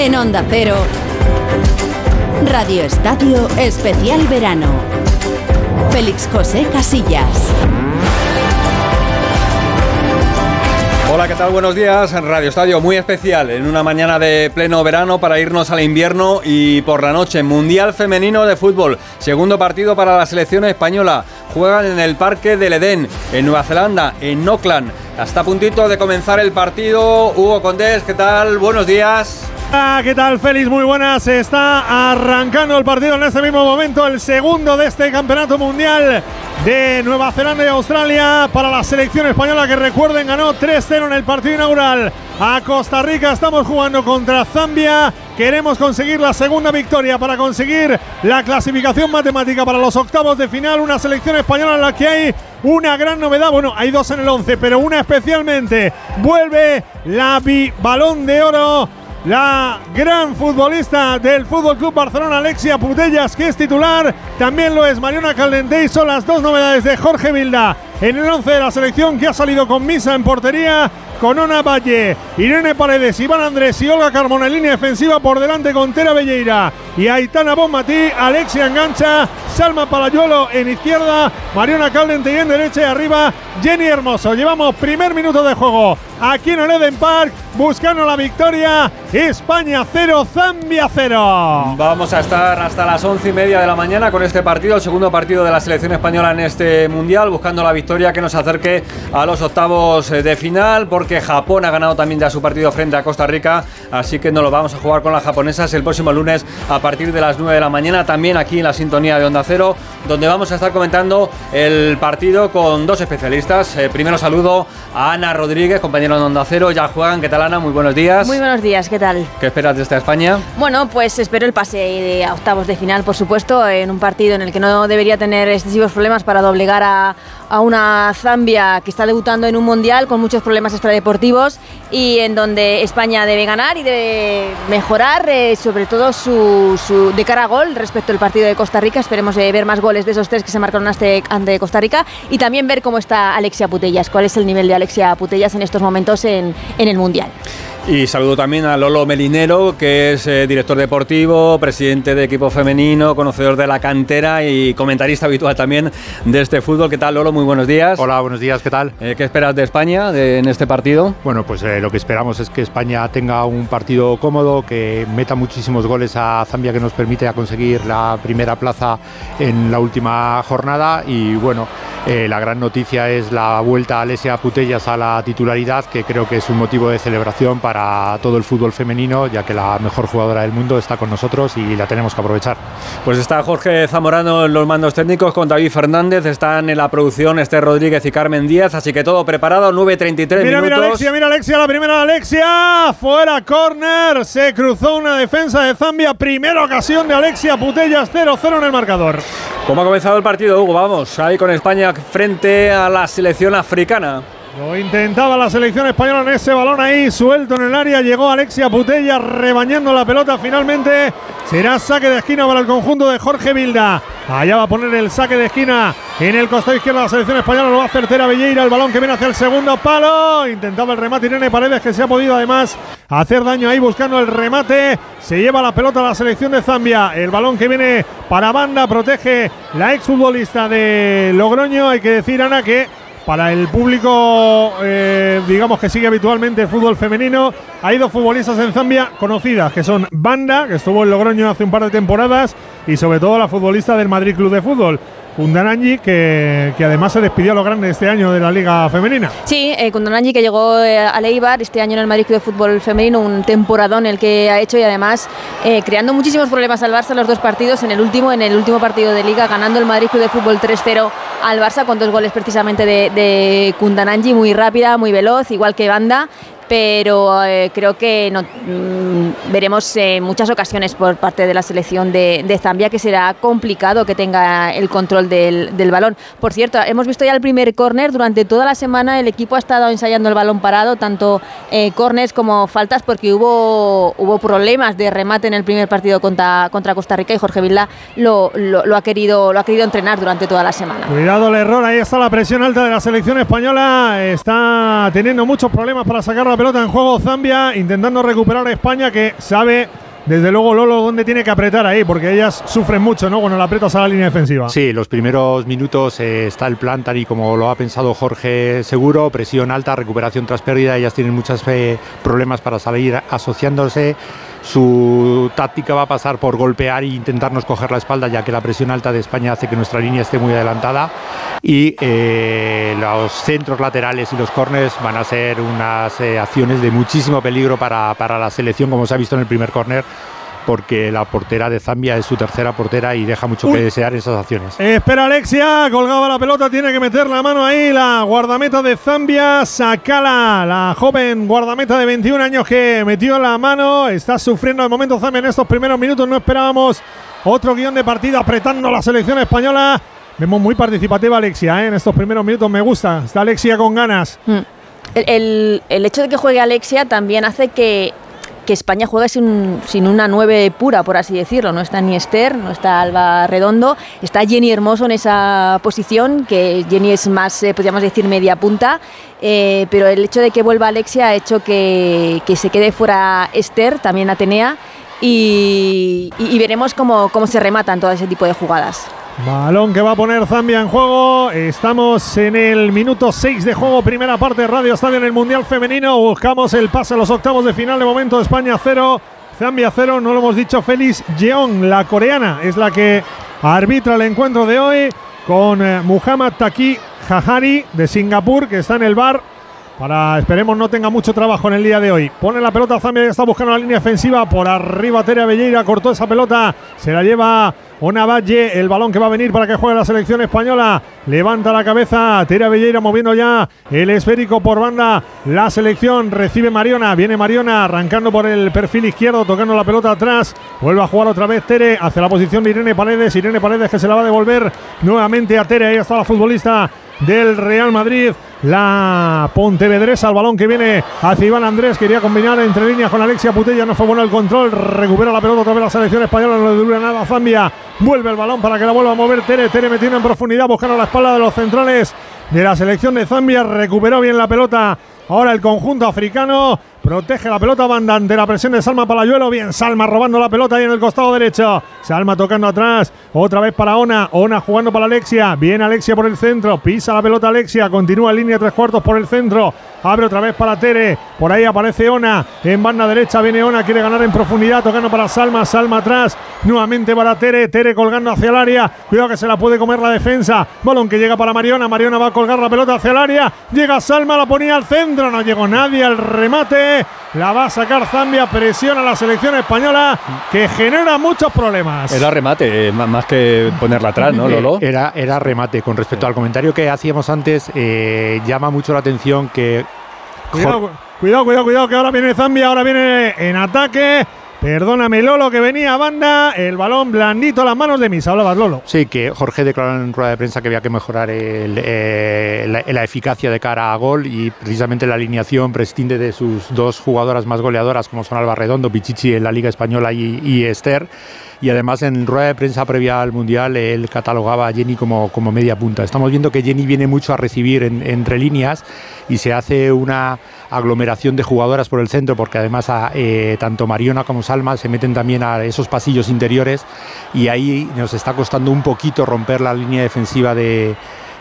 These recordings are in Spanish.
En Onda Cero, Radio Estadio Especial Verano. Félix José Casillas. Hola, ¿qué tal? Buenos días. Radio Estadio muy especial, en una mañana de pleno verano para irnos al invierno y por la noche, Mundial Femenino de Fútbol. Segundo partido para la selección española. Juegan en el Parque del Edén, en Nueva Zelanda, en Auckland. Hasta puntito de comenzar el partido. Hugo Condés, ¿qué tal? Buenos días. ¿Qué tal, Félix? Muy buenas. Está arrancando el partido en este mismo momento, el segundo de este campeonato mundial de Nueva Zelanda y Australia para la selección española que recuerden ganó 3-0 en el partido inaugural a Costa Rica. Estamos jugando contra Zambia. Queremos conseguir la segunda victoria para conseguir la clasificación matemática para los octavos de final. Una selección española en la que hay una gran novedad. Bueno, hay dos en el 11, pero una especialmente. Vuelve la balón de oro la gran futbolista del Fútbol Club Barcelona, Alexia Putellas, que es titular. También lo es Mariona Caldentey. Son las dos novedades de Jorge Vilda en el 11 de la selección que ha salido con Misa en portería con Ona Valle, Irene Paredes, Iván Andrés y Olga Carmona en línea defensiva por delante con Tera Belleira y Aitana Bonmatí, Alexia engancha, Salma Palayuelo en izquierda, Mariona Caldente en derecha y arriba Jenny Hermoso. Llevamos primer minuto de juego aquí en el Eden Park buscando la victoria. España 0, Zambia 0. Vamos a estar hasta las once y media de la mañana con este partido, el segundo partido de la selección española en este mundial, buscando la victoria que nos acerque a los octavos de final, porque Japón ha ganado también ya su partido frente a Costa Rica, así que no lo vamos a jugar con las japonesas el próximo lunes a partir de las 9 de la mañana, también aquí en la sintonía de Onda Cero, donde vamos a estar comentando el partido con dos especialistas. Eh, primero saludo a Ana Rodríguez, compañera de Onda Cero, ya juegan, ¿qué tal Ana? Muy buenos días. Muy buenos días, ¿qué tal? ¿Qué esperas de esta España? Bueno, pues espero el pase de octavos de final, por supuesto, en un partido en el que no debería tener excesivos problemas para doblegar a, a una Zambia que está debutando en un mundial con muchos problemas extradeportivos y en donde España debe ganar y debe mejorar, eh, sobre todo su, de cara a gol respecto al partido de Costa Rica. Esperemos eh, ver más goles de esos tres que se marcaron ante Costa Rica y también ver cómo está Alexia Putellas, cuál es el nivel de Alexia Putellas en estos momentos en, en el mundial. Y saludo también a Lolo Melinero, que es eh, director deportivo, presidente de equipo femenino, conocedor de la cantera y comentarista habitual también de este fútbol. ¿Qué tal, Lolo? Muy buenos días. Hola, buenos días, ¿qué tal? Eh, ¿Qué esperas de España en este partido? Bueno, pues eh, lo que esperamos es que España tenga un partido cómodo, que meta muchísimos goles a Zambia, que nos permite conseguir la primera plaza en la última jornada. Y bueno, la gran noticia es la vuelta a Alesia Putellas a la titularidad, que creo que es un motivo de celebración para para todo el fútbol femenino, ya que la mejor jugadora del mundo está con nosotros y la tenemos que aprovechar. Pues está Jorge Zamorano en los mandos técnicos con David Fernández, están en la producción Esther Rodríguez y Carmen Díaz, así que todo preparado, 9.33 mira, minutos. Mira Alexia, mira Alexia, la primera Alexia, fuera corner, se cruzó una defensa de Zambia, primera ocasión de Alexia Putellas, 0-0 en el marcador. ¿Cómo ha comenzado el partido, Hugo? Vamos, ahí con España frente a la selección africana. Lo intentaba la selección española en ese balón ahí, suelto en el área. Llegó Alexia Putella rebañando la pelota. Finalmente será saque de esquina para el conjunto de Jorge Vilda. Allá va a poner el saque de esquina en el costado izquierdo la selección española. Lo va a hacer Tera Belleira. El balón que viene hacia el segundo palo. Intentaba el remate Irene Paredes que se ha podido además hacer daño ahí buscando el remate. Se lleva la pelota a la selección de Zambia. El balón que viene para banda protege la exfutbolista de Logroño. Hay que decir, Ana, que para el público, eh, digamos que sigue habitualmente el fútbol femenino, hay dos futbolistas en Zambia conocidas, que son Banda, que estuvo en Logroño hace un par de temporadas, y sobre todo la futbolista del Madrid Club de Fútbol. Kundananji, que, que, además se despidió a lo grande este año de la Liga Femenina. Sí, eh, que llegó eh, a Leibar este año en el Madrid Club de Fútbol Femenino, un temporadón el que ha hecho y además eh, creando muchísimos problemas al Barça en los dos partidos. En el último, en el último partido de Liga, ganando el Madrid Club de Fútbol 3-0 al Barça con dos goles precisamente de, de Kundananji, muy rápida, muy veloz, igual que Banda pero eh, creo que no, mm, veremos en muchas ocasiones por parte de la selección de, Zambia que será complicado que tenga el control del, balón. Por cierto, hemos visto ya el primer córner, durante toda la semana el equipo ha estado ensayando el balón parado, tanto eh, córners como faltas, porque hubo, hubo problemas de remate en el primer partido contra, contra Costa Rica y Jorge Vilda lo, lo, ha querido, lo ha querido entrenar durante toda la semana. Cuidado el error, ahí está la presión alta de la selección española, está teniendo muchos problemas para sacar la pelota en juego Zambia, intentando recuperar a España que sabe desde luego Lolo dónde tiene que apretar ahí, porque ellas sufren mucho, ¿no? Cuando la apretas a la línea defensiva. Sí, los primeros minutos eh, está el plan tal y como lo ha pensado Jorge Seguro, presión alta, recuperación tras pérdida, ellas tienen muchos eh, problemas para salir asociándose. Su táctica va a pasar por golpear e intentarnos coger la espalda, ya que la presión alta de España hace que nuestra línea esté muy adelantada. Y eh, los centros laterales y los corners van a ser unas acciones de muchísimo peligro para, para la selección, como se ha visto en el primer corner porque la portera de Zambia es su tercera portera y deja mucho que desear esas acciones. espera Alexia, colgaba la pelota, tiene que meter la mano ahí la guardameta de Zambia, Sakala, la joven guardameta de 21 años que metió la mano, está sufriendo de momento Zambia en estos primeros minutos, no esperábamos otro guion de partido apretando la selección española. Vemos muy participativa Alexia ¿eh? en estos primeros minutos, me gusta, está Alexia con ganas. Mm. el, hecho de que juegue Alexia también hace que que España juega sin, una nueve pura, por así decirlo. No está ni Esther, no está Alba Redondo, está Jenny Hermoso en esa posición, que Jenny es más, eh, podríamos decir, media punta, eh, pero el hecho de que vuelva Alexia ha hecho que, que se quede fuera Esther, también Atenea, y veremos cómo, cómo se rematan todo ese tipo de jugadas. Balón que va a poner Zambia en juego. Estamos en el minuto 6 de juego, primera parte de Radio Estadio en el Mundial Femenino. Buscamos el pase a los octavos de final. De momento, España 0, Zambia 0. No lo hemos dicho, Félix Jeong, la coreana, es la que arbitra el encuentro de hoy con eh, Muhammad Taki Jahari de Singapur, que está en el bar para, esperemos, no tenga mucho trabajo en el día de hoy. Pone la pelota Zambia, ya está buscando la línea ofensiva. Por arriba, Terea Belleira cortó esa pelota. Se la lleva Valle, el balón que va a venir para que juegue la selección española. Levanta la cabeza, Terea Belleira moviendo ya el esférico por banda. La selección recibe Mariona, viene Mariona arrancando por el perfil izquierdo, tocando la pelota atrás. Vuelve a jugar otra vez Tere hacia la posición de Irene Paredes. Irene Paredes que se la va a devolver nuevamente a Tere. Ahí está la futbolista del Real Madrid. La Pontevedresa, el balón que viene hacia Iván Andrés, quería combinar entre líneas con Alexia Putella, no fue bueno el control, recupera la pelota otra vez la selección española, no le dura nada Zambia, vuelve el balón para que la vuelva a mover Tere, Tere metiendo en profundidad, buscando la espalda de los centrales de la selección de Zambia, recuperó bien la pelota Ahora el conjunto africano protege la pelota banda ante la presión de Salma Palayuelo. Bien, Salma robando la pelota ahí en el costado derecho. Salma tocando atrás. Otra vez para Ona. Ona jugando para Alexia. Bien Alexia por el centro. Pisa la pelota Alexia. Continúa en línea tres cuartos por el centro. Abre otra vez para Tere. Por ahí aparece Ona. En banda derecha viene Ona. Quiere ganar en profundidad. Tocando para Salma. Salma atrás. Nuevamente para Tere. Tere colgando hacia el área. Cuidado que se la puede comer la defensa. Balón que llega para Mariona. Mariona va a colgar la pelota hacia el área. Llega Salma. La ponía al centro no llegó nadie al remate. La va a sacar Zambia, presiona a la selección española que genera muchos problemas. Era remate, eh, más que ponerla atrás, ¿no, Lolo? Era, era remate. Con respecto al comentario que hacíamos antes, eh, llama mucho la atención que. Cuidado, cuidado, cuidado, cuidado, que ahora viene Zambia, ahora viene en ataque. Perdóname, Lolo, que venía a banda. El balón blandito a las manos de Misa. Hablabas, Lolo. Sí, que Jorge declaró en rueda de prensa que había que mejorar eh, la, eficacia de cara a gol y precisamente la alineación prescinde de sus dos jugadoras más goleadoras, como son Alba Redondo, Pichichi en la Liga Española y, Esther. Y además en rueda de prensa previa al Mundial él catalogaba a Jenny como, como media punta. Estamos viendo que Jenny viene mucho a recibir entre líneas y se hace una aglomeración de jugadoras por el centro, porque además a, eh, tanto Mariona como Salma se meten también a esos pasillos interiores y ahí nos está costando un poquito romper la línea defensiva de,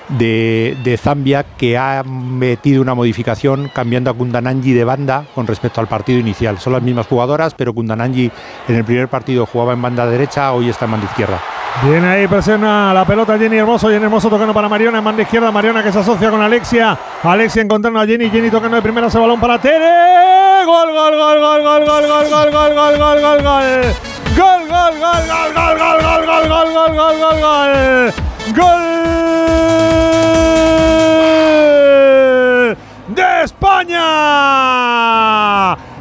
de, Zambia que ha metido una modificación cambiando a Kundananji de banda con respecto al partido inicial. Son las mismas jugadoras, pero Kundananji en el primer partido jugaba en banda derecha, hoy está en banda izquierda. Viene ahí, presiona la pelota Jenny Hermoso. Jenny Hermoso tocando para Mariona en banda izquierda. Mariona que se asocia con Alexia. Alexia encontrando a Jenny. Jenny tocando de primera ese balón para Tere. Gol, gol, gol, gol, gol, gol, gol, gol, gol, gol, gol, gol, gol. Gol, gol, gol, gol, gol, gol, gol, gol, gol, gol, gol, gol, gol. De España.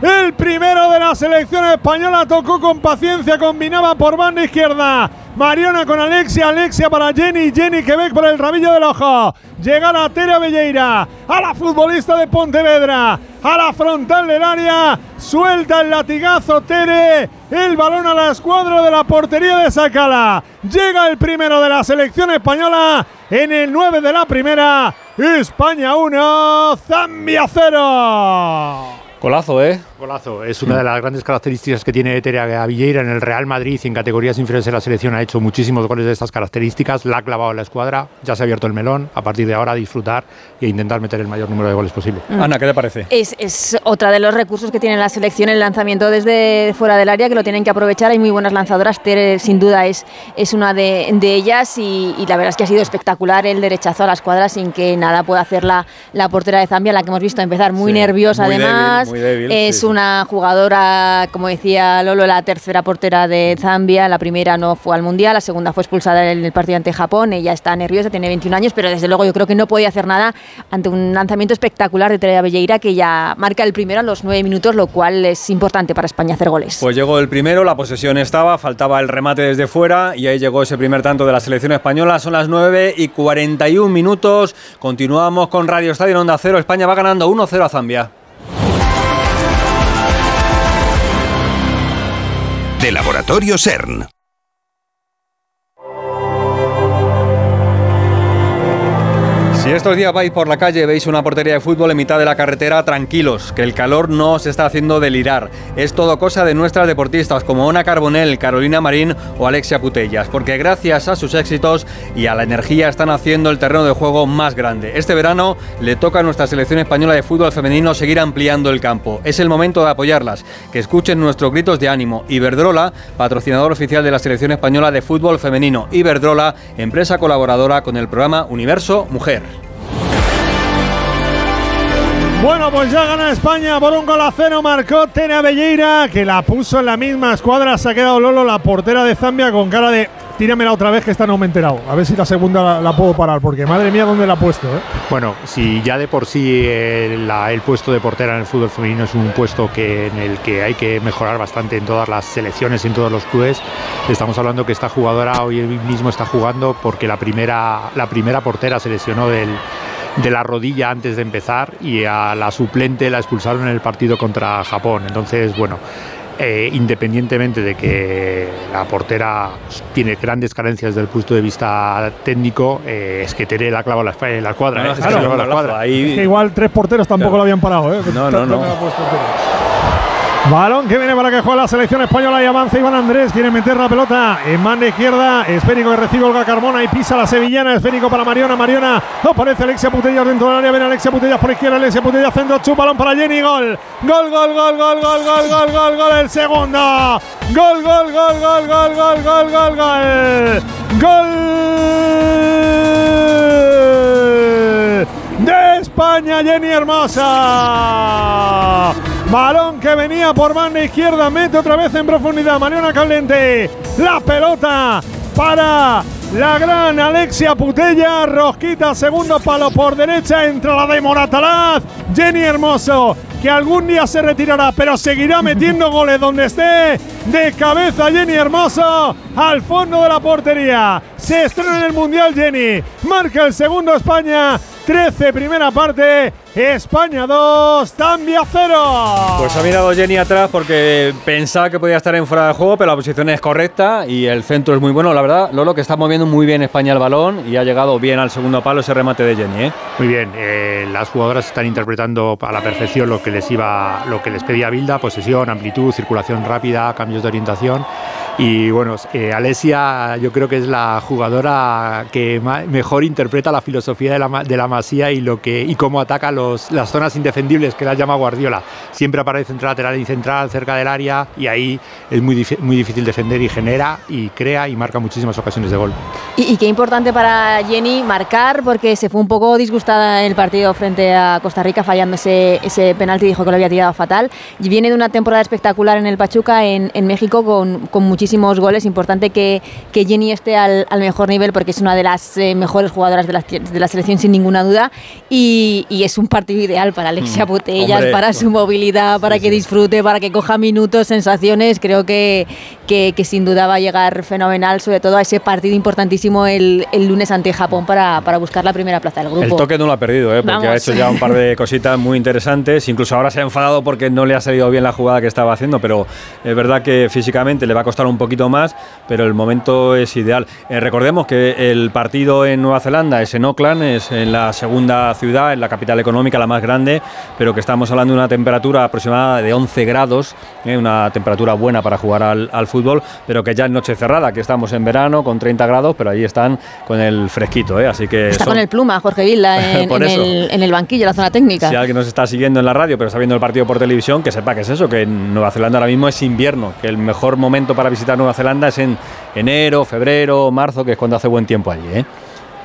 El primero de la selección española tocó con paciencia, combinaba por banda izquierda. Mariona con Alexia, Alexia para Jenny, Jenny que ve por el rabillo del ojo. Llega la Tere Belleira, a la futbolista de Pontevedra, a la frontal del área, suelta el latigazo Tere, el balón a la escuadra de la portería de Sacala. Llega el primero de la selección española en el 9 de la primera. España 1, Zambia 0. Golazo, ¿eh? Golazo. Es una de las grandes características que tiene Terea Villeira en el Real Madrid y en categorías inferiores de la selección. Ha hecho muchísimos goles de estas características. La ha clavado en la escuadra. Ya se ha abierto el melón. A partir de ahora, a disfrutar e intentar meter el mayor número de goles posible. Mm. Ana, ¿qué te parece? Es, es, otra de los recursos que tiene la selección el lanzamiento desde fuera del área, que lo tienen que aprovechar. Hay muy buenas lanzadoras. Tere, sin duda, es, es una de, de ellas. Y, y, la verdad es que ha sido espectacular el derechazo a la escuadra sin que nada pueda hacer la, la portera de Zambia, la que hemos visto empezar muy sí, nerviosa, muy además. Débil, muy débil, es sí, una jugadora, como decía Lolo, la tercera portera de Zambia. La primera no fue al Mundial, la segunda fue expulsada en el partido ante Japón. Ella está nerviosa, tiene 21 años, pero desde luego yo creo que no podía hacer nada ante un lanzamiento espectacular de Terea Belleira que ya marca el primero a los nueve minutos, lo cual es importante para España hacer goles. Pues llegó el primero, la posesión estaba, faltaba el remate desde fuera y ahí llegó ese primer tanto de la selección española. Son las 9 y 41 minutos. Continuamos con Radio Estadio en Onda Cero. España va ganando 1-0 a Zambia. De Laboratorio CERN. Si estos días vais por la calle veis una portería de fútbol en mitad de la carretera, tranquilos, que el calor no os está haciendo delirar. Es todo cosa de nuestras deportistas como Ona Carbonell, Carolina Marín o Alexia Putellas, porque gracias a sus éxitos y a la energía están haciendo el terreno de juego más grande. Este verano le toca a nuestra selección española de fútbol femenino seguir ampliando el campo. Es el momento de apoyarlas, que escuchen nuestros gritos de ánimo. Iberdrola, patrocinador oficial de la selección española de fútbol femenino. Iberdrola, empresa colaboradora con el programa Universo Mujer. Bueno, pues ya gana España por un gol a cero. Marcó Tena Belleira, que la puso en la misma escuadra. Se ha quedado Lolo, la portera de Zambia, con cara de tíramela otra vez que esta no me he enterado. A ver si la segunda la, puedo parar, porque madre mía, ¿dónde la ha puesto? Eh? Bueno, si ya de por sí el, la, el, puesto de portera en el fútbol femenino es un puesto que, en el que hay que mejorar bastante en todas las selecciones y en todos los clubes, estamos hablando que esta jugadora hoy mismo está jugando porque la primera, la primera portera se lesionó del de la rodilla antes de empezar y a la suplente la expulsaron en el partido contra Japón. Entonces, bueno, eh, independientemente de que la portera tiene grandes carencias desde el punto de vista técnico, eh, es que Tere la clava la, la cuadra. No, eh, claro, es, que la cuadra. Ahí... es que igual tres porteros tampoco claro. lo habían parado. ¿eh? No, no, no. Balón que viene para que juegue la selección española y avanza Iván Andrés. Quiere meter la pelota en mano izquierda. Esférico que recibe Olga Carmona y pisa la sevillana. Esférico para Mariona. Mariona aparece Alexia Putellas dentro del área. Viene Alexia Putellas por izquierda. Alexia Putellas centro. Chup, balón para Jenny. Gol. Gol, gol, gol, gol, gol, gol, gol, gol, gol. El segundo. Gol, gol, gol, gol, gol, gol, gol, gol, gol. Gol de España, Jenny Hermosa. Balón que venía por banda izquierda, mete otra vez en profundidad. Mariona Caliente. La pelota para la gran Alexia Putella. Rosquita, segundo palo por derecha. Entra la de Moratalaz. Jenny Hermoso, que algún día se retirará, pero seguirá metiendo goles donde esté. De cabeza Jenny Hermoso. Al fondo de la portería. Se estrena en el Mundial Jenny. Marca el segundo España. 13, primera parte. España 2, Zambia 0. Pues ha mirado Jenny atrás porque pensaba que podía estar en fuera de juego, pero la posición es correcta y el centro es muy bueno. La verdad, Lolo, que está moviendo muy bien España el balón y ha llegado bien al segundo palo ese remate de Jenny. ¿eh? Muy bien, eh, las jugadoras están interpretando a la perfección lo que les iba, lo que les pedía Bilda, posesión, amplitud, circulación rápida, cambios de orientación. Y bueno, eh, Alesia yo creo que es la jugadora que mejor interpreta la filosofía de la, de la Masía y, lo que, y cómo ataca los, las zonas indefendibles que las llama Guardiola. Siempre aparece entre lateral y central, cerca del área, y ahí es muy, muy difícil defender y genera y crea y marca muchísimas ocasiones de gol. Y, y qué importante para Jenny marcar, porque se fue un poco disgustada en el partido frente a Costa Rica, fallando ese, ese penalti, dijo que lo había tirado fatal. Y viene de una temporada espectacular en el Pachuca, en, en México, con, con muchísimos goles. Importante que, que Jenny esté al, al, mejor nivel porque es una de las eh, mejores jugadoras de la, de la, selección sin ninguna duda y, y, es un partido ideal para Alexia mm, Putellas, hombre, para su movilidad, para sí, que disfrute, para que coja minutos, sensaciones. Creo que, que, que, sin duda va a llegar fenomenal, sobre todo a ese partido importantísimo el, el lunes ante Japón para, para, buscar la primera plaza del grupo. El toque no lo ha perdido, ¿eh? porque Vamos. ha hecho ya un par de cositas muy interesantes. Incluso ahora se ha enfadado porque no le ha salido bien la jugada que estaba haciendo, pero es verdad que físicamente le va a costar un un poquito más, pero el momento es ideal. Eh, recordemos que el partido en Nueva Zelanda es en Auckland, es en la segunda ciudad, en la capital económica, la más grande, pero que estamos hablando de una temperatura aproximada de 11 grados, eh, una temperatura buena para jugar al, fútbol, pero que ya es noche cerrada, que estamos en verano con 30 grados, pero ahí están con el fresquito, ¿eh? así que... Está con el pluma, Jorge Vilda, en, el, en el banquillo, la zona técnica. Si alguien nos está siguiendo en la radio, pero está viendo el partido por televisión, que sepa que es eso, que en Nueva Zelanda ahora mismo es invierno, que el mejor momento para visitar Nueva Zelanda es en enero, febrero, marzo, que es cuando hace buen tiempo allí. ¿eh?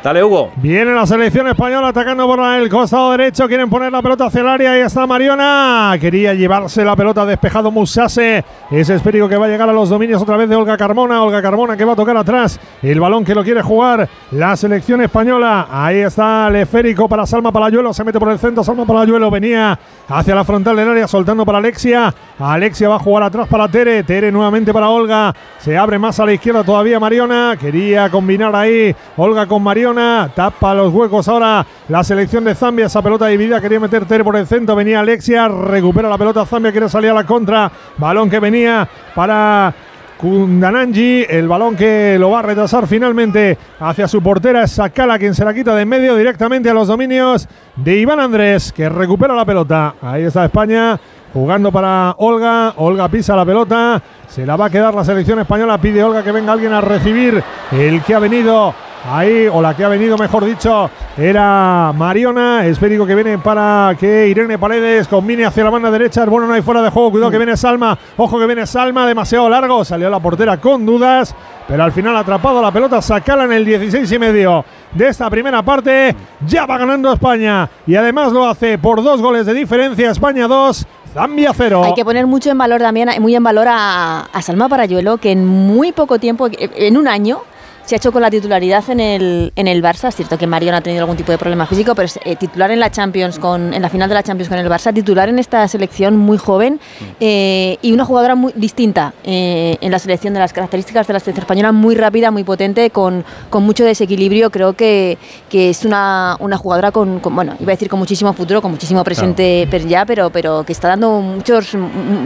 Dale, Hugo. Viene la selección española atacando por el costado derecho. Quieren poner la pelota hacia el área. Ahí está Mariona. Quería llevarse la pelota despejado Musase. Ese esférico que va a llegar a los dominios otra vez de Olga Carmona. Olga Carmona que va a tocar atrás. El balón que lo quiere jugar la selección española. Ahí está el esférico para Salma Palayuelo. Se mete por el centro. Salma Palayuelo venía hacia la frontal del área soltando para Alexia. Alexia va a jugar atrás para Tere. Tere nuevamente para Olga. Se abre más a la izquierda todavía Mariona. Quería combinar ahí Olga con Mariona tapa los huecos ahora la selección de Zambia, esa pelota dividida, quería meter Tere por el centro, venía Alexia, recupera la pelota. Zambia, quiere salir a la contra, balón que venía para Kundananji, el balón que lo va a retrasar finalmente hacia su portera. Es Sakala quien se la quita de en medio directamente a los dominios de Iván Andrés que recupera la pelota. Ahí está España jugando para Olga, Olga pisa la pelota, se la va a quedar la selección española, pide Olga que venga alguien a recibir el que ha venido Ahí, o la que ha venido, mejor dicho, era Mariona. Esférico que viene para que Irene Paredes combine hacia la banda derecha. Bueno, no hay fuera de juego. Cuidado que viene Salma. Ojo que viene Salma. Demasiado largo. Salió la portera con dudas. Pero al final atrapado la pelota. Sacala en el 16 y medio de esta primera parte. Ya va ganando España. Y además lo hace por dos goles de diferencia. España 2. Zambia 0. Hay que poner mucho en valor también, muy en valor a, a Salma Parayuelo, que en muy poco tiempo, en un año, se ha hecho con la titularidad en el, en el Barça. Es cierto que Marion ha tenido algún tipo de problema físico, pero es eh, titular en la Champions, con, en la final de la Champions con el Barça, titular en esta selección muy joven eh, y una jugadora muy distinta eh, en la selección de las características de la selección española, muy rápida, muy potente, con, con mucho desequilibrio. Creo que, que es una, una jugadora con, bueno, iba a decir con muchísimo futuro, con muchísimo presente ya, pero, pero que está dando muchas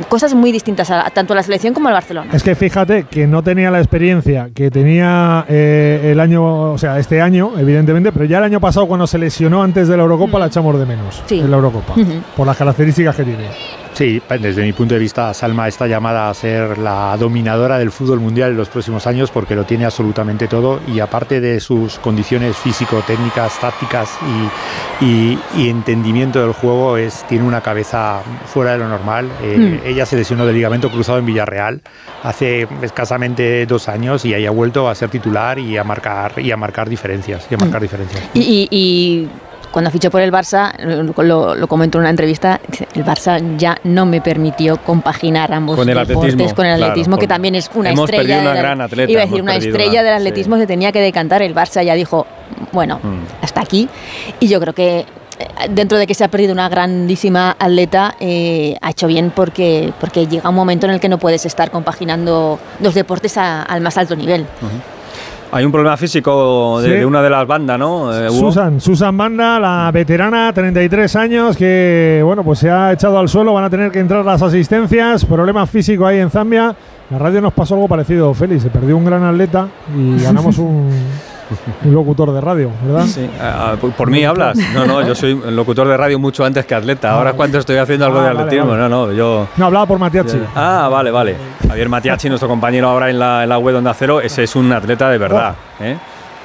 cosas muy distintas a, tanto a la selección como al Barcelona. Es que fíjate que no tenía la experiencia que tenía eh, el año, o sea, este año, evidentemente, pero ya el año pasado cuando se lesionó antes de la Eurocopa la echamos de menos en la Eurocopa, por las características que tiene. Sí, desde mi punto de vista, Salma está llamada a ser la dominadora del fútbol mundial en los próximos años porque lo tiene absolutamente todo y aparte de sus condiciones físico-técnicas, tácticas y, entendimiento del juego, es, tiene una cabeza fuera de lo normal. Eh, mm. Ella se lesionó del ligamento cruzado en Villarreal hace escasamente dos años y ahí ha vuelto a ser titular y a marcar, y a marcar diferencias. Y a marcar mm. diferencias. y cuando fichó por el Barça, lo, lo comentó en una entrevista, el Barça ya no me permitió compaginar ambos con el deportes con el atletismo, que también es una estrella. Una gran atleta, iba a decir, una estrella del atletismo se tenía que decantar. El Barça ya dijo, bueno, mm. hasta aquí. Y yo creo que eh, dentro de que se ha perdido una grandísima atleta, eh, ha hecho bien porque, porque llega un momento en el que no puedes estar compaginando dos deportes al más alto nivel. Hay un problema físico de, una de las bandas, ¿no? Eh, Susan, Susan Banda, la veterana, 33 años, que bueno, pues se ha echado al suelo, van a tener que entrar las asistencias, problema físico ahí en Zambia. La radio nos pasó algo parecido, Félix, se perdió un gran atleta y ganamos un, un locutor de radio, ¿verdad? Sí. Ah, ah, ¿Por mí hablas? No, no, yo soy locutor de radio mucho antes que atleta. Ahora cuando estoy haciendo algo de ah, atletismo, no, no, yo... No, hablaba por Matiachi. Ah, vale, vale. Javier Matiachi, nuestro compañero ahora en la, en la web Onda Cero, ese es un atleta de verdad, oh. ¿eh?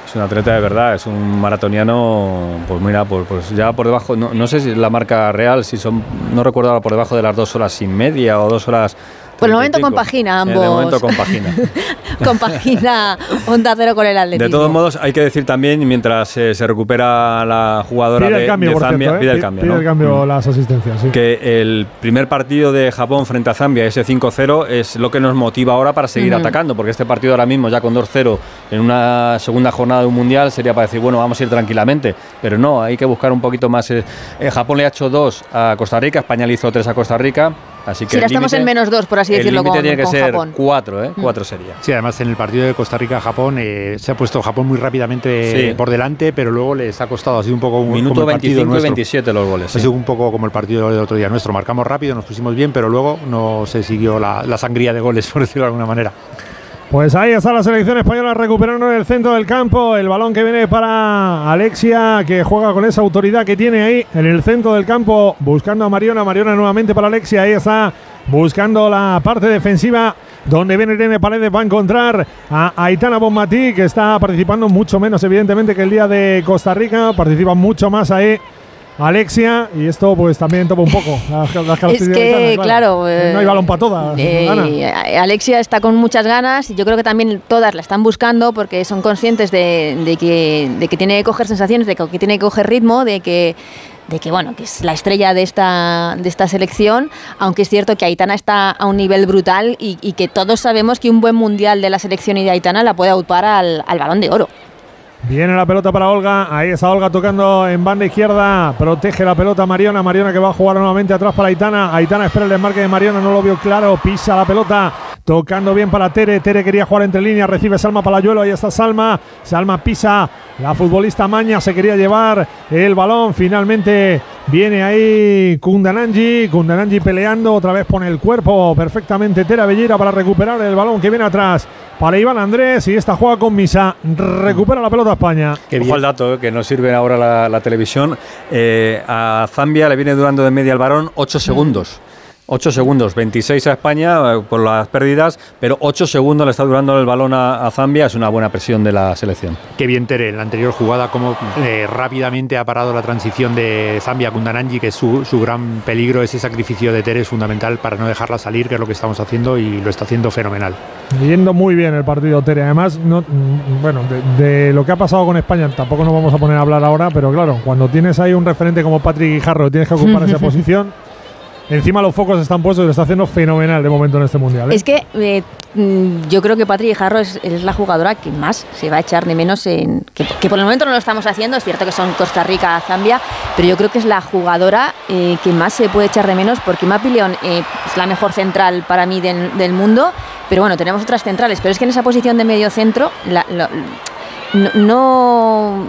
Es un atleta de verdad, es un maratoniano, pues mira, pues, pues ya por debajo, no, no, sé si la marca real, si son, no recuerdo ahora por debajo de las dos horas y media o dos horas por el momento compagina ambos. De momento compagina. compagina Onda Cero con el Atlético. De todos modos, hay que decir también, mientras eh, se recupera la jugadora de, Zambia, ¿eh? pide el cambio, pide el cambio mm. las asistencias. Que el primer partido de Japón frente a Zambia, ese 5-0, es lo que nos motiva ahora para seguir atacando, porque este partido ahora mismo, ya con 2-0, en una segunda jornada de un mundial, sería para decir, bueno, vamos a ir tranquilamente. Pero no, hay que buscar un poquito más. Eh, Japón le ha hecho 2 a Costa Rica, España le hizo 3 a Costa Rica. Así que si estamos en menos 2, por así decirlo, el con, tiene que ser Japón. 4, ¿eh? 4 mm. sería. Sí, además en el partido de Costa Rica-Japón eh, se ha puesto Japón muy rápidamente por delante, pero luego les ha costado, ha sido un poco un Minuto 25 y 27 los goles. Ha sido un poco como el partido del otro día nuestro. Marcamos rápido, nos pusimos bien, pero luego no se siguió la, la sangría de goles, por decirlo de alguna manera. Pues ahí está la selección española recuperando el centro del campo. El balón que viene para Alexia, que juega con esa autoridad que tiene ahí en el centro del campo, buscando a Mariona. Mariona nuevamente para Alexia. Ahí está buscando la parte defensiva donde viene Irene Paredes va a encontrar a Aitana Bonmatí que está participando mucho menos evidentemente que el día de Costa Rica, participa mucho más ahí Alexia, y esto pues también toma un poco las, Es que, claro, no hay eh, balón para todas. Eh, Alexia está con muchas ganas y yo creo que también todas la están buscando porque son conscientes de, que, de que tiene que coger sensaciones, de que tiene que coger ritmo, de que de que bueno que es la estrella de esta de esta selección aunque es cierto que Aitana está a un nivel brutal y, que todos sabemos que un buen mundial de la selección y de Aitana la puede aupar al, al balón de oro Viene la pelota para Olga. Ahí está Olga tocando en banda izquierda. Protege la pelota Mariona. Mariona que va a jugar nuevamente atrás para Aitana. Aitana espera el desmarque de Mariona. No lo vio claro. Pisa la pelota. Tocando bien para Tere. Tere quería jugar entre líneas. Recibe Salma Palayuelo. Ahí está Salma. Salma pisa. La futbolista Maña se quería llevar el balón. Finalmente viene ahí Kundananji. Kundananji peleando. Otra vez pone el cuerpo perfectamente Tere Bellera para recuperar el balón que viene atrás para Iván Andrés y esta juega con Misa. Recupera la pelota España. Qué Ojo al dato, eh, que nos sirve ahora la, televisión. Eh, a Zambia le viene durando de media el varón 8 segundos. 8 segundos, 26 a España eh, por las pérdidas, pero 8 segundos le está durando el balón a, Zambia, es una buena presión de la selección. Qué bien Tere, en la anterior jugada, como eh, rápidamente ha parado la transición de Zambia a Kundananji, que es su, gran peligro, ese sacrificio de Tere es fundamental para no dejarla salir, que es lo que estamos haciendo y lo está haciendo fenomenal. Yendo muy bien el partido Tere, además, no, mm, bueno, de, lo que ha pasado con España tampoco nos vamos a poner a hablar ahora, pero claro, cuando tienes ahí un referente como Patrick Guijarro, tienes que ocupar esa posición Encima los focos están puestos y lo está haciendo fenomenal de momento en este mundial. ¿eh? Es que eh, mm, yo creo que Patri Jarro es, la jugadora que más se va a echar de menos en. Que, por el momento no lo estamos haciendo, es cierto que son Costa Rica, Zambia, pero yo creo que es la jugadora eh, que más se puede echar de menos porque Mapi León es la mejor central para mí del, mundo, pero bueno, tenemos otras centrales, pero es que en esa posición de medio centro no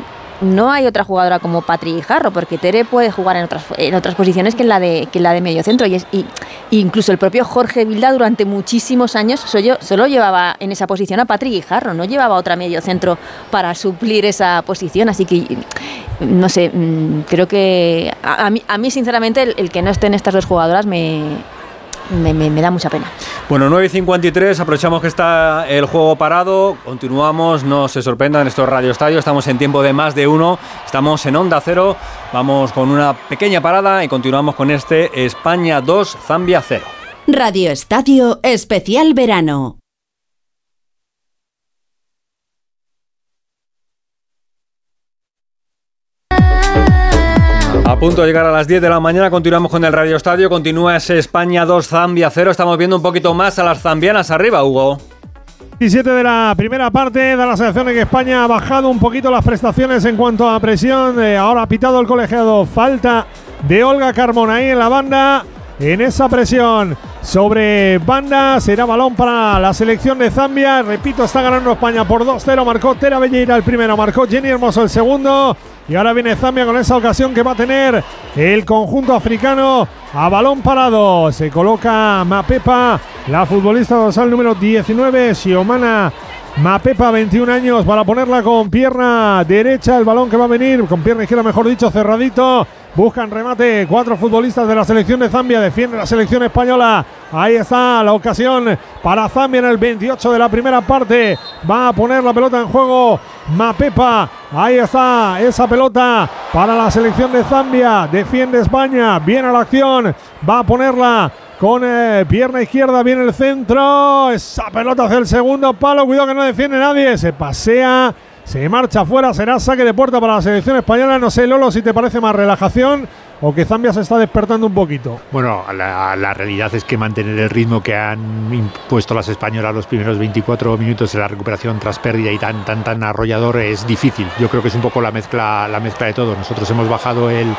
hay otra jugadora como Patri Jarro, porque Tere puede jugar en otras, en otras posiciones que en la de, que la de medio centro. Y, es, y, incluso el propio Jorge Vilda durante muchísimos años solo, solo llevaba en esa posición a Patri Jarro, no llevaba otra medio centro para suplir esa posición. Así que, no sé, mm, creo que a, mí, a mí, sinceramente, el, que no estén estas dos jugadoras me, me, da mucha pena. Bueno, 9 y 53, aprovechamos que está el juego parado, continuamos, no se sorprendan en estos Radio Estadio, estamos en tiempo de más de uno, estamos en Onda Cero, vamos con una pequeña parada y continuamos con este España 2, Zambia 0. Radio Estadio Especial Verano. A punto de llegar a las 10 de la mañana, continuamos con el Radio Estadio, continúa ese España 2, Zambia 0, estamos viendo un poquito más a las zambianas arriba, Hugo. 17 de la primera parte, da la sensación de que España ha bajado un poquito las prestaciones en cuanto a presión, eh, ahora ha pitado el colegiado, falta de Olga Carmona ahí en la banda, en esa presión sobre banda. Será balón para la selección de Zambia. Repito, está ganando España por 2-0. Marcó Tera Belleira el primero, marcó Jenny Hermoso el segundo. Y ahora viene Zambia con esa ocasión que va a tener el conjunto africano a balón parado. Se coloca Mapepa, la futbolista dorsal número 19, Xiomana Mapepa, 21 años, para ponerla con pierna derecha. El balón que va a venir, con pierna izquierda, mejor dicho, cerradito. Buscan remate. Cuatro futbolistas de la selección de Zambia. Defiende la selección española. Ahí está la ocasión para Zambia en el 28 de la primera parte. Va a poner la pelota en juego. Mapepa. Ahí está esa pelota para la selección de Zambia. Defiende España. Viene a la acción. Va a ponerla con eh, pierna izquierda, viene el centro. Esa pelota hacia el segundo palo. Cuidado que no defiende nadie. Se pasea, se marcha afuera. Será saque de puerta para la selección española. No sé, Lolo, si te parece más relajación o que Zambia se está despertando un poquito? Bueno, la, realidad es que mantener el ritmo que han impuesto las españolas los primeros 24 minutos de la recuperación tras pérdida y tan tan tan arrollador es difícil. Yo creo que es un poco la mezcla la mezcla de todo. Nosotros hemos bajado el,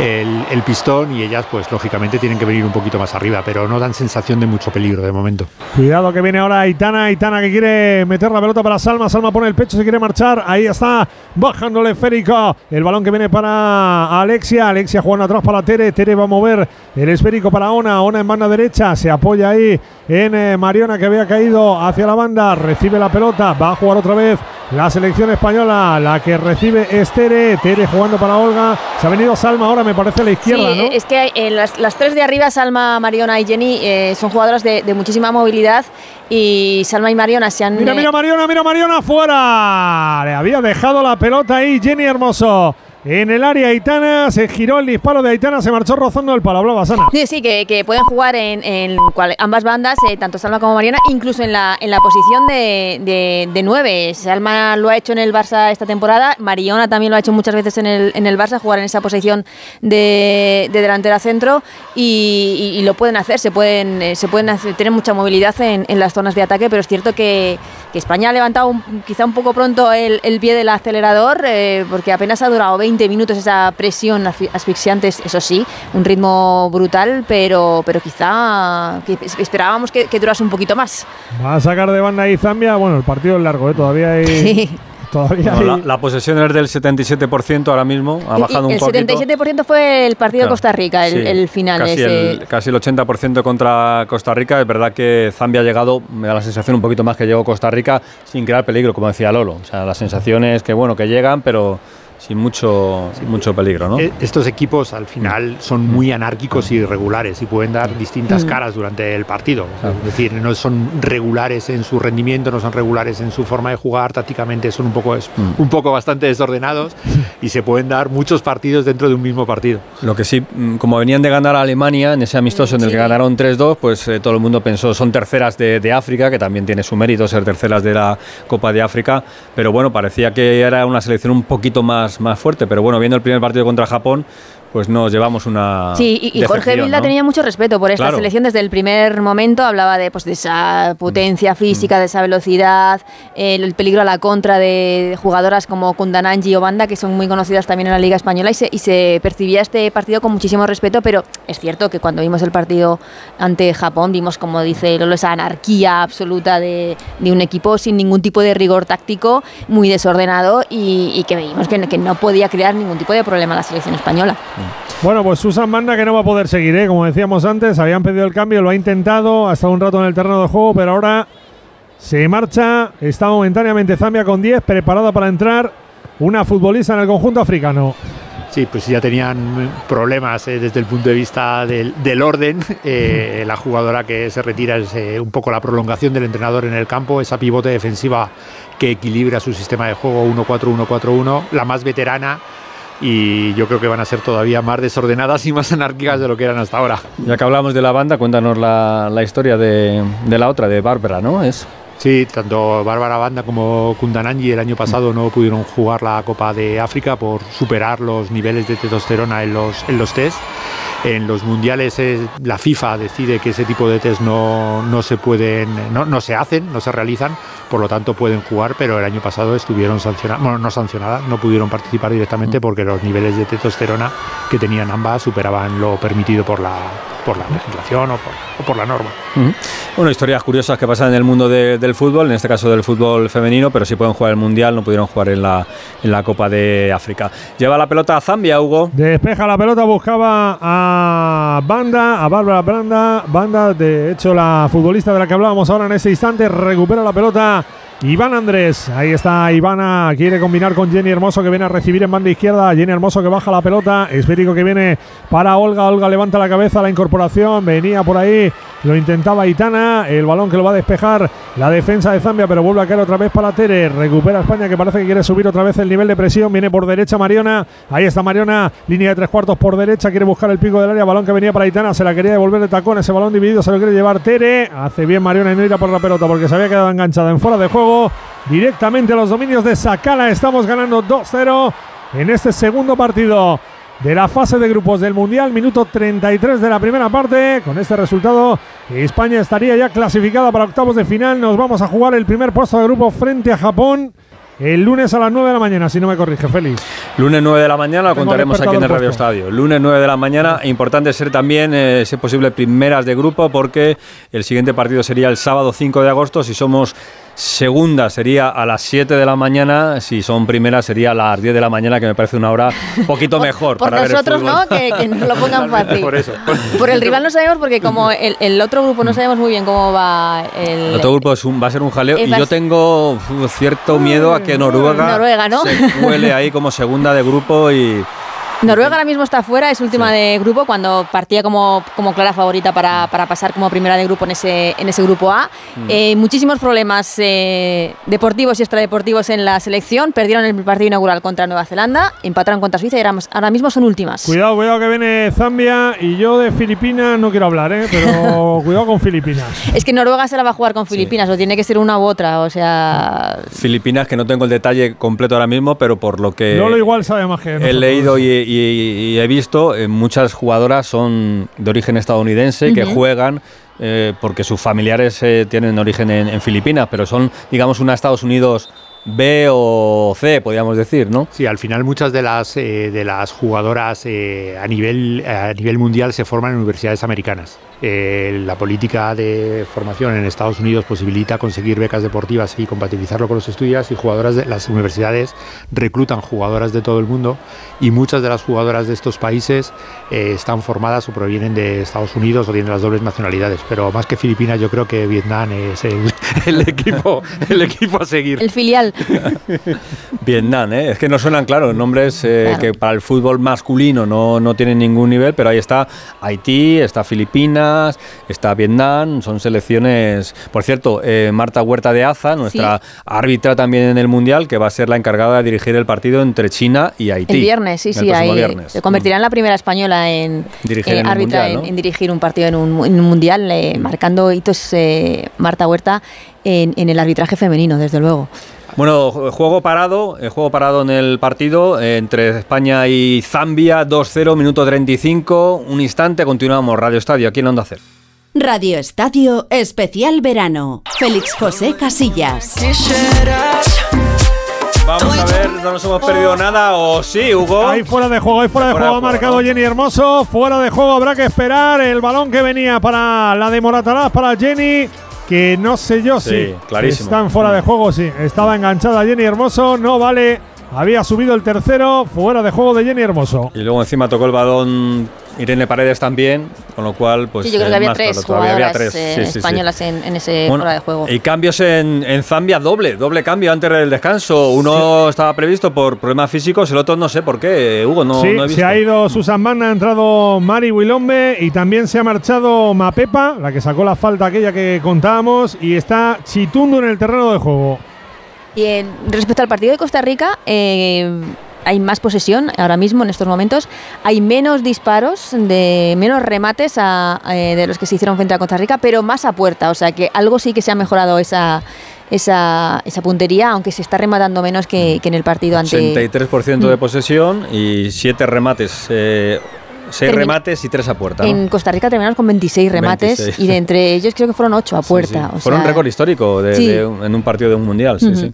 el, pistón y ellas pues lógicamente tienen que venir un poquito más arriba, pero no dan sensación de mucho peligro de momento. Cuidado que viene ahora Aitana, Aitana que quiere meter la pelota para Salma, Salma pone el pecho, se quiere marchar, ahí está, bajándole esférico, el balón que viene para Alexia, Alexia jugando atrás para Tere. Tere va a mover el esférico para Ona. Ona en banda derecha. Se apoya ahí en eh, Mariona que había caído hacia la banda, recibe la pelota, va a jugar otra vez la selección española, la que recibe Estere, Tere jugando para Olga, se ha venido Salma ahora me parece a la izquierda, Sí, ¿no? es que eh, las, las tres de arriba, Salma, Mariona y Jenny, eh, son jugadoras de, de muchísima movilidad y Salma y Mariona se han... Mira, eh, mira Mariona, mira Mariona fuera. Le había dejado la pelota ahí Jenny Hermoso. En el área Aitana se giró el disparo de Aitana, se marchó rozando el palo. Hablaba Sana. Sí, sí, que, pueden jugar en, ambas bandas, eh, tanto Salma como Mariana, incluso en la, posición de, de, nueve. Salma lo ha hecho en el Barça esta temporada, Mariona también lo ha hecho muchas veces en el, Barça, jugar en esa posición de, de delantera centro y, lo pueden hacer, se pueden, eh, hacer- mucha movilidad en, las zonas de ataque, pero es cierto que, España ha levantado quizá un poco pronto el, el pie del acelerador, eh, porque apenas ha durado 20 minutos esa presión asfi- asfixiante, eso sí, un ritmo brutal, pero, pero quizá que esperábamos que, que durase un poquito más. Va a sacar de banda ahí Zambia. Bueno, el partido es largo, ¿eh? todavía hay. Sí. Todavía Bueno, hay. la, la posesión es del 77% ahora mismo, ha Y- bajado y un poquito. el 77% fue el partido de Claro, Costa Rica, el, sí, el final. Casi ese- el, casi el 80% contra Costa Rica. Es verdad que Zambia ha llegado, me da la sensación un poquito más que llegó Costa Rica sin crear peligro, como decía Lolo. O sea, la sensación es que, bueno, que llegan, pero sin mucho, sin mucho peligro, ¿no? Eh, Estos equipos al final son muy anárquicos y irregulares y pueden dar distintas caras durante el partido. Es decir, no son regulares en su rendimiento, no son regulares en su forma de jugar, tácticamente son un poco, es- un poco bastante desordenados y se pueden dar muchos partidos dentro de un mismo partido. Lo que sí, mm, como venían de ganar a Alemania en ese amistoso en el Sí. que ganaron 3-2, pues eh, todo el mundo pensó, son terceras de, de África, que también tiene su mérito ser terceras de la Copa de África, pero bueno, parecía que era una selección un poquito más, fuerte, pero bueno, viendo el primer partido contra Japón, pues nos llevamos una Sí, y, y Jorge Vilda ¿no? tenía mucho respeto por esta Claro. selección desde el primer momento. Hablaba de, pues, de esa potencia Mm. física, de esa velocidad, el, el peligro a la contra de jugadoras como Kundananji o Banda, que son muy conocidas también en la Liga Española, y se, y se percibía este partido con muchísimo respeto. Pero es cierto que cuando vimos el partido ante Japón, vimos, como dice Lolo, esa anarquía absoluta de, de un equipo sin ningún tipo de rigor táctico, muy desordenado, y, y que vimos que, que no podía crear ningún tipo de problema a la selección española. Bueno, pues Susan Banda que no va a poder seguir, ¿eh? como decíamos antes, habían pedido el cambio, lo ha intentado, ha estado un rato en el terreno de juego, pero ahora se marcha, está momentáneamente Zambia con 10, preparada para entrar una futbolista en el conjunto africano. Sí, pues ya tenían problemas eh, desde el punto de vista del, orden. Eh, la jugadora que se retira es un poco la prolongación del entrenador en el campo, esa pivote defensiva que equilibra su sistema de juego 1-4-1-4-1, la más veterana. Y yo creo que van a ser todavía más desordenadas y más anárquicas de lo que eran hasta ahora. Ya que hablamos de la banda, cuéntanos la, la historia de, de la otra, de Bárbara, ¿no? Es Sí, tanto Bárbara Banda como Kundananji el año pasado no pudieron jugar la Copa de África por superar los niveles de testosterona en los, en los test. En los mundiales la FIFA decide que ese tipo de test no, no se pueden, no, no se hacen, no se realizan, por lo tanto pueden jugar, pero el año pasado estuvieron sancionadas, bueno, no sancionadas, no pudieron participar directamente porque los niveles de testosterona que tenían ambas superaban lo permitido por la, por la legislación o por, o por la norma. Bueno, historias curiosas que pasan en el mundo de- del fútbol, en este caso del fútbol femenino, pero sí pueden jugar el Mundial, no pudieron jugar en la, en la Copa de África. Lleva la pelota a Zambia, Hugo. Despeja la pelota, buscaba a Banda, a Bárbara Branda. Banda, de hecho, la futbolista de la que hablábamos ahora en este instante, recupera la pelota. Iván Andrés, ahí está Ivana, quiere combinar con Jenny Hermoso que viene a recibir en banda izquierda, Jenny Hermoso que baja la pelota, esférico que viene para Olga, Olga levanta la cabeza, la incorporación, venía por ahí, lo intentaba Itana, el balón que lo va a despejar la defensa de Zambia, pero vuelve a caer otra vez para Tere, recupera España que parece que quiere subir otra vez el nivel de presión, viene por derecha Mariona, ahí está Mariona, línea de tres cuartos por derecha, quiere buscar el pico del área, balón que venía para Itana, se la quería devolver de tacón, ese balón dividido se lo quiere llevar Tere, hace bien Mariona no ir a por la pelota porque se había quedado enganchada en fuera de juego, directamente a los dominios de Sakala, estamos ganando 2-0 en este segundo partido de la fase de grupos del Mundial, minuto 33 de la primera parte. Con este resultado, España estaría ya clasificada para octavos de final. Nos vamos a jugar el primer puesto de grupo frente a Japón el lunes a las 9 de la mañana, si no me corrige, Félix. Lunes 9 de la mañana, lo contaremos aquí en el Radio. Estadio. Lunes 9 de la mañana, importante ser también, eh, si es posible, primeras de grupo, porque el siguiente partido sería el sábado 5 de agosto. Si somos segunda sería a las 7 de la mañana, si son primeras sería a las 10 de la mañana, que me parece una hora un poquito mejor. Por, para nosotros, ver el ¿no? Que, que, nos lo pongan fácil. Por eso. Por el rival no sabemos porque como el, el, otro grupo no sabemos muy bien cómo va el... El otro grupo es un, va a ser un jaleo y yo tengo cierto miedo a que Noruega, Noruega, ¿no? se cuele ahí como segunda de grupo y... Noruega ahora mismo está fuera, es última de grupo cuando partía como, como clara favorita para, para pasar como primera de grupo en ese, en ese grupo A. Eh, muchísimos problemas eh, deportivos y extradeportivos en la selección. Perdieron el partido inaugural contra Nueva Zelanda, empataron contra Suiza y ahora, ahora mismo son últimas. Cuidado, cuidado que viene Zambia y yo de Filipinas no quiero hablar, ¿eh? pero cuidado con Filipinas. Es que Noruega se la va a jugar con Filipinas, o tiene que ser una u otra, o sea... Filipinas, que no tengo el detalle completo ahora mismo, pero por lo que Lolo igual sabe más que he leído y, y- y he visto, eh, muchas jugadoras son de origen estadounidense que juegan eh, porque sus familiares eh, tienen origen en, en Filipinas, pero son, digamos, una Estados Unidos B o C, podríamos decir, ¿no? Sí, al final muchas de las, eh, de las jugadoras eh, a, nivel, a nivel mundial se forman en universidades americanas. Eh, la política de formación en Estados Unidos posibilita conseguir becas deportivas y compatibilizarlo con los estudios y jugadoras de las universidades reclutan jugadoras de todo el mundo y muchas de las jugadoras de estos países eh, están formadas o provienen de Estados Unidos o tienen las dobles nacionalidades. Pero más que Filipinas yo creo que Vietnam es el, el equipo, el equipo a seguir. El filial. Vietnam, ¿eh? es que no suenan, claro, nombres eh, Claro. que para el fútbol masculino no, no tienen ningún nivel, pero ahí está Haití, está Filipinas, está Vietnam, son selecciones. Por cierto, eh, Marta Huerta de Aza, nuestra árbitra también en el Mundial, que va a ser la encargada de dirigir el partido entre China y Haití. El viernes, sí, el sí, ahí viernes. se convertirá en la primera española en Dirigir eh, en árbitra mundial, en, ¿no? en dirigir un partido en un, en un mundial, eh, marcando hitos eh, Marta Huerta en, en el arbitraje femenino, desde luego. Bueno, ju- juego parado, eh, juego parado en el partido eh, entre España y Zambia, 2-0, minuto 35, un instante, continuamos, Radio Estadio, aquí en Onda Cero. Radio Estadio Especial Verano. Félix José Casillas. Vamos a ver, no nos hemos perdido nada, o sí, Hugo. Ahí fuera de juego, ahí fuera de Fuera juego ha marcado ¿no? Jenny Hermoso. Fuera de juego habrá que esperar el balón que venía para la de Moratalaz, para Jenny. Que no sé yo Sí, si están fuera de juego, sí. Estaba enganchada Jenny Hermoso, no vale. Había subido el tercero, fuera de juego de Jenny Hermoso. Y luego encima tocó el balón Irene Paredes también, con lo cual, pues. sí, yo creo que había más tres había jugadoras tres. eh, Sí, sí, sí. españolas En, en ese Bueno, fuera de juego. Y cambios en, en Zambia doble, doble cambio antes del descanso. Uno estaba previsto por problemas físicos, el otro no sé por qué, Hugo, no, sí, no he visto. se ha ido Susan Banda, ha entrado Mari Wilombe y también se ha marchado Mapepa, la que sacó la falta aquella que contábamos, y está Chitundo en el terreno de juego. Y respecto al partido de Costa Rica, eh, hay más posesión ahora mismo en estos momentos. Hay menos disparos, de menos remates a- eh, de los que se hicieron frente a Costa Rica, pero más a puerta. O sea que algo sí que se ha mejorado esa, esa, esa puntería, aunque se está rematando menos que, en el partido ante. 83% de posesión y 7 remates. Eh, 6 Termina- remates y 3 a puerta. ¿no? En Costa Rica terminamos con 26 remates 26. y de entre ellos creo que fueron 8 a Sí, puerta. sí. o Fue un récord histórico de- Sí. de un- en un partido de un mundial. Sí, Ujú. sí.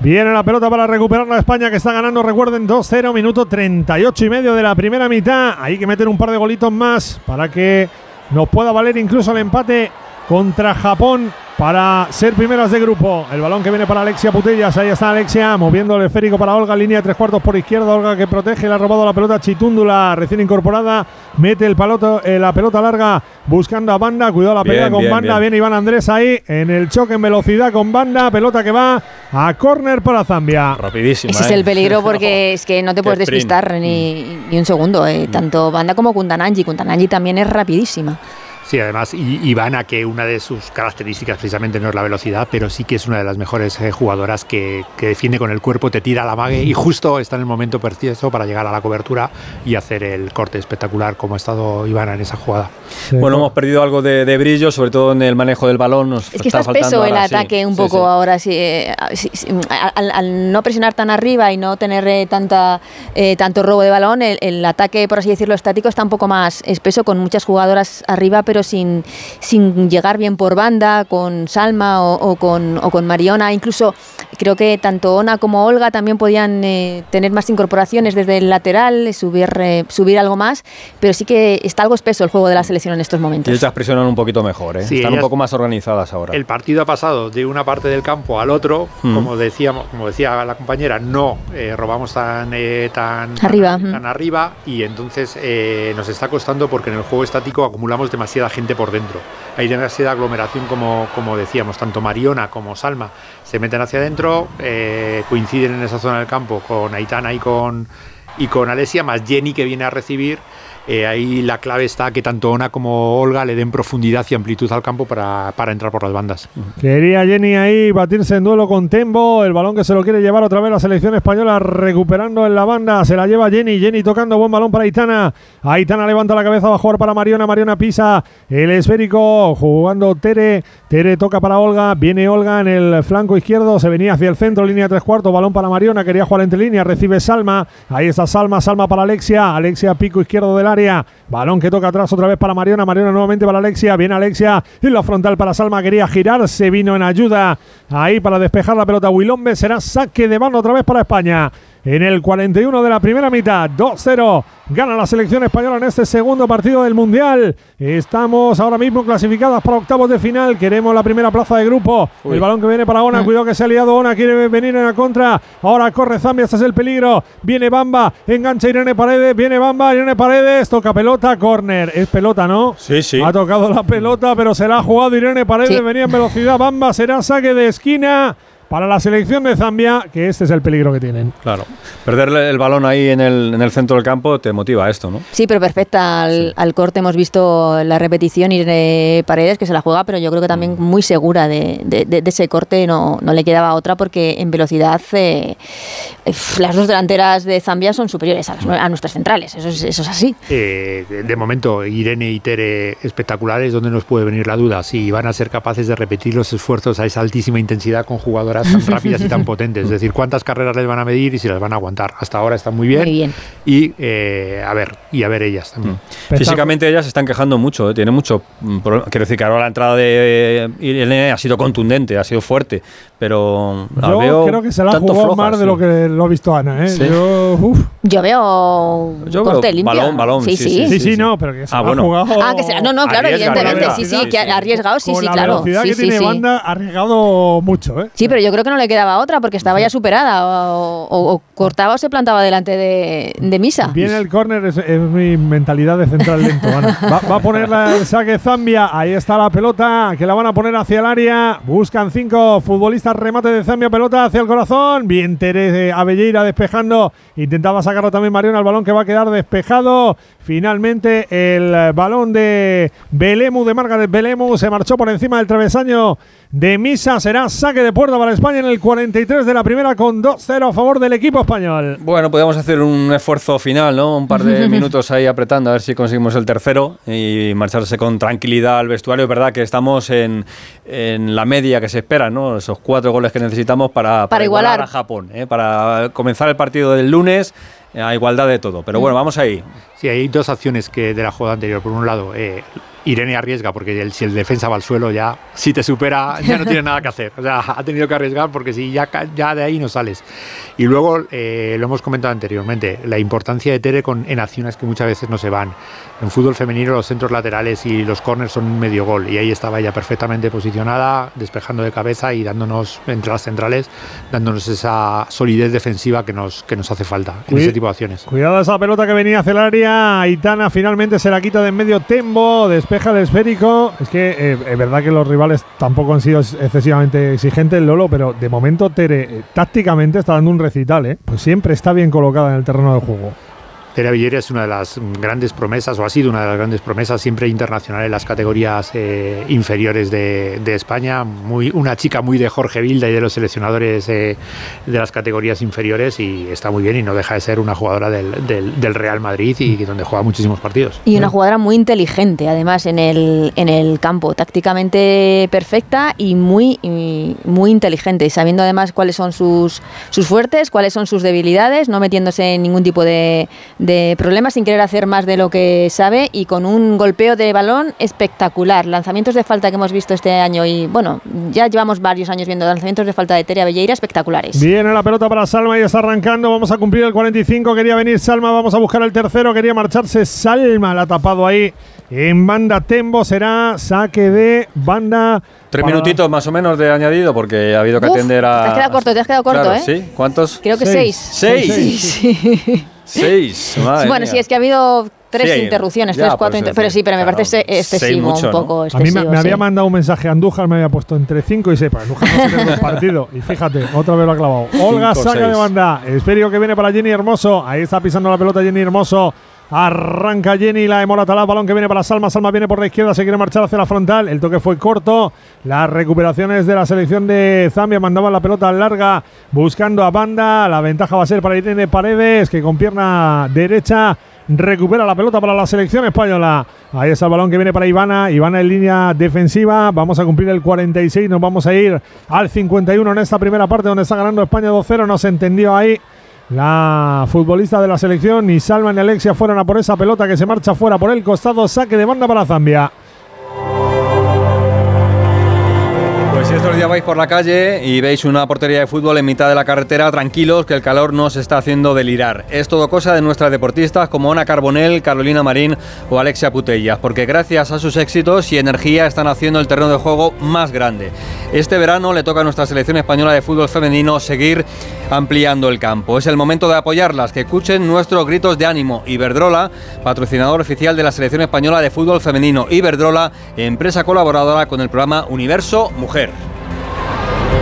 Viene la pelota para recuperar la España que está ganando, recuerden, 2-0, minuto 38 y medio de la primera mitad. Hay que meter un par de golitos más para que nos pueda valer incluso el empate contra Japón para ser primeras de grupo. El balón que viene para Alexia Putellas, ahí está Alexia moviendo el esférico para Olga, línea de tres cuartos por izquierda, Olga que protege, le ha robado la pelota Chitúndula, recién incorporada, mete el paloto, eh, la pelota larga buscando a Banda, cuidado la Bien, pelea con bien, Banda, bien. viene Iván Andrés ahí en el choque en velocidad con Banda, pelota que va a córner para Zambia. Rapidísima. Ese es ¿eh? el peligro porque es que no te puedes sprint. despistar ni, ni un segundo. eh. Tanto Banda como Kundananji. Kundananji también es rapidísima. Sí, además, y Ivana, que una de sus características precisamente no es la velocidad, pero sí que es una de las mejores eh, jugadoras que, que defiende con el cuerpo, te tira a la mague y justo está en el momento preciso para llegar a la cobertura y hacer el corte espectacular como ha estado Ivana en esa jugada. Bueno, hemos perdido algo de, de brillo, sobre todo en el manejo del balón. Nos Es que está está faltando espeso el ahora, sí. ataque un Sí, poco sí. ahora. sí, eh, sí, sí, al, al no presionar tan arriba y no tener eh, tanta, eh, tanto robo de balón, el, el ataque, por así decirlo, estático está un poco más espeso, con muchas jugadoras arriba, pero sin, sin llegar bien por banda, con Salma o, o con, o con Mariona. Incluso creo que tanto Ona como Olga también podían eh, tener más incorporaciones desde el lateral, subir, eh, subir algo más, pero sí que está algo espeso el juego de la selección en estos momentos. Y ellas presionan un poquito mejor, ¿eh? están un poco más organizadas ahora. El partido ha pasado de una parte del campo al otro, mm. como, decíamos, como decía la compañera, no robamos tan, tan, arriba. tan arriba y entonces nos está costando porque en el juego estático acumulamos demasiada gente por dentro. Hay demasiada aglomeración, como, como decíamos, tanto Mariona como Salma se meten hacia adentro, eh, coinciden en esa zona del campo con Aitana y con, y con Alesia, más Jenny que viene a recibir eh, ahí la clave está que tanto Ona como Olga le den profundidad y amplitud al campo para, entrar por las bandas. Quería Jenny ahí batirse en duelo con Tembo, el balón que se lo quiere llevar otra vez la selección española recuperando en la banda, se la lleva Jenny, Jenny tocando buen balón para Aitana, Aitana levanta la cabeza, va para Mariona, Mariona pisa el esférico, jugando Tere, Tere toca para Olga, viene Olga en el flanco izquierdo, se venía hacia el centro, línea tres cuartos, balón para Mariona, quería jugar entre líneas, recibe Salma, ahí está Salma, Salma para Alexia, Alexia pico izquierdo del Balón que toca atrás otra vez para Mariona. Mariona nuevamente para Alexia. Viene Alexia en la frontal para Salma. Quería girar. Se vino en ayuda ahí para despejar la pelota. Wilombe será saque de mano otra vez para España en el 41 de la primera mitad. 2-0. Gana la selección española en este segundo partido del Mundial. Estamos ahora mismo clasificadas para octavos de final. Queremos la primera plaza de grupo. El balón que viene para Ona. Mm. Cuidado que se ha liado Ona. Quiere venir en la contra. Ahora corre Zambia. Este es el peligro. Viene Bamba. Engancha Irene Paredes. Viene Bamba. Irene Paredes. Toca pelota. Corner. Es pelota, ¿no? Sí, sí. Ha tocado la pelota, pero se la ha jugado Irene Paredes. Venía en velocidad. Bamba será saque de esquina para la selección de Zambia, que este es el peligro que tienen. Claro. Perder el balón ahí en el, en el centro del campo te motiva esto, ¿no? Sí, pero perfecta al, corte. Hemos visto la repetición y de Paredes que se la juega, pero yo creo que también mm. muy segura de, ese corte. No, no, le quedaba otra porque en velocidad eh, las dos delanteras de Zambia son superiores a, nuestras centrales. Eso es, eso es así. Eh, de momento, Irene y Tere espectaculares, donde nos puede venir la duda si van a ser capaces de repetir los esfuerzos a esa altísima intensidad con tan rápidas y tan potentes. Es decir, cuántas carreras les van a medir y si las van a aguantar. Hasta ahora están muy bien. Muy bien. Y eh, a ver, y a ver ellas también. Mm. Físicamente ellas se están quejando mucho, ¿eh? tiene mucho mm, Quiero decir que ahora la entrada de Irene ha sido contundente, ha sido fuerte, pero Yo creo que se la ha jugado más de lo que lo ha visto Ana. ¿eh? Yo, Yo, veo Yo corte veo balón, balón. Sí, sí. Sí, sí, no, pero que se ah, ha jugado. Ah, que se, no, no, claro, evidentemente. Sí, sí, que ha arriesgado, sí, sí, claro. La velocidad que tiene Banda ha arriesgado mucho, ¿eh? Sí, pero yo creo que no le quedaba otra porque estaba ya superada. O, cortaba o se plantaba delante de, Misa. Viene el córner, es, mi mentalidad de central lento. Va, a poner el saque Zambia. Ahí está la pelota que la van a poner hacia el área. Buscan cinco futbolistas. Remate de Zambia, pelota hacia el corazón. Bien Teresa Avelleira despejando. Intentaba sacarlo también Mariona. El balón que va a quedar despejado. Finalmente el balón de Belemu, de Margaret Belemu, se marchó por encima del travesaño de Misa. Será saque de puerta para España en el 43 de la primera con 2-0 a favor del equipo español. Bueno, podemos hacer un esfuerzo final, ¿no? Un par de minutos ahí apretando a ver si conseguimos el tercero y marcharse con tranquilidad al vestuario. Es verdad que estamos en, en la media que se espera, ¿no? Esos cuatro goles que necesitamos para, para, igualar. a Japón, ¿eh? para comenzar el partido del lunes a igualdad de todo. Pero bueno, vamos ahí. Sí, hay dos acciones que de la jugada anterior. Por un lado, eh, Irene arriesga porque si el defensa va al suelo ya, si te supera, ya no tiene nada que hacer. O sea, ha tenido que arriesgar porque si ya, ya de ahí no sales. Y luego, eh, lo hemos comentado anteriormente, la importancia de Tere con, en acciones que muchas veces no se van. En fútbol femenino los centros laterales y los corners son medio gol y ahí estaba ella perfectamente posicionada, despejando de cabeza y dándonos entre las centrales, dándonos esa solidez defensiva que nos, que nos hace falta en ese tipo de acciones. Cuidado esa pelota que venía hacia el área, Aitana finalmente se la quita de en medio tempo, despeja el esférico. Es que eh, es verdad que los rivales tampoco han sido excesivamente exigentes, Lolo, pero de momento Tere eh, tácticamente está dando un recital, ¿eh? pues siempre está bien colocada en el terreno de juego. Tere Villera es una de las grandes promesas, o ha sido una de las grandes promesas, siempre internacional en las categorías eh, inferiores de, España. Muy, una chica muy de Jorge Vilda y de los seleccionadores eh, de las categorías inferiores y está muy bien y no deja de ser una jugadora del, Real Madrid y donde juega muchísimos partidos. Y una jugadora muy inteligente, además, en el, campo, tácticamente perfecta y muy, muy inteligente, sabiendo además cuáles son sus, sus fuertes, cuáles son sus debilidades, no metiéndose en ningún tipo de de problemas sin querer hacer más de lo que sabe y con un golpeo de balón espectacular. Lanzamientos de falta que hemos visto este año y bueno, ya llevamos varios años viendo lanzamientos de falta de Teria Belleira espectaculares. Viene la pelota para Salma y está arrancando. Vamos a cumplir el 45. Quería venir Salma, vamos a buscar el tercero. Quería marcharse Salma, la ha tapado ahí en banda Tembo. Será saque de banda. Tres minutitos más o menos de añadido porque ha habido que Uf, atender a. te has quedado corto, te has quedado corto, Claro, ¿eh? Sí, ¿cuántos? Creo que Seis. seis. Seis. Sí, sí. Seis. madre bueno, mía. sí, es que ha habido tres Sí, interrupciones, ya, tres, cuatro inter- Pero sí, pero me claro, parece seis excesivo, mucho, un ¿no? poco A mí excesivo. me, me había sí. mandado un mensaje Andújar, me había puesto entre 5 y 6. Para Andújar no el partido. Y fíjate, otra vez lo ha clavado. Olga Cinco, saca de seis. banda. Esférico que viene para Jenny Hermoso. Ahí está pisando la pelota Jenny Hermoso. Arranca Jenny, la de Moratalá, balón que viene para Salma. Salma viene por la izquierda, se quiere marchar hacia la frontal. El toque fue corto. Las recuperaciones de la selección de Zambia mandaban la pelota larga buscando a banda. La ventaja va a ser para Irene Paredes, que con pierna derecha recupera la pelota para la selección española. Ahí está el balón que viene para Ivana. Ivana en línea defensiva. Vamos a cumplir el 46. Nos vamos a ir al 51 en esta primera parte donde está ganando España 2-0. No se entendió ahí. La futbolista de la selección, ni Salma ni Alexia fueron a por esa pelota que se marcha fuera por el costado. Saque de banda para Zambia. Pues si estos días vais por la calle y veis una portería de fútbol en mitad de la carretera, tranquilos que el calor no os está haciendo delirar. Es todo cosa de nuestras deportistas como Ana Carbonell, Carolina Marín o Alexia Putellas, porque gracias a sus éxitos y energía están haciendo el terreno de juego más grande. Este verano le toca a nuestra selección española de fútbol femenino seguir ampliando el campo. Es el momento de apoyarlas, que escuchen nuestros gritos de ánimo. Iberdrola, patrocinador oficial de la selección española de fútbol femenino. Iberdrola, empresa colaboradora con el programa Universo Mujer.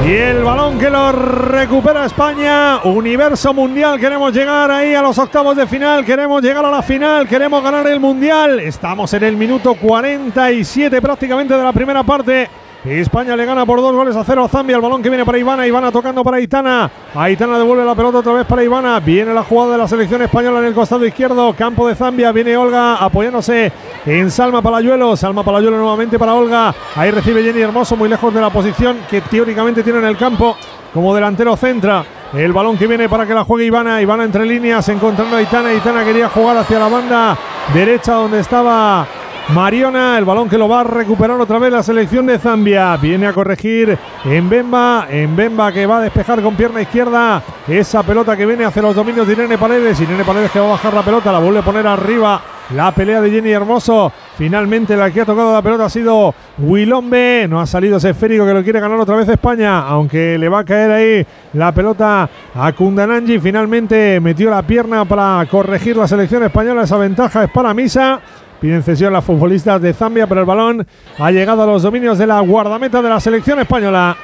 Y el balón que lo recupera España. Universo mundial. Queremos llegar ahí a los octavos de final. Queremos llegar a la final. Queremos ganar el mundial. Estamos en el minuto 47 prácticamente de la primera parte. España le gana por dos goles a cero a Zambia. El balón que viene para Ivana. Ivana tocando para Aitana. Aitana devuelve la pelota otra vez para Ivana. Viene la jugada de la selección española en el costado izquierdo. Campo de Zambia. Viene Olga apoyándose en Salma Palayuelo. Salma Palayuelo nuevamente para Olga. Ahí recibe Jenny Hermoso muy lejos de la posición que teóricamente tiene en el campo como delantero centra. El balón que viene para que la juegue Ivana. Ivana entre líneas encontrando a Aitana. Aitana quería jugar hacia la banda derecha donde estaba Mariona, el balón que lo va a recuperar otra vez la selección de Zambia. Viene a corregir en Bemba. En Bemba que va a despejar con pierna izquierda esa pelota que viene hacia los dominios de Irene Paredes. Irene Paredes que va a bajar la pelota, la vuelve a poner arriba. La pelea de Jenny Hermoso. Finalmente la que ha tocado la pelota ha sido Wilombe. No ha salido ese esférico que lo quiere ganar otra vez España. Aunque le va a caer ahí la pelota a Kundananji. Finalmente metió la pierna para corregir la selección española. Esa ventaja es para Misa. Piden cesión las futbolistas de Zambia, pero el balón ha llegado a los dominios de la guardameta de la selección española.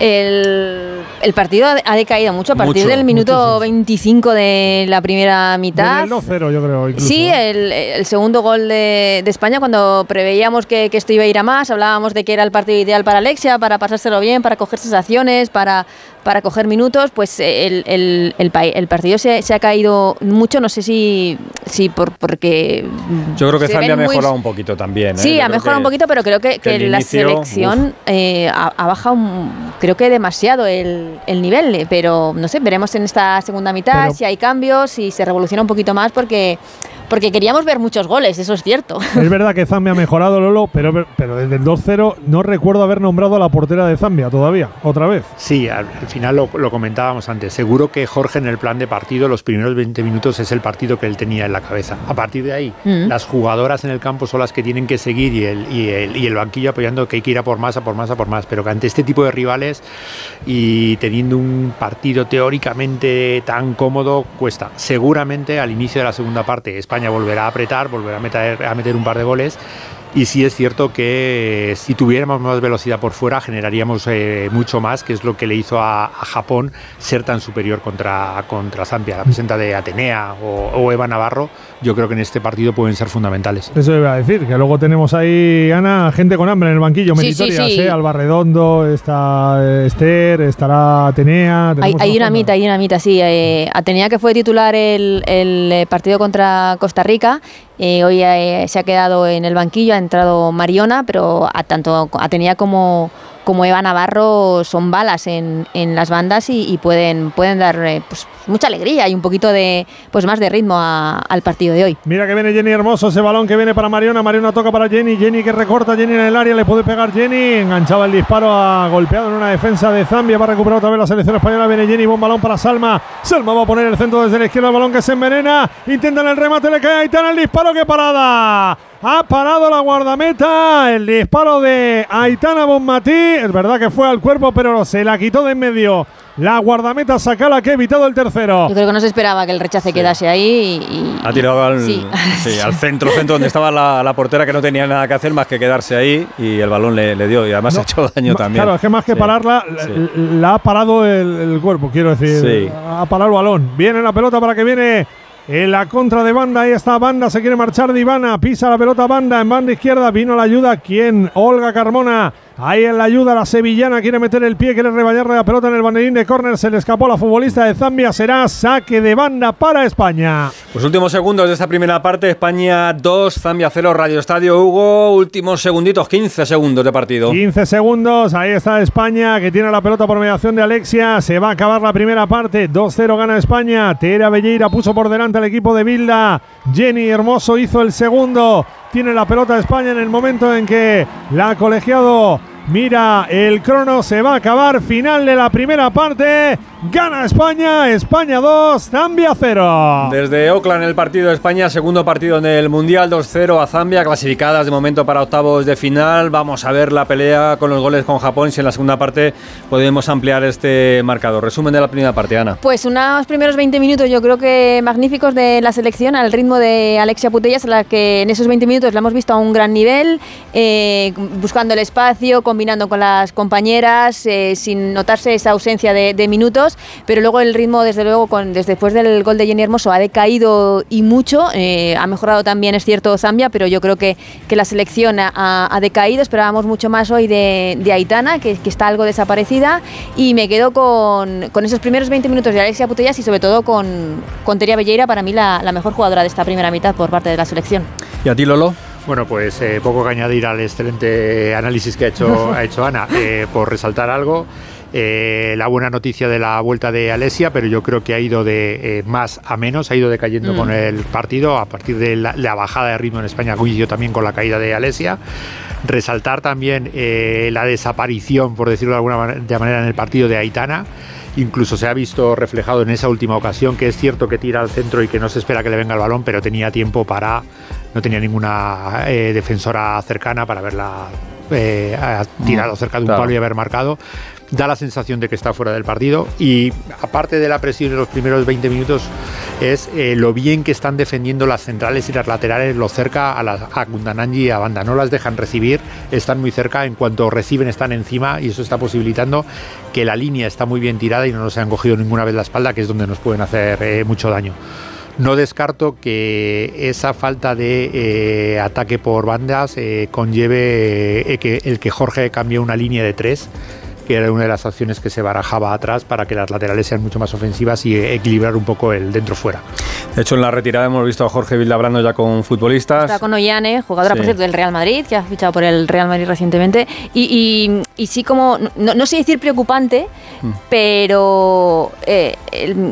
El, el partido ha decaído mucho a partir Mucho, del minuto mucho, sí. 25 de la primera mitad. Desde el 2-0, yo creo. Incluso, Sí, el, el segundo gol de, de España, cuando preveíamos que, que esto iba a ir a más, hablábamos de que era el partido ideal para Alexia, para pasárselo bien, para coger sensaciones, para, para coger minutos, pues el, el, el, pa- el partido se, se ha caído mucho, no sé si, si por, porque... Yo creo que se Zambia ha muy- mejorado un poquito también. ¿eh? Sí, Yo ha mejorado que- un poquito, pero creo que, que la inicio, selección eh, ha, ha bajado, un- creo que demasiado el, el nivel. eh, Pero no sé, veremos en esta segunda mitad Pero- si hay cambios, si se revoluciona un poquito más, porque, porque queríamos ver muchos goles, eso es cierto. Es verdad que Zambia ha mejorado, Lolo, pero, pero desde el 2-0 no recuerdo haber nombrado a la portera de Zambia todavía, otra vez. Sí, al, al final lo, lo comentábamos antes. Seguro que Jorge en el plan de partido, los primeros 20 minutos es el partido que él tenía en la cabeza. A partir de ahí, Mm. las jugadoras en el campo son las que tienen que seguir y el, y, el, y el banquillo apoyando que hay que ir a por más, a por más, a por más. Pero que ante este tipo de rivales y teniendo un partido teóricamente tan cómodo, cuesta. Seguramente al inicio de la segunda parte España volverá a apretar, volverá a meter, un par de goles. Y sí es cierto que eh, si tuviéramos más velocidad por fuera generaríamos eh, mucho más, que es lo que le hizo a, Japón ser tan superior contra, contra Zambia. La presenta de Atenea o Eva Navarro, yo creo que en este partido pueden ser fundamentales. Eso iba a decir, que luego tenemos ahí, Ana, gente con hambre en el banquillo, Sí, sí, meritorias, sí. ¿eh? Alba Redondo, está eh, Esther, estará Atenea. Hay, una mitad, hay una mitad, sí. Eh, Atenea que fue titular el, el, eh, partido contra Costa Rica, eh, hoy eh, se ha quedado en el banquillo, ha entrado Mariona, pero a tanto Atenea como, como Eva Navarro son balas en, en las bandas y, pueden, pueden dar eh, pues, mucha alegría y un poquito de pues más de ritmo al partido de hoy. Mira que viene Jenny Hermoso, ese balón que viene para Mariona, Mariona toca para Jenny, Jenny que recorta, Jenny en el área, le puede pegar Jenny, enganchaba el disparo, ha golpeado en una defensa de Zambia, va a recuperar otra vez la selección española, viene Jenny, buen balón para Salma, Salma va a poner el centro desde la izquierda, el balón que se envenena, intentan el remate, le cae Aitana el disparo, que parada. Ha parado la guardameta. El disparo de Aitana Bonmatí. Es verdad que fue al cuerpo, pero se la quitó de en medio. La guardameta Sacala que ha evitado el tercero. Yo creo que no se esperaba que el rechace quedase ahí. Y, ha tirado al, al, centro, centro donde estaba la, portera que no tenía nada que hacer más que quedarse ahí y el balón le, dio y además ha hecho daño también. Claro, es que más que pararla, la, ha parado el, cuerpo, quiero decir. Ha parado el balón. Viene la pelota para que viene en la contra de banda, ahí está Banda, se quiere marchar de Ivana, pisa la pelota Banda, en banda izquierda. Vino la ayuda, ¿quién? Olga Carmona Ahí en la ayuda la sevillana quiere meter el pie, quiere rebañarle la pelota en el banderín de córner. Se le escapó la futbolista de Zambia. Será saque de banda para España. Los últimos segundos de esta primera parte. España 2, Zambia 0, Radio Estadio Hugo. Últimos segunditos, 15 segundos de partido. 15 segundos. Ahí está España que tiene la pelota por mediación de Alexia. Se va a acabar la primera parte. 2-0 gana España. Tera Belleira puso por delante al equipo de Bilda. Jenny Hermoso hizo el segundo. Tiene la pelota España en el momento en que la colegiado Mira, el crono se va a acabar. Final de la primera parte. Gana España, España 2, Zambia 0. Desde Oakland el partido de España, segundo partido en el Mundial 2-0 a Zambia, clasificadas de momento para octavos de final. Vamos a ver la pelea con los goles con Japón, si en la segunda parte podemos ampliar este marcador. Resumen de la primera parte, Ana. Pues unos primeros 20 minutos yo creo que magníficos de la selección al ritmo de Alexia Putellas, a la que en esos 20 minutos la hemos visto a un gran nivel, eh, buscando el espacio, combinando con las compañeras, eh, sin notarse esa ausencia de minutos pero luego el ritmo, desde luego, con, desde después del gol de Jenny Hermoso ha decaído y mucho. Eh, ha mejorado también, es cierto, Zambia, pero yo creo que, que la selección ha, decaído. Esperábamos mucho más hoy de, de Aitana, que, que, está algo desaparecida, y me quedo con, con, esos primeros 20 minutos de Alexia Putellas y sobre todo con, con Teria Belleira, para mí la, la mejor jugadora de esta primera mitad por parte de la selección. ¿Y a ti, Lolo? Bueno, pues eh, poco que añadir al excelente análisis que ha hecho, ha hecho Ana. Eh, por resaltar algo, eh, la buena noticia de la vuelta de Alesia, pero yo creo que ha ido de eh, más a menos, ha ido decayendo mm. con el partido. A partir de la, bajada de ritmo en España, coincidió también con la caída de Alesia. Resaltar también eh, la desaparición, por decirlo de alguna manera, en el partido de Aitana. Incluso se ha visto reflejado en esa última ocasión, que es cierto que tira al centro y que no se espera que le venga el balón, pero tenía tiempo para, no tenía ninguna defensora cercana para haberla tirado mm, cerca de un palo y haber marcado da la sensación de que está fuera del partido y aparte de la presión en los primeros 20 minutos es eh, lo bien que están defendiendo las centrales y las laterales lo cerca a, la, a y a Banda, no las dejan recibir, están muy cerca, en cuanto reciben están encima y eso está posibilitando que la línea está muy bien tirada y no nos han cogido ninguna vez la espalda, que es donde nos pueden hacer eh, mucho daño. No descarto que esa falta de eh, ataque por bandas conlleve que el que Jorge cambie una línea de tres que era una de las acciones que se barajaba atrás para que las laterales sean mucho más ofensivas y equilibrar un poco el dentro-fuera. De hecho, en la retirada hemos visto a Jorge Vilda hablando ya con futbolistas. Está con Ollane, jugadora, por cierto, del Real Madrid, que ha fichado por el Real Madrid recientemente. Y, sí como, no, sé decir preocupante, mm. pero eh,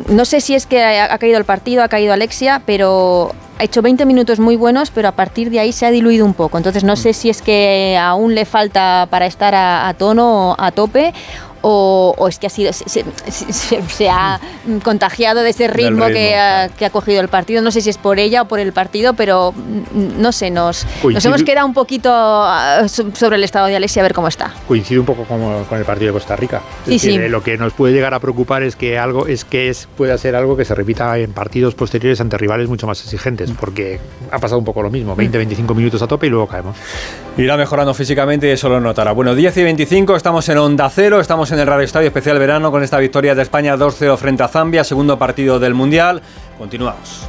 no sé si es que ha, caído el partido, ha caído Alexia, pero ha hecho 20 minutos muy buenos, pero a partir de ahí se ha diluido un poco. Entonces no sé si es que aún le falta para estar a, a tono, a tope, o, es que ha sido se, ha contagiado de ese ritmo, que, ha, cogido el partido. No sé si es por ella o por el partido, pero mm, no sé, nos, nos hemos quedado un poquito ah, sobre el estado de Alexia a ver cómo está. Coincide un poco con el partido de Costa Rica. Sí, sí. Lo que nos puede llegar a preocupar es que algo es que es, puede ser algo que se repita en partidos posteriores ante rivales mucho más exigentes, porque ha pasado un poco lo mismo, 20-25 minutos a tope y luego caemos. Irá mejorando físicamente y eso lo notará. Bueno, 10 y 25, estamos en Onda Cero, estamos en el Radio Estadio Especial Verano con esta victoria de España 2-0 frente a Zambia, segundo partido del Mundial. Continuamos.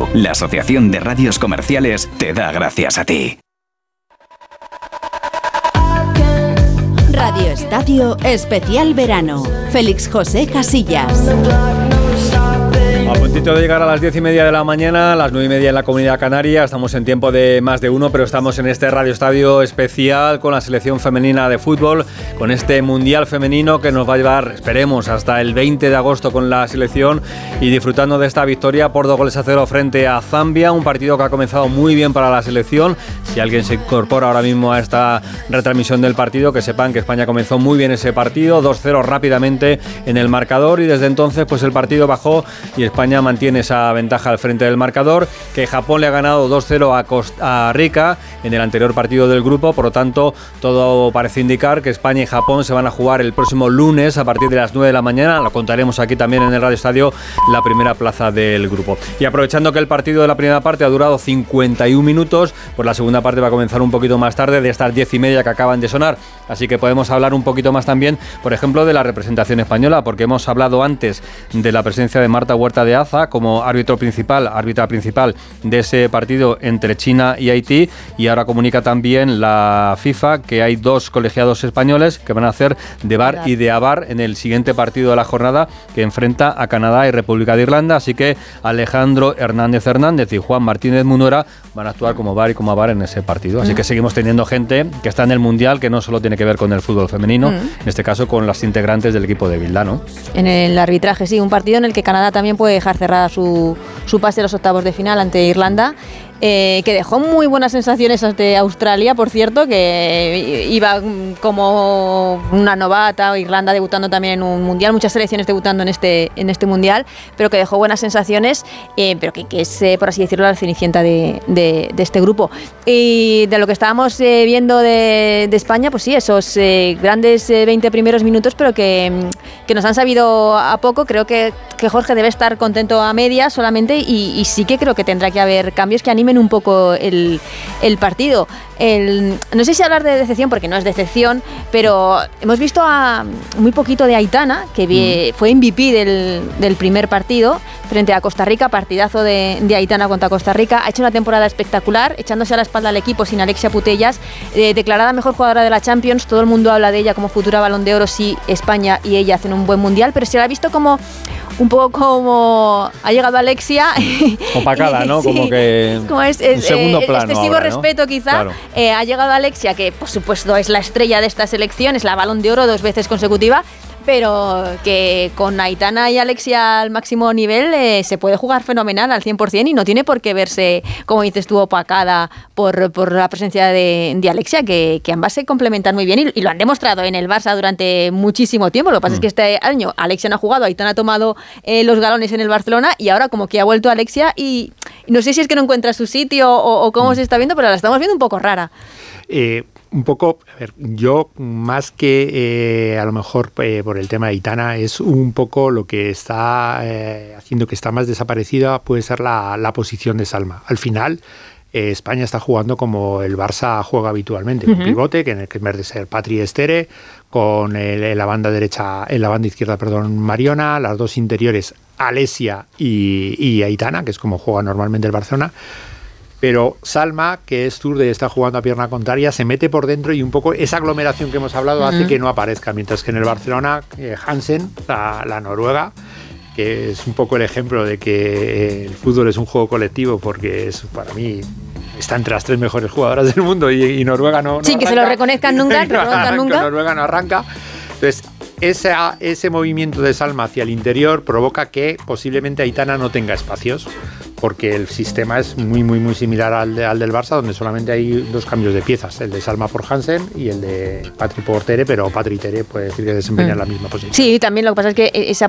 la Asociación de Radios Comerciales te da gracias a ti. Radio Estadio Especial Verano. Félix José Casillas. Puntito de llegar a las diez y media de la mañana, a las nueve y media en la Comunidad Canaria. Estamos en tiempo de más de uno, pero estamos en este Radio Estadio especial con la selección femenina de fútbol, con este Mundial femenino que nos va a llevar, esperemos, hasta el 20 de agosto con la selección y disfrutando de esta victoria por dos goles a cero frente a Zambia, un partido que ha comenzado muy bien para la selección. Si alguien se incorpora ahora mismo a esta retransmisión del partido, que sepan que España comenzó muy bien ese partido, 2-0 rápidamente en el marcador y desde entonces pues el partido bajó y España Mantiene esa ventaja al frente del marcador, que Japón le ha ganado 2-0 a Costa Rica en el anterior partido del grupo, por lo tanto todo parece indicar que España y Japón se van a jugar el próximo lunes a partir de las 9 de la mañana, lo contaremos aquí también en el Radio Estadio, la primera plaza del grupo. Y aprovechando que el partido de la primera parte ha durado 51 minutos, pues la segunda parte va a comenzar un poquito más tarde, de estas 10 y media que acaban de sonar, así que podemos hablar un poquito más también, por ejemplo, de la representación española, porque hemos hablado antes de la presencia de Marta Huerta de Como árbitro principal, árbitra principal de ese partido entre China y Haití. Y ahora comunica también la FIFA que hay dos colegiados españoles que van a hacer de bar y de abar en el siguiente partido de la jornada que enfrenta a Canadá y República de Irlanda, así que Alejandro Hernández Hernández y Juan Martínez Munora van a actuar como bar y como abar en ese partido, así que seguimos teniendo gente que está en el Mundial que no solo tiene que ver con el fútbol femenino, en este caso con las integrantes del equipo de Vildano. En el arbitraje, sí, un partido en el que Canadá también puede dejar cerrada su, su pase a los octavos de final ante Irlanda eh, que dejó muy buenas sensaciones ante Australia, por cierto, que iba como una novata, Irlanda debutando también en un mundial, muchas selecciones debutando en este, en este mundial, pero que dejó buenas sensaciones, eh, pero que, que, es, eh, por así decirlo, la cenicienta de, de, de, este grupo. Y de lo que estábamos viendo de, de, España, pues sí, esos grandes 20 primeros minutos, pero que, que, nos han sabido a poco. Creo que, que Jorge debe estar contento a media solamente y, y sí que creo que tendrá que haber cambios que animen un poco el, el partido. El, no sé si hablar de decepción, porque no es decepción, pero hemos visto a muy poquito de Aitana, que vi, mm. fue MVP del, del, primer partido frente a Costa Rica, partidazo de, de, Aitana contra Costa Rica. Ha hecho una temporada espectacular, echándose a la espalda al equipo sin Alexia Putellas, eh, declarada mejor jugadora de la Champions. Todo el mundo habla de ella como futura balón de oro si España y ella hacen un buen mundial, pero se la ha visto como un poco como ha llegado Alexia. Opacada, ¿no? Sí, como que como es, es, un segundo eh, plano. Excesivo ahora, ¿no? respeto, quizá. Claro. Eh, ha llegado Alexia, que por supuesto es la estrella de esta selección, es la balón de oro dos veces consecutiva pero que con Aitana y Alexia al máximo nivel eh, se puede jugar fenomenal al 100% y no tiene por qué verse, como dices tú, opacada por, por la presencia de, de Alexia, que, que, ambas se complementan muy bien y, y, lo han demostrado en el Barça durante muchísimo tiempo. Lo que pasa mm. es que este año Alexia no ha jugado, Aitana ha tomado eh, los galones en el Barcelona y ahora como que ha vuelto Alexia y no sé si es que no encuentra su sitio o, o cómo mm. se está viendo, pero la estamos viendo un poco rara. Eh, un poco, a ver, yo más que eh, a lo mejor eh, por el tema de Itana, es un poco lo que está eh, haciendo que está más desaparecida, puede ser la, la posición de Salma. Al final, eh, España está jugando como el Barça juega habitualmente, uh -huh. un pivote, que en el que en vez de ser Patri Estere, con el, en la banda derecha, en la banda izquierda, perdón, Mariona, las dos interiores, Alesia y, y Aitana, que es como juega normalmente el Barcelona pero Salma, que es zurda y está jugando a pierna contraria, se mete por dentro y un poco esa aglomeración que hemos hablado hace que no aparezca, mientras que en el Barcelona, eh, Hansen, la, la, noruega, que es un poco el ejemplo de que el fútbol es un juego colectivo, porque es para mí está entre las tres mejores jugadoras del mundo y, y Noruega no, no Sí, arranca. que se lo reconozcan nunca, no arranca, nunca. Noruega no arranca. Entonces, ese, ese movimiento de Salma hacia el interior provoca que posiblemente Aitana no tenga espacios porque el sistema es muy, muy, muy similar al, al, del Barça, donde solamente hay dos cambios de piezas, el de Salma por Hansen y el de Patri por Tere, pero Patri y Tere puede decir que desempeñan mm. la misma posición. Sí, también lo que pasa es que esa,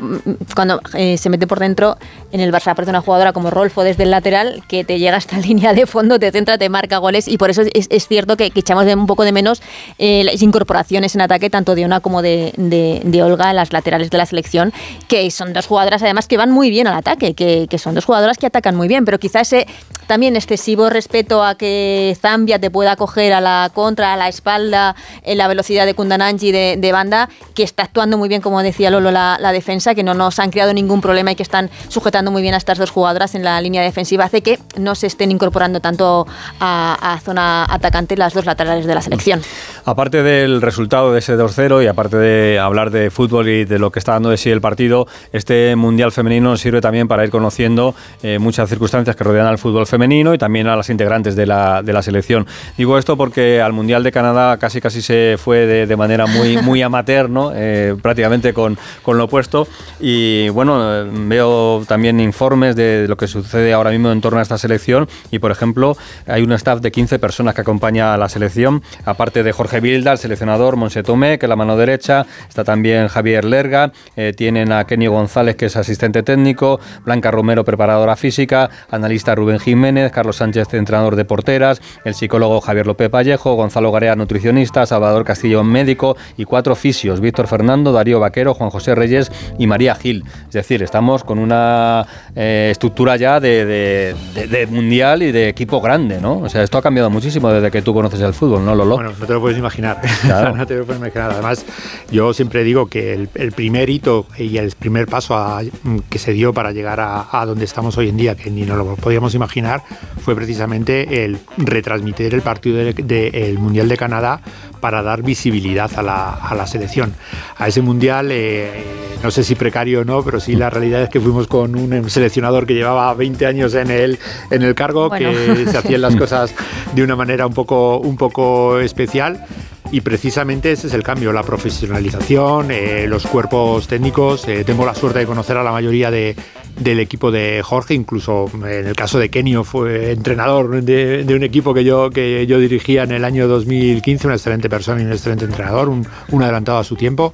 cuando eh, se mete por dentro, en el Barça aparece una jugadora como Rolfo desde el lateral que te llega hasta línea de fondo, te centra, te marca goles y por eso es, es cierto que, que, echamos de un poco de menos eh, las incorporaciones en ataque, tanto de una como de, de, de, Olga las laterales de la selección, que son dos jugadoras además que van muy bien al ataque, que, que son dos jugadoras que atacan muy bien, pero quizás ese también excesivo respeto a que Zambia te pueda coger a la contra, a la espalda, en la velocidad de Kundananji de, de banda, que está actuando muy bien, como decía Lolo, la, defensa, que no nos han creado ningún problema y que están sujetando muy bien a estas dos jugadoras en la línea defensiva, hace que no se estén incorporando tanto a, zona atacante las dos laterales de la selección. Aparte del resultado de ese 2-0 y aparte de hablar de fútbol y de lo que está dando de sí el partido, este Mundial Femenino sirve también para ir conociendo eh, muchas circunstancias que rodean al fútbol femenino y también a las integrantes de la, de la selección. Digo esto porque al Mundial de Canadá casi casi se fue de, de manera muy, muy amateur, ¿no? eh, prácticamente con, con, lo opuesto. Y bueno, veo también informes de lo que sucede ahora mismo en torno a esta selección y por ejemplo hay un staff de 15 personas que acompaña a la selección, aparte de Jorge Bilda, el seleccionador, Monse Tomé, que es la mano derecha, está también Javier Lerga, eh, tienen a Kenny González, que es asistente técnico, Blanca Romero, preparadora física, analista Rubén Jiménez, Carlos Sánchez, entrenador de porteras, el psicólogo Javier López Vallejo, Gonzalo Garea, nutricionista, Salvador Castillo, médico, y cuatro fisios, Víctor Fernando, Darío Vaquero, Juan José Reyes y María Gil. Es decir, estamos con una eh, estructura ya de, de, de, de, mundial y de equipo grande, ¿no? O sea, esto ha cambiado muchísimo desde que tú conoces el fútbol, ¿no, Lolo? Bueno, no te lo puedes imaginar. Claro. no te lo puedes imaginar. Además, yo siempre digo que el, el primer hito y el primer paso a, que se dio para llegar a, a, donde estamos hoy en día, que ni nos lo podíamos imaginar, fue precisamente el retransmitir el partido del de, de, Mundial de Canadá para dar visibilidad a la, a la selección. A ese Mundial, eh, no sé si precario o no, pero sí la realidad es que fuimos con un seleccionador que llevaba 20 años en el, en el cargo, bueno. que se hacían las cosas de una manera un poco, un poco especial y precisamente ese es el cambio, la profesionalización, eh, los cuerpos técnicos. Eh, tengo la suerte de conocer a la mayoría de, del equipo de Jorge, incluso en el caso de Kenio fue entrenador de, un equipo que yo, que yo dirigía en el año 2015, una excelente persona y un excelente entrenador, un, adelantado a su tiempo.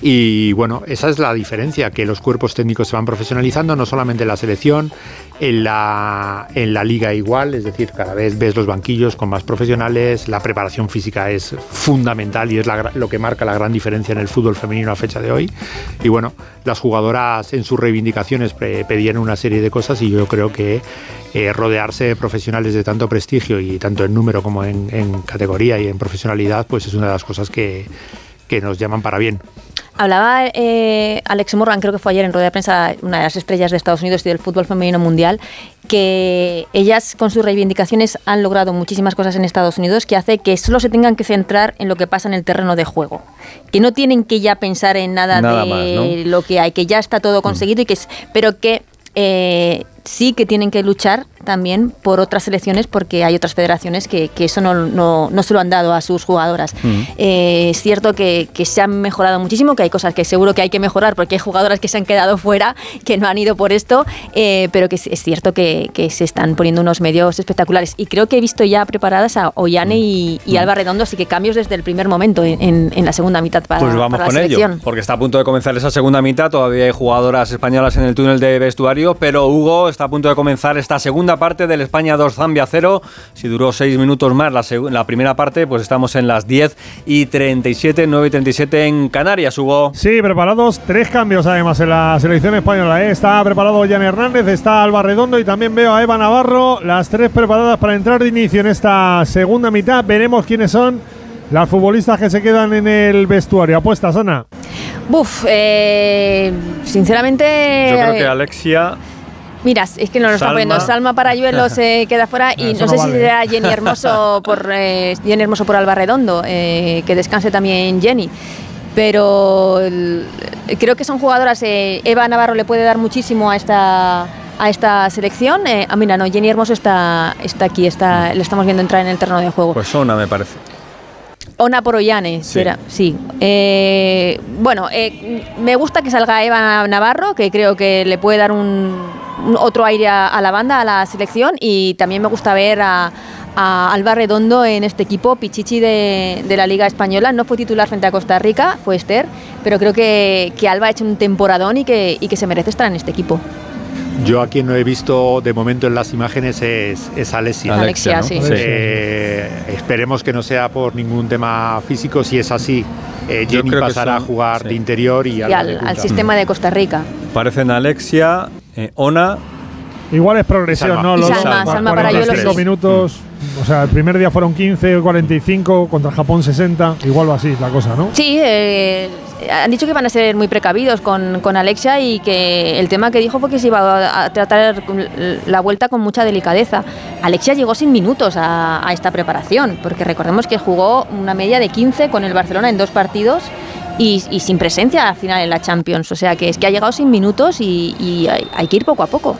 Y bueno, esa es la diferencia, que los cuerpos técnicos se van profesionalizando, no solamente en la selección, en la, en la liga igual, es decir, cada vez ves los banquillos con más profesionales, la preparación física es fundamental y es lo que marca la gran diferencia en el fútbol femenino a fecha de hoy. Y bueno, las jugadoras en sus reivindicaciones pedían una serie de cosas y yo creo que eh, rodearse de profesionales de tanto prestigio y tanto en número como en, en categoría y en profesionalidad, pues es una de las cosas que, que nos llaman para bien. Hablaba eh, Alex Morgan, creo que fue ayer en rueda de prensa, una de las estrellas de Estados Unidos y del fútbol femenino mundial, que ellas con sus reivindicaciones han logrado muchísimas cosas en Estados Unidos que hace que solo se tengan que centrar en lo que pasa en el terreno de juego. Que no tienen que ya pensar en nada, nada de más, ¿no? lo que hay, que ya está todo conseguido, mm. y que, pero que eh, sí que tienen que luchar también por otras selecciones porque hay otras federaciones que, que eso no, no, no, se lo han dado a sus jugadoras. Mm. Eh, es cierto que, que, se han mejorado muchísimo, que hay cosas que seguro que hay que mejorar porque hay jugadoras que se han quedado fuera, que no han ido por esto, eh, pero que es cierto que, que, se están poniendo unos medios espectaculares. Y creo que he visto ya preparadas a Ollane y, y, mm. Alba Redondo, así que cambios desde el primer momento en, en la segunda mitad para, pues vamos para la con selección. Ello, porque está a punto de comenzar esa segunda mitad, todavía hay jugadoras españolas en el túnel de vestuario, pero Hugo está a punto de comenzar esta segunda parte del España 2 Zambia 0. Si duró 6 minutos más la, la, primera parte, pues estamos en las 10 y 37, 9 y 37 en Canarias, Hugo. Sí, preparados tres cambios además en la selección española. ¿eh? Está preparado Jan Hernández, está Alba Redondo y también veo a Eva Navarro. Las tres preparadas para entrar de inicio en esta segunda mitad. Veremos quiénes son las futbolistas que se quedan en el vestuario. ¿Apuestas, Ana? Buf, eh, sinceramente... Yo creo que Alexia... Mira, es que no lo está poniendo. Salma Parayuelo se queda fuera y no, no sé vale. si será Jenny Hermoso por eh, Jenny Hermoso por Alba Redondo, eh, que descanse también Jenny. Pero el, creo que son jugadoras. Eh, Eva Navarro le puede dar muchísimo a esta a esta selección. Eh, ah, mira, no, Jenny Hermoso está, está aquí, está, le estamos viendo entrar en el terreno de juego. Pues Ona, me parece. Ona Poroyane, sí. Era, sí. Eh, bueno, eh, me gusta que salga Eva Navarro, que creo que le puede dar un, otro aire a, la banda, a la selección y también me gusta ver a, Alba Redondo en este equipo, Pichichi de, la Liga Española. No fue titular frente a Costa Rica, fue Esther, pero creo que, Alba ha hecho un temporadón y que, y que se merece estar en este equipo. Yo a quien no he visto de momento en las imágenes es, es Alessia. Alexia, sí. Eh, esperemos que no sea por ningún tema físico. Si es así, eh, Jenny pasará a jugar de interior y, al, sistema de Costa Rica. Parecen Alexia, eh, Ona. Igual es progresión, ¿no? Los Salma, Salma para minutos. O sea, el primer día fueron 15, 45, contra Japón 60. Igual va así la cosa, ¿no? Sí, eh, han dicho que van a ser muy precavidos con, con, Alexia y que el tema que dijo fue que se iba a tratar la vuelta con mucha delicadeza. Alexia llegó sin minutos a, esta preparación, porque recordemos que jugó una media de 15 con el Barcelona en dos partidos. Y, sin presencia al final en la Champions. O sea que es que ha llegado sin minutos y, hay que ir poco a poco.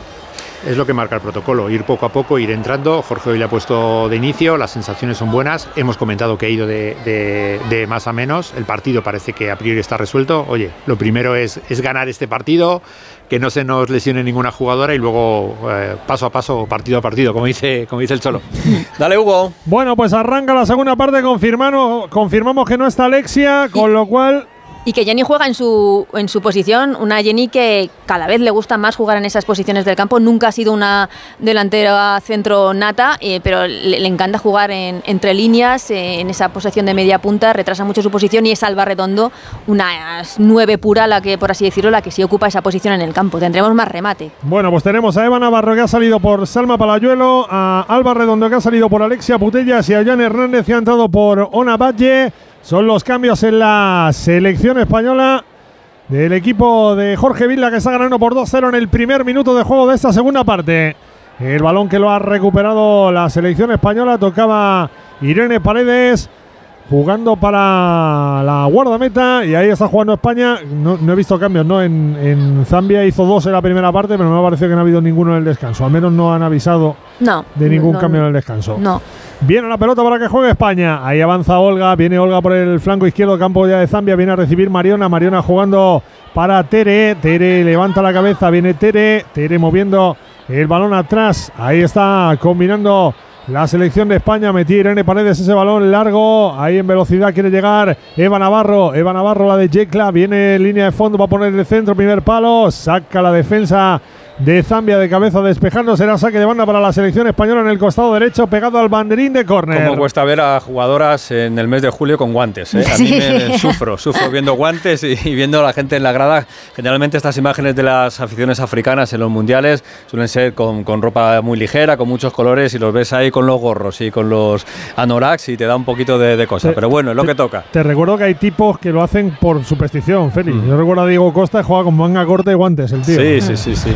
Es lo que marca el protocolo, ir poco a poco, ir entrando. Jorge hoy le ha puesto de inicio, las sensaciones son buenas. Hemos comentado que ha ido de, más a menos. El partido parece que a priori está resuelto. Oye, lo primero es, es ganar este partido, que no se nos lesione ninguna jugadora y luego eh, paso a paso, partido a partido, como dice, como dice el Cholo. Dale, Hugo. Bueno, pues arranca la segunda parte, confirmamos, confirmamos que no está Alexia, con lo cual y que Jenny juega en su, en su posición, una Jenny que cada vez le gusta más jugar en esas posiciones del campo. Nunca ha sido una delantera centro nata, eh, pero le, encanta jugar en, entre líneas, eh, en esa posición de media punta, retrasa mucho su posición y es Alba Redondo, una nueve pura, la que, por así decirlo, la que sí ocupa esa posición en el campo. Tendremos más remate. Bueno, pues tenemos a Eva Navarro que ha salido por Salma Palayuelo, a Alba Redondo que ha salido por Alexia Putellas y a Jan Hernández que ha entrado por Ona Valle. Son los cambios en la selección española del equipo de Jorge Villa que está ganando por 2-0 en el primer minuto de juego de esta segunda parte. El balón que lo ha recuperado la selección española tocaba Irene Paredes jugando para la guardameta y ahí está jugando España. No, he visto cambios, ¿no? En, Zambia hizo dos en la primera parte, pero no me ha parecido que no ha habido ninguno en el descanso. Al menos no han avisado de ningún cambio en el descanso. No. Viene la pelota para que juegue España. Ahí avanza Olga. Viene Olga por el flanco izquierdo, campo ya de Zambia. Viene a recibir Mariona. Mariona jugando para Tere. Tere levanta la cabeza. Viene Tere. Tere moviendo el balón atrás. Ahí está combinando la selección de España. Metí Irene Paredes ese balón largo. Ahí en velocidad quiere llegar Eva Navarro. Eva Navarro, la de Jekla. Viene en línea de fondo. Va a poner el centro. Primer palo. Saca la defensa de Zambia de cabeza despejando. Será saque de banda para la selección española en el costado derecho, pegado al banderín de córner. Como cuesta ver a jugadoras en el mes de julio con guantes. ¿eh? A mí me sufro, sufro viendo guantes y, viendo a la gente en la grada. Generalmente estas imágenes de las aficiones africanas en los mundiales suelen ser con, ropa muy ligera, con muchos colores y los ves ahí con los gorros y con los anoraks y te da un poquito de, de cosa. Pero bueno, es lo que toca. Te recuerdo que hay tipos que lo hacen por superstición, Félix. Mm. Yo recuerdo a Diego Costa que juega con manga corta y guantes, el tío. Sí, sí, sí, sí.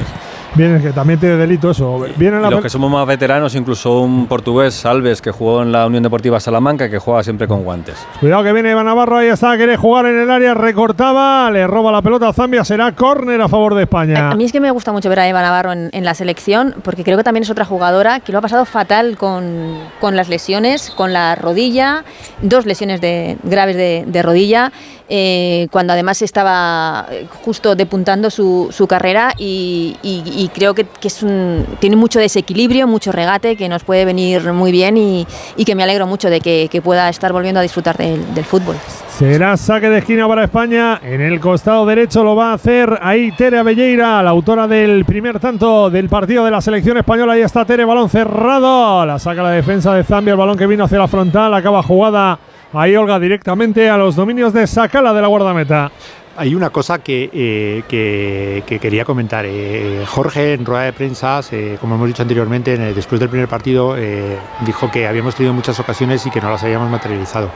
Viene, que también tiene delito eso. Viene Los que somos más veteranos, incluso un portugués, Salves, que jugó en la Unión Deportiva Salamanca, que juega siempre con guantes. Cuidado que viene Iván Navarro, ahí está, quiere jugar en el área, recortaba, le roba la pelota a Zambia, será córner a favor de España. A, mí es que me gusta mucho ver a Eva Navarro en, la selección, porque creo que también es otra jugadora que lo ha pasado fatal con, con las lesiones, con la rodilla, dos lesiones de, graves de, de rodilla eh, cuando además estaba justo depuntando su, su carrera y, creo que, es un, tiene mucho desequilibrio, mucho regate, que nos puede venir muy bien y, que me alegro mucho de que, pueda estar volviendo a disfrutar del, fútbol. Será saque de esquina para España. En el costado derecho lo va a hacer ahí Tere Abelleira, la autora del primer tanto del partido de la selección española. Ahí está Tere, balón cerrado. La saca la defensa de Zambia, el balón que vino hacia la frontal, acaba jugada Ahí Olga directamente a los dominios de Sacala de la guardameta. Hay una cosa que, eh, que, quería comentar. Eh, Jorge, en rueda de prensa, como hemos dicho anteriormente, después del primer partido, eh, dijo que habíamos tenido muchas ocasiones y que no las habíamos materializado.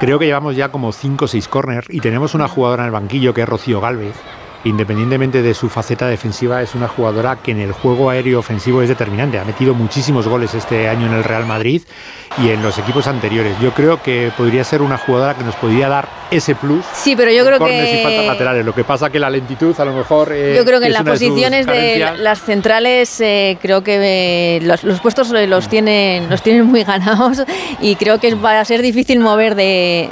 Creo que llevamos ya como 5 o 6 corners y tenemos una jugadora en el banquillo que es Rocío Galvez, independientemente de su faceta defensiva, es una jugadora que en el juego aéreo ofensivo es determinante. Ha metido muchísimos goles este año en el Real Madrid y en los equipos anteriores. Yo creo que podría ser una jugadora que nos podría dar ese plus. Sí, pero yo creo que. Y faltas laterales. Lo que pasa que la lentitud, a lo mejor. Eh, yo creo que en las posiciones de, las centrales, eh, creo que eh, los, puestos los tienen, los tienen muy ganados y creo que va a ser difícil mover de,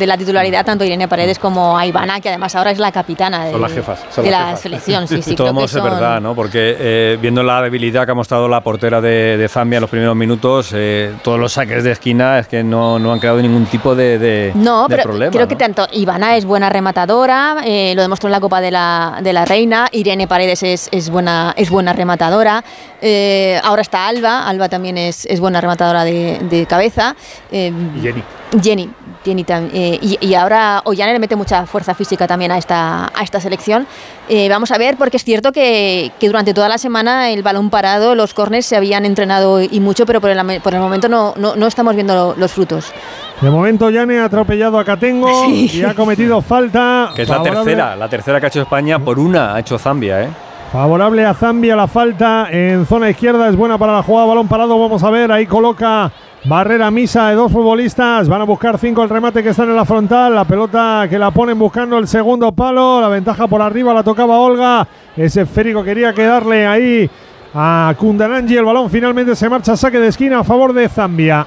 la titularidad tanto Irene Paredes como a Ivana, que además ahora es la capitana del, las jefas, son de las la jefas. selección. Sí, sí, Todo creo que es son- verdad, ¿no? Porque eh, viendo la debilidad que ha mostrado la portera de, de Zambia en los primeros minutos, eh, todos los saques de esquina es que no, no han creado ningún tipo de, de, No, de pero problema. creo que ¿no? tanto Ivana es buena rematadora, eh, lo demostró en la Copa de la, de la Reina, Irene Paredes es, es buena, es buena rematadora, eh, ahora está Alba, Alba también es, es buena rematadora de, de cabeza. eh, Y Jenny. Jenny, Eh, y, y ahora Ollane le mete mucha fuerza física también a esta, a esta selección. Eh, vamos a ver, porque es cierto que, que durante toda la semana el balón parado, los corners se habían entrenado y mucho, pero por el, por el momento no, no, no estamos viendo los frutos. De momento, Yane ha atropellado a Catengo Sí. y ha cometido falta. Que es la tercera, la tercera que ha hecho España, por una ha hecho Zambia, ¿eh? Favorable a Zambia la falta en zona izquierda, es buena para la jugada, balón parado, vamos a ver, ahí coloca barrera misa de dos futbolistas, van a buscar cinco el remate que están en la frontal, la pelota que la ponen buscando el segundo palo, la ventaja por arriba la tocaba Olga, ese esférico quería quedarle ahí a Kundananji, el balón finalmente se marcha. Saque de esquina a favor de Zambia.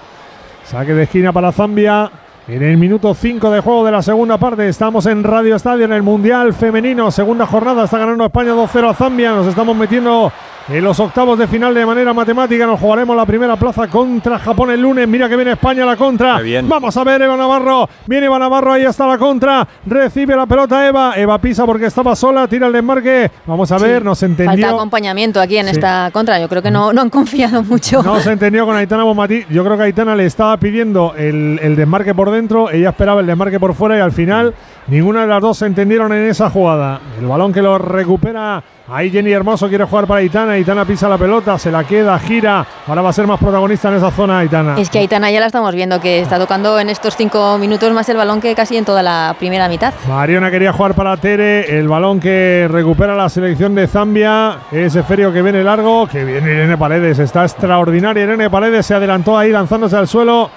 Saque de esquina para Zambia. En el minuto 5 de juego de la segunda parte estamos en Radio Estadio en el Mundial Femenino, segunda jornada, está ganando España 2-0 a Zambia, nos estamos metiendo en los octavos de final de manera matemática, nos jugaremos la primera plaza contra Japón el lunes, mira que viene España la contra, bien. vamos a ver Eva Navarro, viene Eva Navarro, ahí está la contra, recibe la pelota Eva, Eva pisa porque estaba sola, tira el desmarque, vamos a ver, Sí. nos Falta entendió. acompañamiento aquí en Sí. esta contra. Yo creo que no, no han confiado mucho. No se entendió con Aitana Bonmatí. Yo creo que Aitana le estaba pidiendo el, el desmarque por dentro, ella esperaba el desmarque por fuera y al final ninguna de las dos se entendieron en esa jugada. El balón que lo recupera. Ahí Jenny Hermoso quiere jugar para Aitana. Aitana pisa la pelota, se la queda, gira. Ahora va a ser más protagonista en esa zona Aitana. Es que Aitana ya la estamos viendo, que está tocando en estos cinco minutos más el balón que casi en toda la primera mitad. Mariona quería jugar para Tere, el balón que recupera la selección de Zambia, ese ferio que viene largo, que viene Irene Paredes, está extraordinaria Irene Paredes, se adelantó ahí lanzándose al suelo,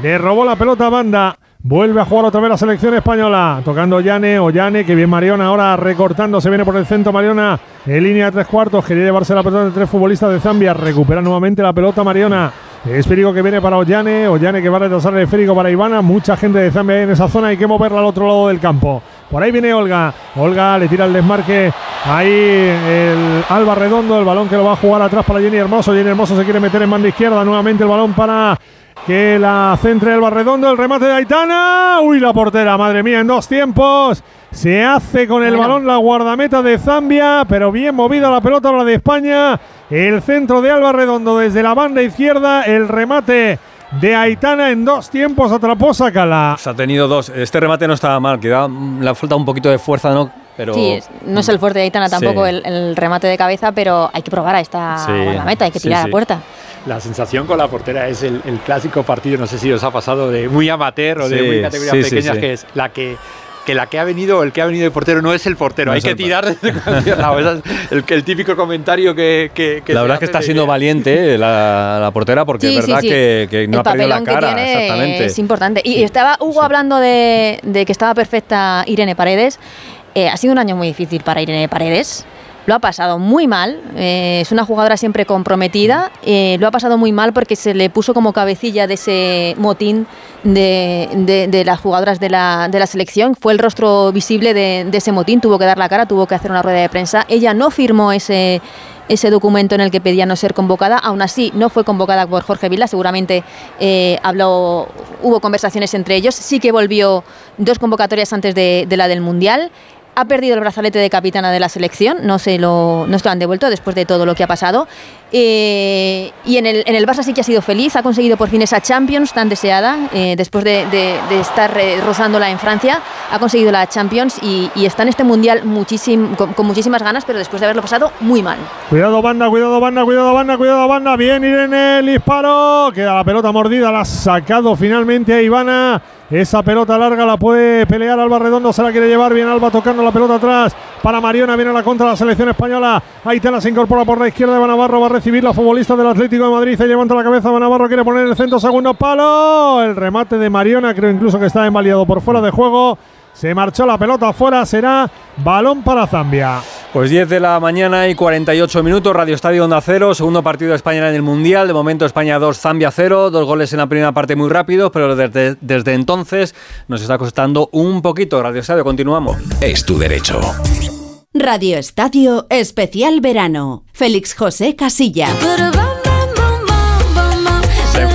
le robó la pelota a banda, vuelve a jugar otra vez la selección española, tocando Yane, Ollane, que bien Mariona ahora recortando, se viene por el centro Mariona, en línea de tres cuartos, quería llevarse la pelota de tres futbolistas de Zambia, recupera nuevamente la pelota Mariona, esférico que viene para Ollane, Ollane que va a retrasar el esférico para Ivana, mucha gente de Zambia en esa zona, hay que moverla al otro lado del campo. Por ahí viene Olga, Olga le tira el desmarque, ahí el Alba Redondo, el balón que lo va a jugar atrás para Jenny Hermoso, Jenny Hermoso se quiere meter en banda izquierda, nuevamente el balón para que la centre Alba Redondo, el remate de Aitana, uy la portera, madre mía, en dos tiempos. Se hace con el Bueno. balón la guardameta de Zambia, pero bien movida la pelota ahora de España. El centro de Alba Redondo desde la banda izquierda, el remate de Aitana en dos tiempos atrapó Sacala. Se ha tenido dos. Este remate no estaba mal, queda, le ha faltado un poquito de fuerza, ¿no? Pero Sí, no es el fuerte de Aitana tampoco Sí. el, el remate de cabeza, pero hay que probar a esta Sí, guardameta, hay que sí, tirar a la puerta. La sensación con la portera es el, el clásico partido, no sé si os ha pasado, de muy amateur o de muy categorías sí, sí, pequeñas, sí. que es la que que la que ha venido, el que ha venido de portero no es el portero, No hay que tirar desde cualquier lado. Es el, el típico comentario que, que, que la verdad es que está de siendo que- valiente eh, la, la portera porque Sí, es verdad sí. Que, que no el ha perdido la papelón que cara. tiene exactamente. es importante. Y estaba Hugo hablando de, de que estaba perfecta Irene Paredes. Eh, ha sido un año muy difícil para Irene Paredes. Lo ha pasado muy mal. eh, es una jugadora siempre comprometida. eh, lo ha pasado muy mal porque se le puso como cabecilla de ese motín de, las jugadoras de la, de la selección. Fue el rostro visible de, ese motín. Tuvo que dar la cara, tuvo que hacer una rueda de prensa. Ella no firmó ese, documento en el que pedía no ser convocada. Aún así, no fue convocada por Jorge Vila. Seguramente eh, habló, hubo conversaciones entre ellos. Sí que volvió dos convocatorias antes de la del Mundial. Ha perdido el brazalete de capitana de la selección, no se lo, no se lo han devuelto después de todo lo que ha pasado. Eh, y en el, en el Barça sí que ha sido feliz, ha conseguido por fin esa Champions tan deseada, eh, después de, de- estar rozándola en Francia, ha conseguido la Champions y, y está en este Mundial muchísim- con, con muchísimas ganas, pero después de haberlo pasado muy mal. Cuidado banda, cuidado banda, cuidado banda, cuidado banda. Bien Irene, el disparo. Queda la pelota mordida, la ha sacado finalmente a Ivana. Esa pelota larga la puede pelear Alba Redondo, se la quiere llevar bien Alba tocando la pelota atrás para Mariona, viene la contra la selección española. Aitana se incorpora por la izquierda de Banavarro, va a recibir la futbolista del Atlético de Madrid, se levanta la cabeza, Banavarro quiere poner el centro, segundo palo, el remate de Mariona, creo incluso que está invalidado por fuera de juego. Se marchó la pelota afuera, será balón para Zambia. Pues 10 de la mañana y 48 minutos, Radio Estadio Onda Cero, segundo partido de España en el Mundial. De momento España 2, Zambia 0, dos goles en la primera parte muy rápidos, pero desde, desde entonces nos está costando un poquito. Radio Estadio, continuamos. Es tu derecho. Radio Estadio Especial Verano. Félix José Casilla.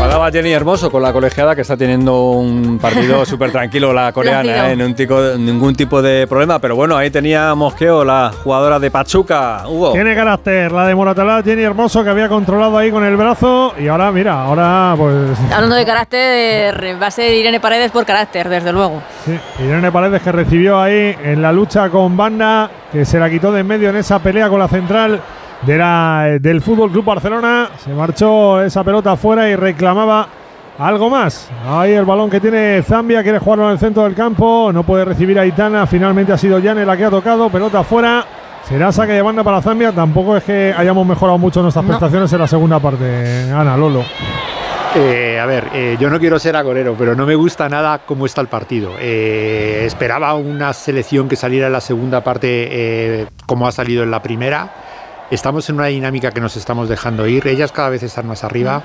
Enfadaba Jenny Hermoso con la colegiada que está teniendo un partido súper tranquilo la coreana, ¿eh? en un tico, ningún tipo de problema. Pero bueno, ahí tenía Mosqueo, la jugadora de Pachuca. Hugo. Tiene carácter la de Moratalá, Jenny Hermoso, que había controlado ahí con el brazo. Y ahora, mira, ahora pues. Hablando de carácter, va a ser Irene Paredes por carácter, desde luego. Sí, Irene Paredes que recibió ahí en la lucha con Banda, que se la quitó de en medio en esa pelea con la central de la, del Fútbol Club Barcelona. Se marchó esa pelota afuera y reclamaba algo más. Ahí el balón que tiene Zambia, quiere jugarlo en el centro del campo, no puede recibir a Itana. Finalmente ha sido Yane la que ha tocado, pelota afuera. Será saque de banda para Zambia. Tampoco es que hayamos mejorado mucho nuestras No. prestaciones en la segunda parte. Ana, Lolo. Eh, a ver, eh, yo no quiero ser agorero, pero no me gusta nada cómo está el partido. Eh, esperaba una selección que saliera en la segunda parte como ha salido en la primera. Estamos en una dinámica que nos estamos dejando ir. Ellas cada vez están más arriba.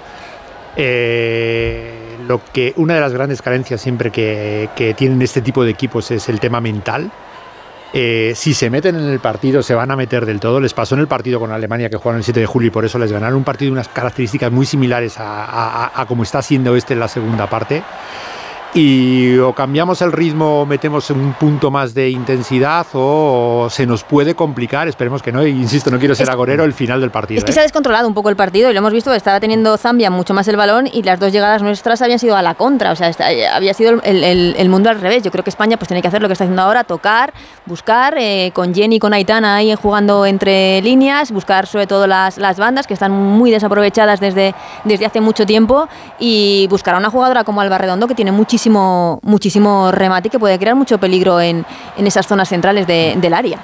Eh, lo que una de las grandes carencias siempre que, que tienen este tipo de equipos es el tema mental. Eh, si se meten en el partido, se van a meter del todo. Les pasó en el partido con Alemania que jugaron el 7 de julio y por eso les ganaron un partido de unas características muy similares a, a- a- a como está siendo este en la segunda parte. Y o cambiamos el ritmo, metemos un punto más de intensidad o se nos puede complicar, esperemos que no, e insisto, no quiero ser Es- agorero, el final del partido. Es que ¿eh? se ha descontrolado un poco el partido y lo hemos visto, estaba teniendo Zambia mucho más el balón y las dos llegadas nuestras habían sido a la contra, o sea, eh, había sido el, el- el mundo al revés. Yo creo que España pues tiene que hacer lo que está haciendo ahora, tocar, buscar, eh, con Jenny y con Aitana ahí jugando entre líneas, buscar sobre todo las, las bandas que están muy desaprovechadas desde, desde hace mucho tiempo y buscar a una jugadora como Alba Redondo que tiene muchísimo, muchísimo remate y que puede crear mucho peligro en, en esas zonas centrales de- del área.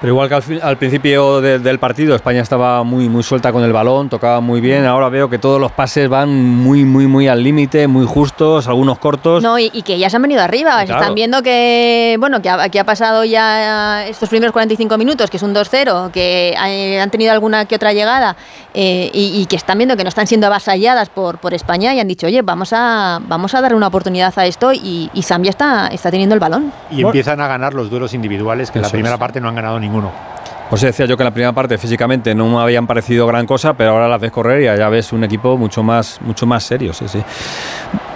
Pero igual que al, fin- al principio de- del partido España estaba muy, muy suelta con el balón, tocaba muy bien. Ahora veo que todos los pases van muy, muy, muy al límite, muy justos, algunos cortos. No, y, y que ya se han venido arriba. Claro. Están viendo que, bueno, que ha, que ha pasado ya estos primeros 45 minutos, que es un 2-0, que han tenido alguna que otra llegada eh, y, y que están viendo que no están siendo avasalladas por, por España y han dicho, oye, vamos a, vamos a darle una oportunidad a esto y, y Zambia está, está teniendo el balón. Y empiezan a ganar los duelos individuales, que en la primera es. parte no han ganado ninguno. Pues decía yo que en la primera parte físicamente no me habían parecido gran cosa, pero ahora las ves correr y ya ves un equipo mucho más, mucho más serio. Sí, sí.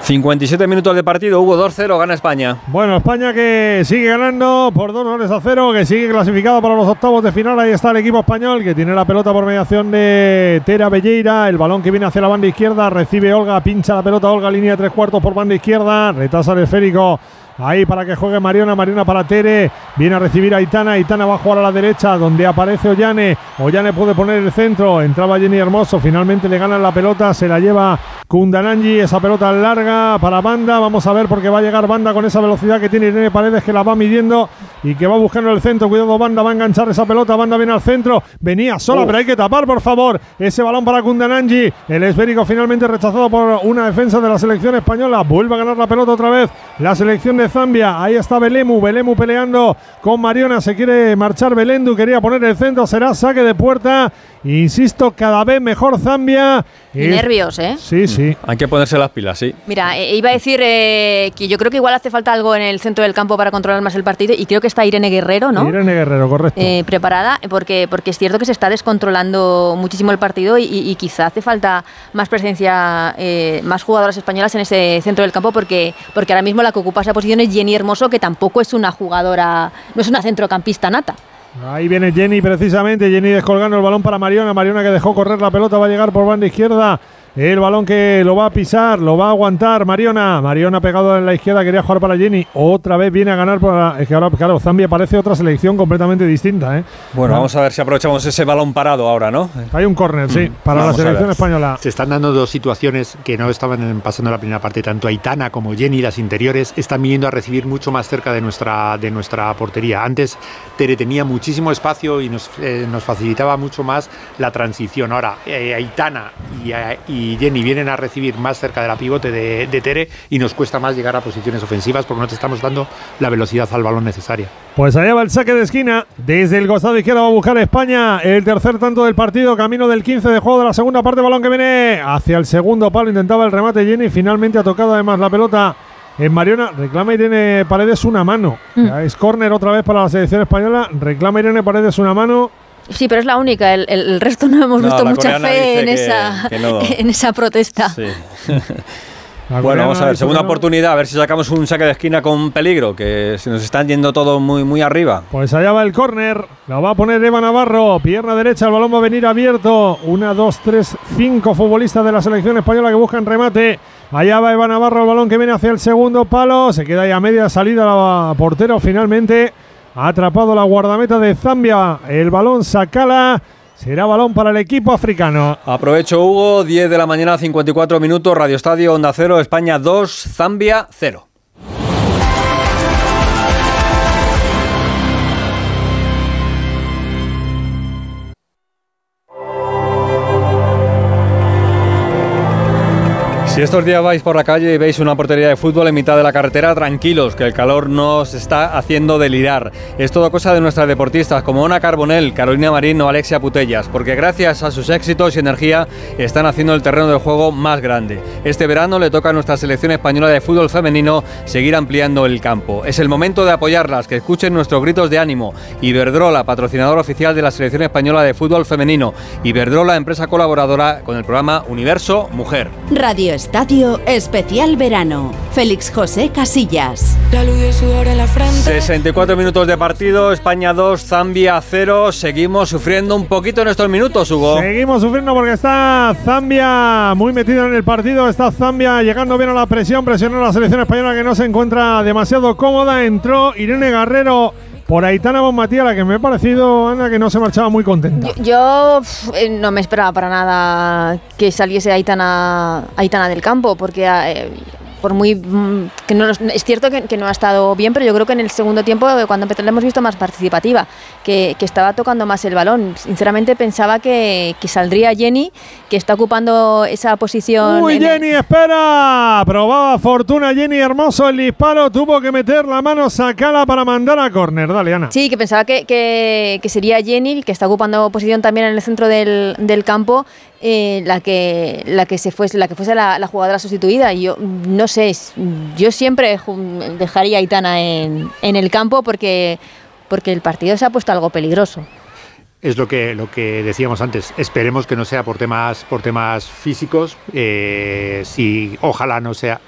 57 minutos de partido, Hugo 2-0, gana España. Bueno, España que sigue ganando por dos goles a cero, que sigue clasificado para los octavos de final. Ahí está el equipo español que tiene la pelota por mediación de Tera Belleira. El balón que viene hacia la banda izquierda, recibe Olga, pincha la pelota Olga, línea de tres cuartos por banda izquierda, retasa el esférico. Ahí para que juegue Mariona, Mariona para Tere, viene a recibir a Aitana, Aitana va a jugar a la derecha donde aparece Ollane, Ollane puede poner el centro, entraba Jenny Hermoso, finalmente le ganan la pelota, se la lleva Kundananji, esa pelota larga para Banda, vamos a ver porque va a llegar Banda con esa velocidad que tiene Irene Paredes que la va midiendo y que va buscando el centro, cuidado Banda, va a enganchar esa pelota, Banda viene al centro, venía sola, pero hay que tapar por favor, ese balón para Kundananji, el esférico finalmente rechazado por una defensa de la selección española, vuelve a ganar la pelota otra vez, la selección de Zambia, ahí está Belemu, Belemu peleando con Mariona, se quiere marchar Belendu, quería poner el centro, será saque de puerta, insisto, cada vez mejor Zambia. Y nervios, ¿eh? Sí, sí. Hay que ponerse las pilas, sí. Mira, eh, iba a decir eh, que yo creo que igual hace falta algo en el centro del campo para controlar más el partido y creo que está Irene Guerrero, ¿no? Irene Guerrero, correcto. eh, preparada, porque, porque es cierto que se está descontrolando muchísimo el partido y, y quizá hace falta más presencia, eh, más jugadoras españolas en ese centro del campo, porque, porque ahora mismo la que ocupa esa posición es Jenny Hermoso, que tampoco es una jugadora, no es una centrocampista nata. Ahí viene Jenny precisamente, Jenny descolgando el balón para Mariona, Mariona que dejó correr la pelota, va a llegar por banda izquierda. El balón que lo va a pisar, lo va a aguantar Mariona. Mariona pegado en la izquierda, quería jugar para Jenny. Otra vez viene a ganar. Para, es que ahora, claro, Zambia parece otra selección completamente distinta. ¿eh? Bueno, Ah, vamos a ver si aprovechamos ese balón parado ahora, ¿no? Hay un córner, sí, para la Vamos a selección española. Se están dando dos situaciones que no estaban pasando en la primera parte. Tanto Aitana como Jenny, las interiores, están viniendo a recibir mucho más cerca de nuestra, de nuestra portería. Antes Tere tenía muchísimo espacio y nos, eh, nos facilitaba mucho más la transición. Ahora eh, Aitana y, eh, y Jenny vienen a recibir más cerca de la pivote de, de Tere y nos cuesta más llegar a posiciones ofensivas porque no te estamos dando la velocidad al balón necesaria. Pues allá va el saque de esquina. Desde el costado izquierdo va a buscar España el tercer tanto del partido. Camino del 15 de juego de la segunda parte. Balón que viene hacia el segundo palo. Intentaba el remate Jenny. Finalmente ha tocado además la pelota En Mariona reclama Irene Paredes una mano. Mm. Es córner otra vez para la selección española. Reclama Irene Paredes una mano. Sí, pero es la única. El, el- el resto no hemos No, visto mucha fe en que- esa, que no. en esa protesta. Sí. Bueno, vamos a ver, segunda oportunidad, a ver si sacamos un saque de esquina con peligro, que se nos están yendo todo muy, muy arriba. Pues allá va el córner. La va a poner Eva Navarro. Pierna derecha. El balón va a venir abierto. Una, dos, tres, cinco futbolistas de la selección española que buscan remate. Allá va Eva Navarro. El balón que viene hacia el segundo palo. Se queda ahí a media salida la portero. Finalmente atrapado la guardameta de Zambia. El balón sacala. Será balón para el equipo africano. Aprovecho, Hugo, 10 de la mañana, 54 minutos, Radio Estadio, Onda 0, España 2, Zambia 0. Si estos días vais por la calle y veis una portería de fútbol en mitad de la carretera, tranquilos, que el calor no os está haciendo delirar. Es todo cosa de nuestras deportistas, como Ona Carbonell, Carolina Marín o Alexia Putellas, porque gracias a sus éxitos y energía están haciendo el terreno de juego más grande. Este verano le toca a nuestra selección española de fútbol femenino seguir ampliando el campo. Es el momento de apoyarlas, que escuchen nuestros gritos de ánimo. Iberdrola, patrocinador oficial de la selección española de fútbol femenino. Iberdrola, empresa colaboradora con el programa Universo Mujer. Radio Estadio Especial Verano. Félix José Casillas. La luz de sudor en la frente. 64 minutos de partido, España 2, Zambia 0. Seguimos sufriendo un poquito en estos minutos, Hugo. Seguimos sufriendo porque está Zambia muy metido en el partido. Está Zambia llegando bien a la presión. Presionó a la selección española que no se encuentra demasiado cómoda. Entró Irene Guerrero por Aitana Bonmatí, a la que me ha parecido, Ana, que no se marchaba muy contenta. Yo, eh, no me esperaba para nada que saliese Aitana, Aitana del campo, porque eh, por muy mm, que no es cierto que, que no ha estado bien, pero yo creo que en el segundo tiempo, eh, cuando empezó, la hemos visto más participativa, que, que estaba tocando más el balón. Sinceramente pensaba que, que saldría Jenny, que está ocupando esa posición. Uy, el- Jenny, espera. Probaba fortuna Jenny Hermoso el disparo. Tuvo que meter la mano, sacala para mandar a córner. Dale, Ana. Sí, que pensaba que, sería Jenny, que está ocupando posición también en el centro del, del campo, eh, la que la que se fuese, la que fuese la, jugadora sustituida. Yo no sé, yo siempre dejaría a Aitana en, el campo porque, porque el partido se ha puesto algo peligroso. Es lo que, lo que decíamos antes. Esperemos que no sea por temas, por temas físicos. Eh, si, ojalá no sea.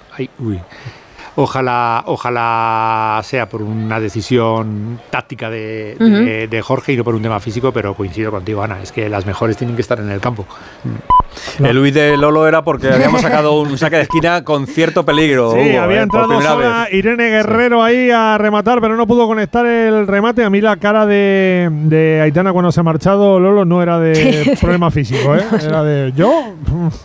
Ojalá, ojalá sea por una decisión táctica de, de- de Jorge y no por un tema físico, pero coincido contigo, Ana. Es que las mejores tienen que estar en el campo. El Luis de Lolo era porque habíamos sacado un saque de esquina con cierto peligro. Sí, Hugo, había eh, entrado primera sola vez. Irene Guerrero ahí a rematar, pero no pudo conectar el remate. A mí la cara de, de Aitana cuando se ha marchado, Lolo, no era de problema físico, ¿eh? Era de yo.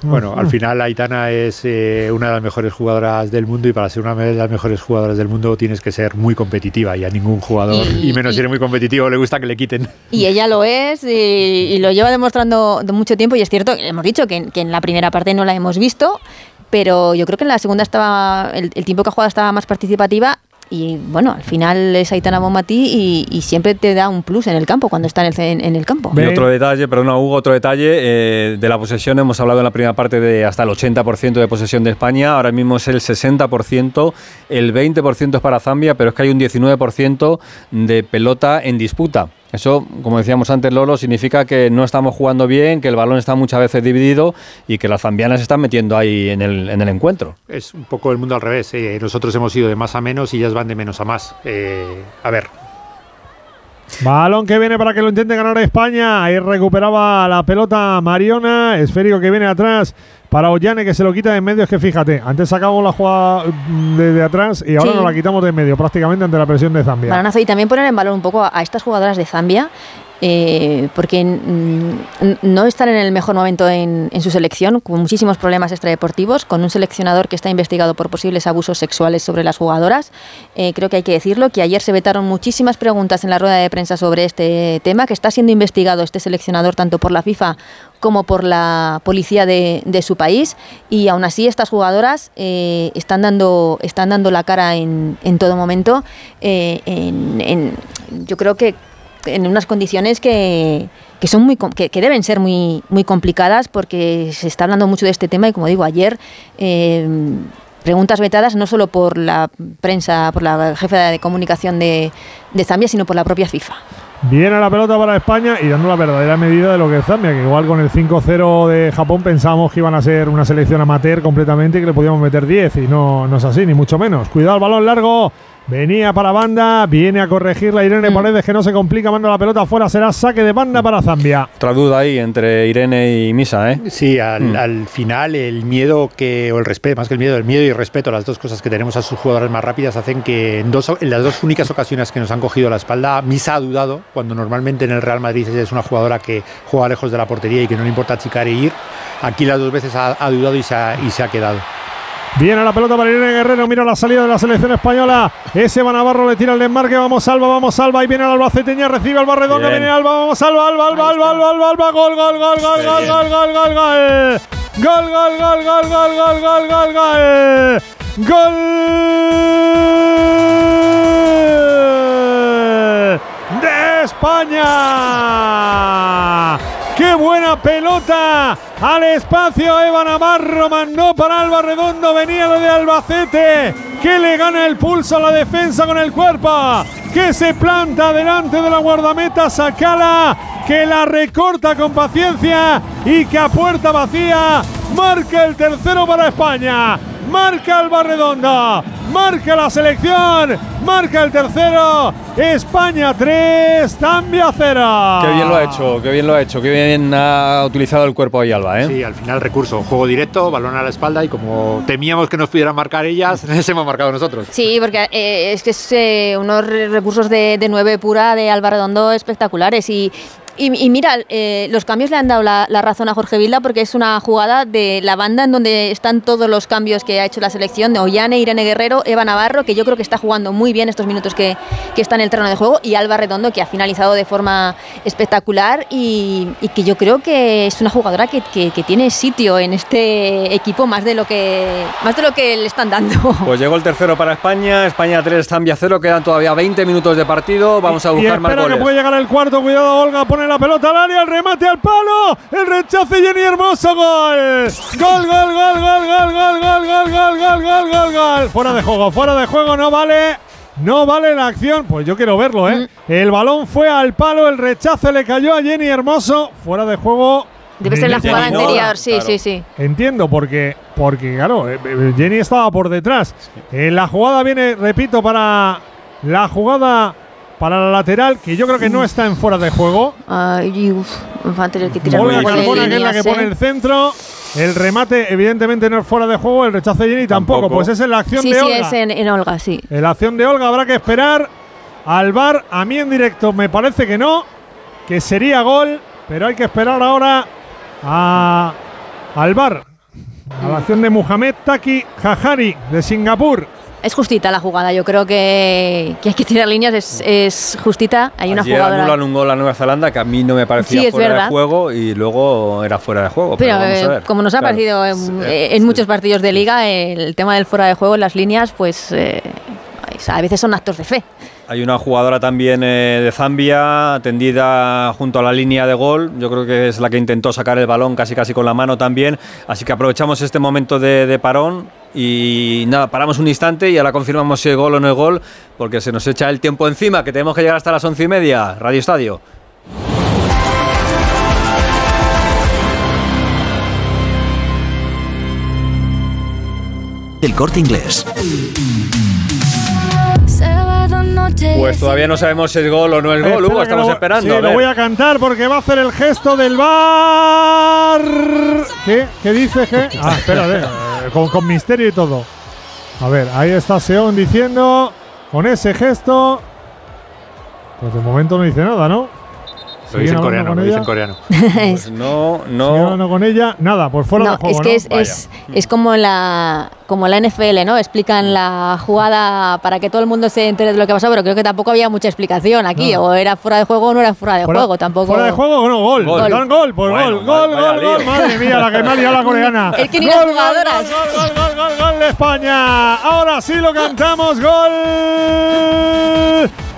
Bueno, al final Aitana es eh, una de las mejores jugadoras del mundo y para ser una de las mejores jugadoras del mundo tienes que ser muy competitiva y a ningún jugador, Y- y, menos si eres muy competitivo, le gusta que le quiten. Y ella lo es y, y lo lleva demostrando de mucho tiempo y es cierto, hemos dicho que, que en la primera parte no la hemos visto, pero yo creo que en la segunda estaba el, el tiempo que ha jugado estaba más participativa y bueno, al final es Aitana Bonmatí y, y siempre te da un plus en el campo cuando está en el, en- en el campo. Y otro detalle, perdona Hugo, otro detalle eh, de la posesión, hemos hablado en la primera parte de hasta el 80% de posesión de España, ahora mismo es el 60%, el 20% es para Zambia, pero es que hay un 19% de pelota en disputa. Eso, como decíamos antes, Lolo, significa que no estamos jugando bien, que el balón está muchas veces dividido y que las zambianas se están metiendo ahí en el, en el encuentro. Es un poco el mundo al revés. eh, Nosotros hemos ido de más a menos y ellas van de menos a más. Eh, a ver, Balón que viene para que lo intente ganar España. Ahí recuperaba la pelota Mariona. Esférico que viene atrás para Ollane que se lo quita de en medio. Es que fíjate, antes sacamos la jugada mm, desde atrás y ahora Sí. nos la quitamos de en medio prácticamente ante la presión de Zambia. Balonazo. Y también poner en valor un poco a, a estas jugadoras de Zambia, eh, porque mm, no están en el mejor momento en, en su selección, con muchísimos problemas extradeportivos, con un seleccionador que está investigado por posibles abusos sexuales sobre las jugadoras. Eh, creo que hay que decirlo, que ayer se vetaron muchísimas preguntas en la rueda de prensa sobre este tema, que está siendo investigado este seleccionador tanto por la FIFA como por la policía de, de su país y aún así estas jugadoras eh, están dando están dando la cara en, en todo momento eh, en- en- yo creo que en unas condiciones que, que son muy que, que deben ser muy muy complicadas porque se está hablando mucho de este tema y como digo ayer eh, preguntas vetadas no solo por la prensa, por la jefa de comunicación de, de Zambia, sino por la propia FIFA. Viene la pelota para España y dando la verdadera medida de lo que es Zambia, que igual con el 5-0 de Japón pensábamos que iban a ser una selección amateur completamente y que le podíamos meter 10 y no, no es así, ni mucho menos. Cuidado el balón largo, venía para banda, viene a corregir la Irene Paredes que no se complica, manda la pelota afuera, será saque de banda para Zambia. Otra duda ahí entre Irene y Misa, ¿eh? Sí, al, al final el miedo que, o el respeto, más que el miedo, el miedo y el respeto, las dos cosas que tenemos a sus jugadores más rápidas hacen que en, dos, en las dos únicas ocasiones que nos han cogido la espalda, Misa ha dudado, cuando normalmente en el Real Madrid es una jugadora que juega lejos de la portería y que no le importa achicar e ir. Aquí las dos veces ha, ha dudado y se ha, y se ha quedado. Viene la pelota para Irene Guerrero, mira la salida de la selección española. Ese Navarro le tira el desmarque, vamos Alba, vamos Alba. Ahí viene el Albaceteña, recibe Alba Redondo, Bien. viene Alba, vamos Alba, Alba, Alba, Alba, Alba, Alba, Alba, gol, gol, gol, gol, gol, gol, gol, gol, gol. Gol, gol, gol, gol, gol, gol, gol, gol, gol. Gol de España. ¡Qué buena pelota! Al espacio Eva Navarro mandó para Alba Redondo, venía lo de Albacete, que le gana el pulso a la defensa con el cuerpo, que se planta delante de la guardameta Sacala, que la recorta con paciencia y que a puerta vacía marca el tercero para España. Marca Alba Redondo, marca la selección, marca el tercero. España 3, Zambia 0. Qué bien lo ha hecho, qué bien lo ha hecho, qué bien ha utilizado el cuerpo ahí Alba, ¿eh? Sí, al final recurso, juego directo, balón a la espalda y como temíamos que nos pudieran marcar ellas, les hemos marcado nosotros. Sí, porque eh, es que es eh, unos re- recursos de, de nueve pura de Alba Redondo espectaculares y, y, y mira, eh, los cambios le han dado la, la razón a Jorge Vilda porque es una jugada de la banda en donde están todos los cambios que ha hecho la selección de Ollane, Irene Guerrero, Eva Navarro, que yo creo que está jugando muy bien estos minutos que, que está en el terreno de juego, y Alba Redondo, que ha finalizado de forma espectacular y, y que yo creo que es una jugadora que, que- que tiene sitio en este equipo más de lo que más de lo que le están dando. Pues llegó el tercero para España, España 3, Zambia 0, quedan todavía 20 minutos de partido, vamos a Y buscar más espera que goles. puede llegar el cuarto. Cuidado, Olga. Pone la pelota al área. El remate al palo. El rechace Jenny Hermoso. Gol. Gol, gol, gol, gol, gol, gol, gol, gol, gol, gol, gol, gol, gol. Fuera de juego, fuera de juego. No vale. No vale la acción. Pues yo quiero verlo, ¿eh? El balón fue al palo. El rechace le cayó a Jenny Hermoso. Fuera de juego. Debe ser la jugada Jenny anterior, sí, claro. sí, sí. Entiendo, porque, porque claro, eh, eh, Jenny estaba por detrás. Eh, la jugada viene, repito, para la jugada para la lateral, que yo creo que no está en fuera de juego. Ay, uf, va a tener que tirar Olga Carmona, que es la que pone ¿eh? el centro. El remate, evidentemente, no es fuera de juego. El rechace de Jenny tampoco. Tampoco. Pues esa es la acción Sí, de sí, Olga. es en, en Olga, sí. En la acción de Olga habrá que esperar al bar. A mí en directo me parece que no, que sería gol, pero hay que esperar ahora a, al bar. A la acción de Muhammad Taki Jajari de Singapur. Es justita la jugada, yo creo que, que hay que tirar líneas, es, es justita. Hay una Ayer jugadora. anulan un gol a Nueva Zelanda que a mí no me parecía Sí, fuera de juego y luego era fuera de juego. Pero, Pero vamos a eh, ver. como nos ha Claro. parecido en, Sí, eh, en sí. muchos partidos de liga, el tema del fuera de juego en las líneas, pues eh, a veces son actos de fe. Hay una jugadora también eh, de Zambia tendida junto a la línea de gol. Yo creo que es la que intentó sacar el balón casi casi con la mano también. Así que aprovechamos este momento de, de parón y nada, paramos un instante y ahora confirmamos si es gol o no es gol porque se nos echa el tiempo encima que tenemos que llegar hasta las once y media. Radio Estadio. El corte inglés. Pues todavía no sabemos si es gol o no es gol. Hugo, estamos lo- esperando. Sí, lo voy a cantar porque va a hacer el gesto del bar. ¿Qué? ¿Qué dice? ¿Qué? Ah, espérate. Con, con misterio y todo. A ver, ahí está Seón diciendo con ese gesto. Pues de momento no dice nada, ¿no? Lo dice ¿Siguen en coreano, lo dice en coreano. Pues no, ¿Siguen no. hablando con ella? Nada, pues fuera No, de juego, es que ¿no? es, es, es como la como la NFL, ¿no? Explican la jugada para que todo el mundo se entere de lo que pasó, pero creo que tampoco había mucha explicación aquí. No. O era fuera de juego o no era fuera de Fuera- juego, tampoco. ¿Fuera de juego o no? Gol. Gol. Gol, pues Bueno, gol, gol, gol, gol. Madre mía, la que me ha liado la coreana. Es que ni Gol, las gol, jugadoras. Gol, gol, gol, gol, gol de España. Ahora sí lo cantamos. Gol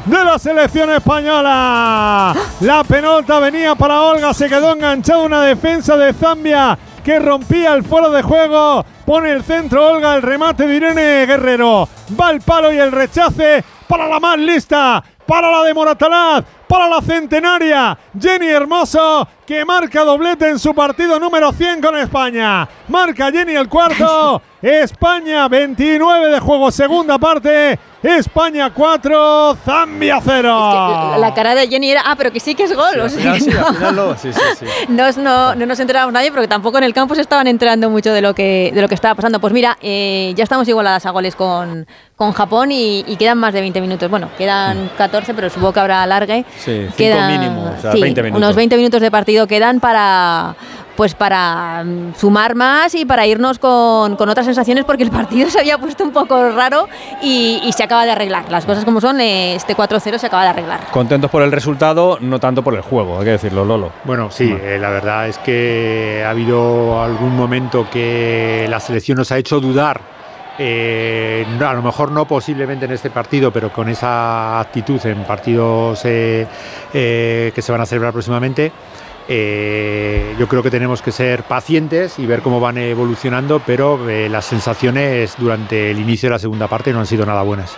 de la selección española. La pelota venía para Olga, se quedó enganchada una defensa de Zambia que rompía el fuero de juego. Pone el centro Olga, el remate de Irene Guerrero. Va el palo y el rechace para la más lista, para la de Moratalaz, para la centenaria. Jenny Hermoso, que marca doblete en su partido número 100 con España. Marca Jenny el cuarto. España 29 de juego, segunda parte. España 4, Zambia 0. la cara de Jenny era, ah, pero que sí que es gol. no nos enterábamos nadie porque tampoco en el campo se estaban enterando mucho de lo que, de lo que estaba pasando. Pues mira, eh, ya estamos igualadas a goles con, con Japón y, y quedan más de 20 minutos. Bueno, quedan 14, pero supongo que habrá alargue. Sí, cinco Quedan, mínimo, o sea, sí, 20 minutos. Unos 20 minutos de partido quedan para pues para mm, sumar más y para irnos con, con otras sensaciones porque el partido se había puesto un poco raro y, y se acaba de arreglar. Las cosas como son, este 4-0 se acaba de arreglar. Contentos por el resultado, no tanto por el juego, hay que decirlo, Lolo. Bueno, sí, eh, la verdad es que ha habido algún momento que la selección nos ha hecho dudar. Eh, a lo mejor no posiblemente en este partido, pero con esa actitud en partidos eh, eh, que se van a celebrar próximamente. eh, yo creo que tenemos que ser pacientes y ver cómo van evolucionando, pero eh, las sensaciones durante el inicio de la segunda parte no han sido nada buenas.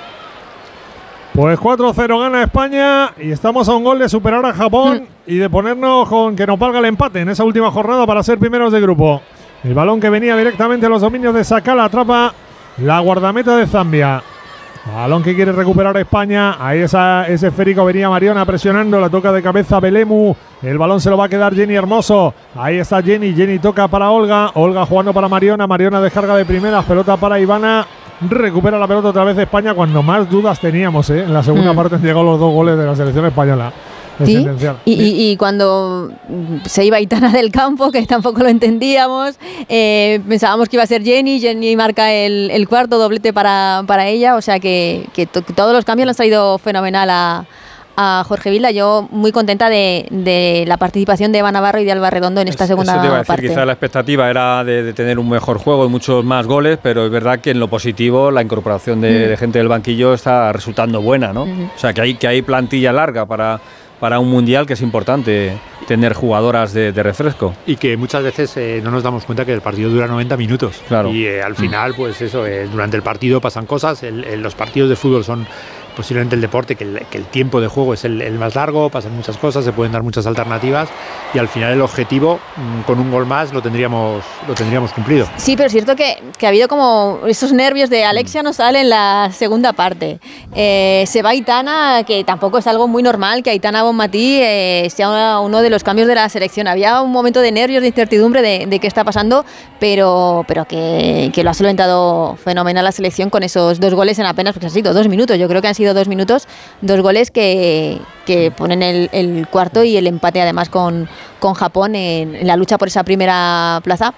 Pues 4-0 gana España y estamos a un gol de superar a Japón y de ponernos con que nos valga el empate en esa última jornada para ser primeros de grupo. El balón que venía directamente a los dominios de Sakala atrapa la guardameta de Zambia. Balón que quiere recuperar España. Ahí esa, ese esférico venía Mariona presionando. La toca de cabeza Belemu. El balón se lo va a quedar Jenny Hermoso. Ahí está Jenny. Jenny toca para Olga. Olga jugando para Mariona. Mariona descarga de primeras. Pelota para Ivana. Recupera la pelota otra vez España cuando más dudas teníamos. ¿eh? En la segunda Mm. parte han llegado los dos goles de la selección española. Sí, y, y- y cuando mm, se iba Itana del campo, que tampoco lo entendíamos, eh, pensábamos que iba a ser Jenny, Jenny marca el, el cuarto doblete para, para ella, o sea que, que to- que todos los cambios le han salido fenomenal a, a Jorge Vilda. Yo muy contenta de, de la participación de Eva Navarro y de Alba Redondo en esta Eso segunda te iba a decir, parte. quizá la expectativa era de, de tener un mejor juego y muchos más goles, pero es verdad que en lo positivo la incorporación de, Mm. de gente del banquillo está resultando buena, ¿no? Ujú. O sea, que hay, que hay plantilla larga para, para un mundial que es importante tener jugadoras de, de refresco. Y que muchas veces eh, no nos damos cuenta que el partido dura 90 minutos. Claro. Y eh, al final, pues eso, eh, durante el partido pasan cosas. El- el- los partidos de fútbol son posiblemente el deporte que el, tiempo de juego es el, más largo, pasan muchas cosas, se pueden dar muchas alternativas y al final el objetivo mm, con un gol más lo tendríamos, lo tendríamos cumplido. Sí, pero es cierto que, que ha habido como esos nervios de Alexia no sale en la segunda parte. Eh, se va Aitana, que tampoco es algo muy normal que Aitana Bonmatí eh, sea uno de los cambios de la selección. Había un momento de nervios, de incertidumbre de, de qué está pasando, pero, pero que, que lo ha solventado fenomenal la selección con esos dos goles en apenas, pues ha sido dos minutos. Yo creo que han sido dos minutos, dos goles que, que ponen el, el cuarto y el empate además con, con Japón en- en la lucha por esa primera plaza.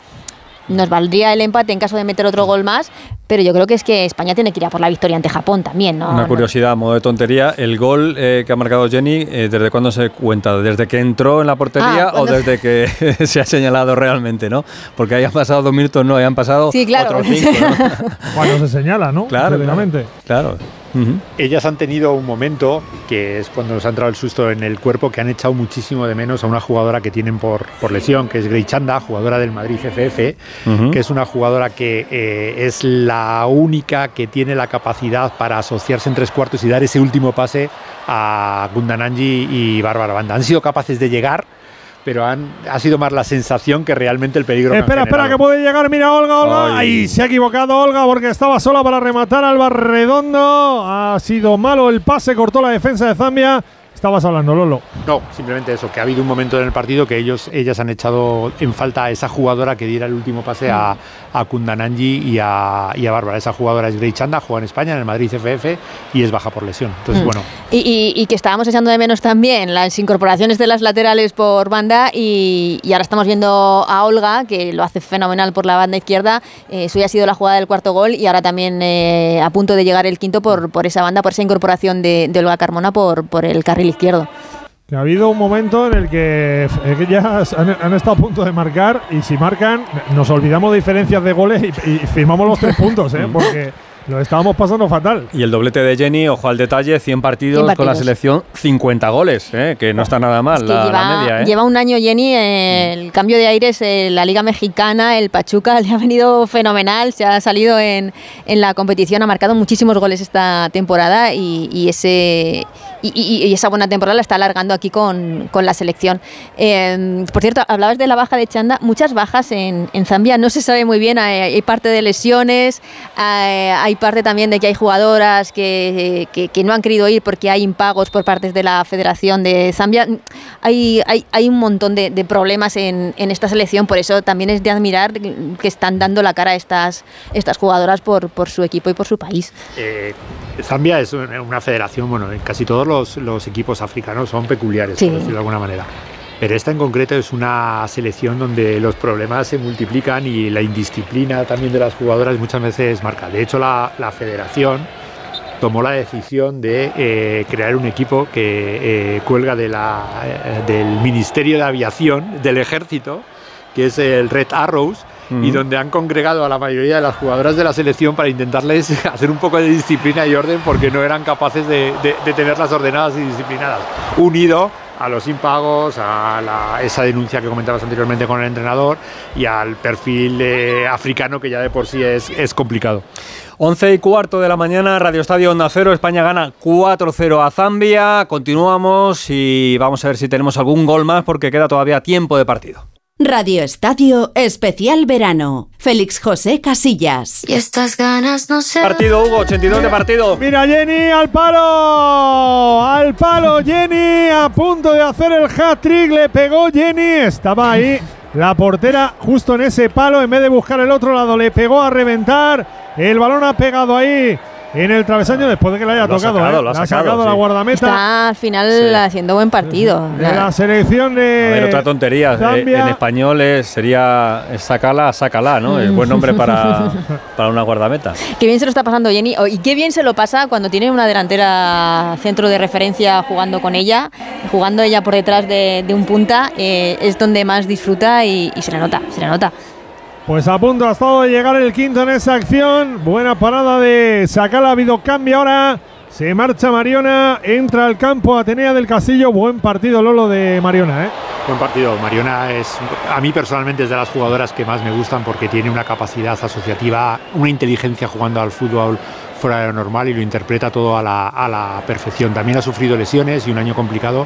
Nos valdría el empate en caso de meter otro gol más, pero yo creo que es que España tiene que ir a por la victoria ante Japón también, ¿no? Una curiosidad, a modo de tontería, el gol eh, que ha marcado Jenny, eh, ¿desde cuándo se cuenta? ¿Desde que entró en la portería Ah, o desde que se ha señalado realmente, no? Porque hayan pasado dos minutos, no, hayan pasado Sí, claro. otros cinco, ¿no? Cuando se señala, ¿no? Claro, Claramente. Ellas han tenido un momento que es cuando nos ha entrado el susto en el cuerpo, que han echado muchísimo de menos a una jugadora que tienen por, por lesión, que es Grey Chanda, jugadora del Madrid FF, que es una jugadora que eh, es la única que tiene la capacidad para asociarse en tres cuartos y dar ese último pase a Gundananji y Bárbara Banda. Han sido capaces de llegar, pero han, ha sido más la sensación que realmente el peligro. que han Espera, espera, que puede llegar. Mira, Olga, Olga. Ay. Ahí se ha equivocado Olga porque estaba sola para rematar. Alba Redondo. Ha sido malo el pase, cortó la defensa de Zambia. Estabas hablando, Lolo. No, simplemente eso, que ha habido un momento en el partido que ellos, ellas han echado en falta a esa jugadora que diera el último pase a, a Kundananji y a, y a Bárbara. Esa jugadora es Grey Chanda, juega en España, en el Madrid FF y es baja por lesión. Entonces, Mm. bueno, Y, y- y que estábamos echando de menos también las incorporaciones de las laterales por banda y, y ahora estamos viendo a Olga, que lo hace fenomenal por la banda izquierda. Eh, eso ya ha sido la jugada del cuarto gol y ahora también eh, a punto de llegar el quinto por, por esa banda, por esa incorporación de, de Olga Carmona por, por el carril izquierdo. Que ha habido un momento en el que eh, que ellas han, han estado a punto de marcar y si marcan nos olvidamos de diferencias de goles y, y firmamos los tres puntos, ¿eh? porque lo estábamos pasando fatal. Y el doblete de Jenny, ojo al detalle, 100 partidos, 100 con la selección, 50 goles, ¿eh? que no está nada mal Es que la, lleva, la media. ¿eh? lleva un año Jenny, eh, el cambio de aires, la Liga Mexicana, el Pachuca le ha venido fenomenal, se ha salido en, en la competición, ha marcado muchísimos goles esta temporada y, y ese y, esa buena temporada la está alargando aquí con, con la selección. Eh, por cierto, hablabas de la baja de Chanda, muchas bajas en, Zambia, no se sabe muy bien, hay, parte de lesiones, hay, parte también de que hay jugadoras que, que- no han querido ir porque hay impagos por parte de la Federación de Zambia. Hay, hay, hay un montón de, problemas en, en esta selección, por eso también es de admirar que están dando la cara a estas, estas jugadoras por, por su equipo y por su país. Eh, Zambia es una federación, bueno, en casi todos los, los equipos africanos son peculiares, Sí. por decirlo de alguna manera. Pero esta en concreto es una selección donde los problemas se multiplican y la indisciplina también de las jugadoras muchas veces marca. De hecho, la, la federación tomó la decisión de eh, crear un equipo que eh, cuelga de la, eh, del Ministerio de Aviación del Ejército, que es el Red Arrows, y donde han congregado a la mayoría de las jugadoras de la selección para intentarles hacer un poco de disciplina y orden porque no eran capaces de, de- de tenerlas ordenadas y disciplinadas. Unido a los impagos, a la- esa denuncia que comentabas anteriormente con el entrenador y al perfil eh, africano que ya de por sí es, es complicado. 11 y cuarto de la mañana, Radio Estadio Onda Cero, España gana 4-0 a Zambia. Continuamos y vamos a ver si tenemos algún gol más porque queda todavía tiempo de partido. Radio Estadio Especial Verano. Félix José Casillas. Y estas ganas no se Partido, Hugo, 82 de partido. Mira Jenny al palo, al palo Jenny a punto de hacer el hat-trick, le pegó Jenny, estaba ahí la portera justo en ese palo, en vez de buscar el otro lado le pegó a reventar, el balón ha pegado ahí en el travesaño después de que le haya Lo ha tocado, sacado, ¿eh? lo ha sacado, la guardameta Está al final Sí. haciendo buen partido. de la selección de A ver, otra tontería. eh, Zambia. en español es- sería sacala, sácala, ¿no? Es buen nombre para, para una guardameta. Qué bien se lo está pasando Jenny oh, y qué bien se lo pasa cuando tiene una delantera centro de referencia jugando con ella, jugando ella por detrás de, de un punta, eh, es donde más disfruta y, y se le nota, se le nota. Pues a punto ha estado de llegar el quinto en esa acción. Buena parada de Sacala. Ha habido cambio ahora. Se marcha Mariona. Entra al campo Atenea del Castillo. Buen partido, Lolo, de Mariona. ¿eh? Buen partido. Mariona es, a mí personalmente, es de las jugadoras que más me gustan porque tiene una capacidad asociativa, una inteligencia jugando al fútbol fuera de lo normal y lo interpreta todo a la, a la perfección. También ha sufrido lesiones y un año complicado,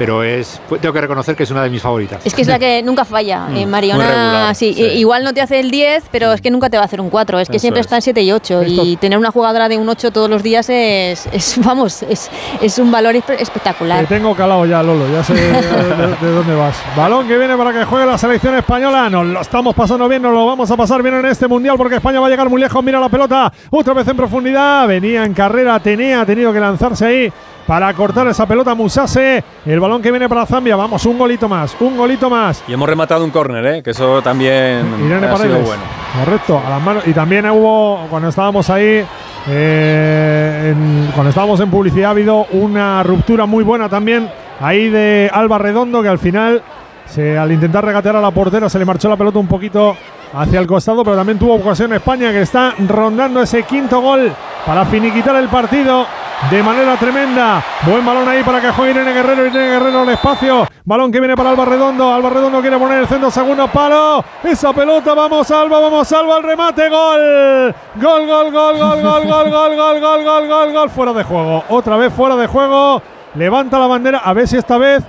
pero es, pues, tengo que reconocer que es una de mis favoritas. Es que es la que nunca falla. Eh, muy Mariona, regular, sí, igual no te hace el 10, pero es que nunca te va a hacer un 4. Es que Eso siempre es. está en 7 y 8. Esto- Y tener una jugadora de un 8 todos los días es, es vamos, es, es un valor espe- Te espectacular. tengo calado ya, Lolo. Ya sé de, de- de dónde vas. Balón que viene para que juegue la selección española. Nos lo estamos pasando bien, nos lo vamos a pasar bien en este mundial porque España va a llegar muy lejos. Mira la pelota. Otra vez en profundidad. Venía en carrera Atenea. Ha tenido que lanzarse ahí para cortar esa pelota Musase. El balón que viene para Zambia. Vamos, un golito más. Un golito más. Y hemos rematado un córner, ¿eh? que eso también Irene ha sido bueno. Correcto, a las manos. Y también hubo, cuando estábamos ahí, eh, en- cuando estábamos en publicidad, ha habido una ruptura muy buena también ahí de Alba Redondo, que al final, se, al intentar regatear a la portera, se le marchó la pelota un poquito hacia el costado, pero también tuvo ocasión España, que está rondando ese quinto gol para finiquitar el partido. De manera tremenda. Buen balón ahí para que Irene Guerrero. Irene Guerrero al espacio. Balón que viene para Alba Redondo. Alba Redondo quiere poner el centro. Segundo palo. Esa pelota. Vamos Alba. Vamos Alba. El remate. Gol. Gol, gol, gol, gol, gol, gol, gol, gol, gol, gol, gol, gol. Fuera de juego. Otra vez fuera de juego. Levanta la bandera. A ver si esta vez.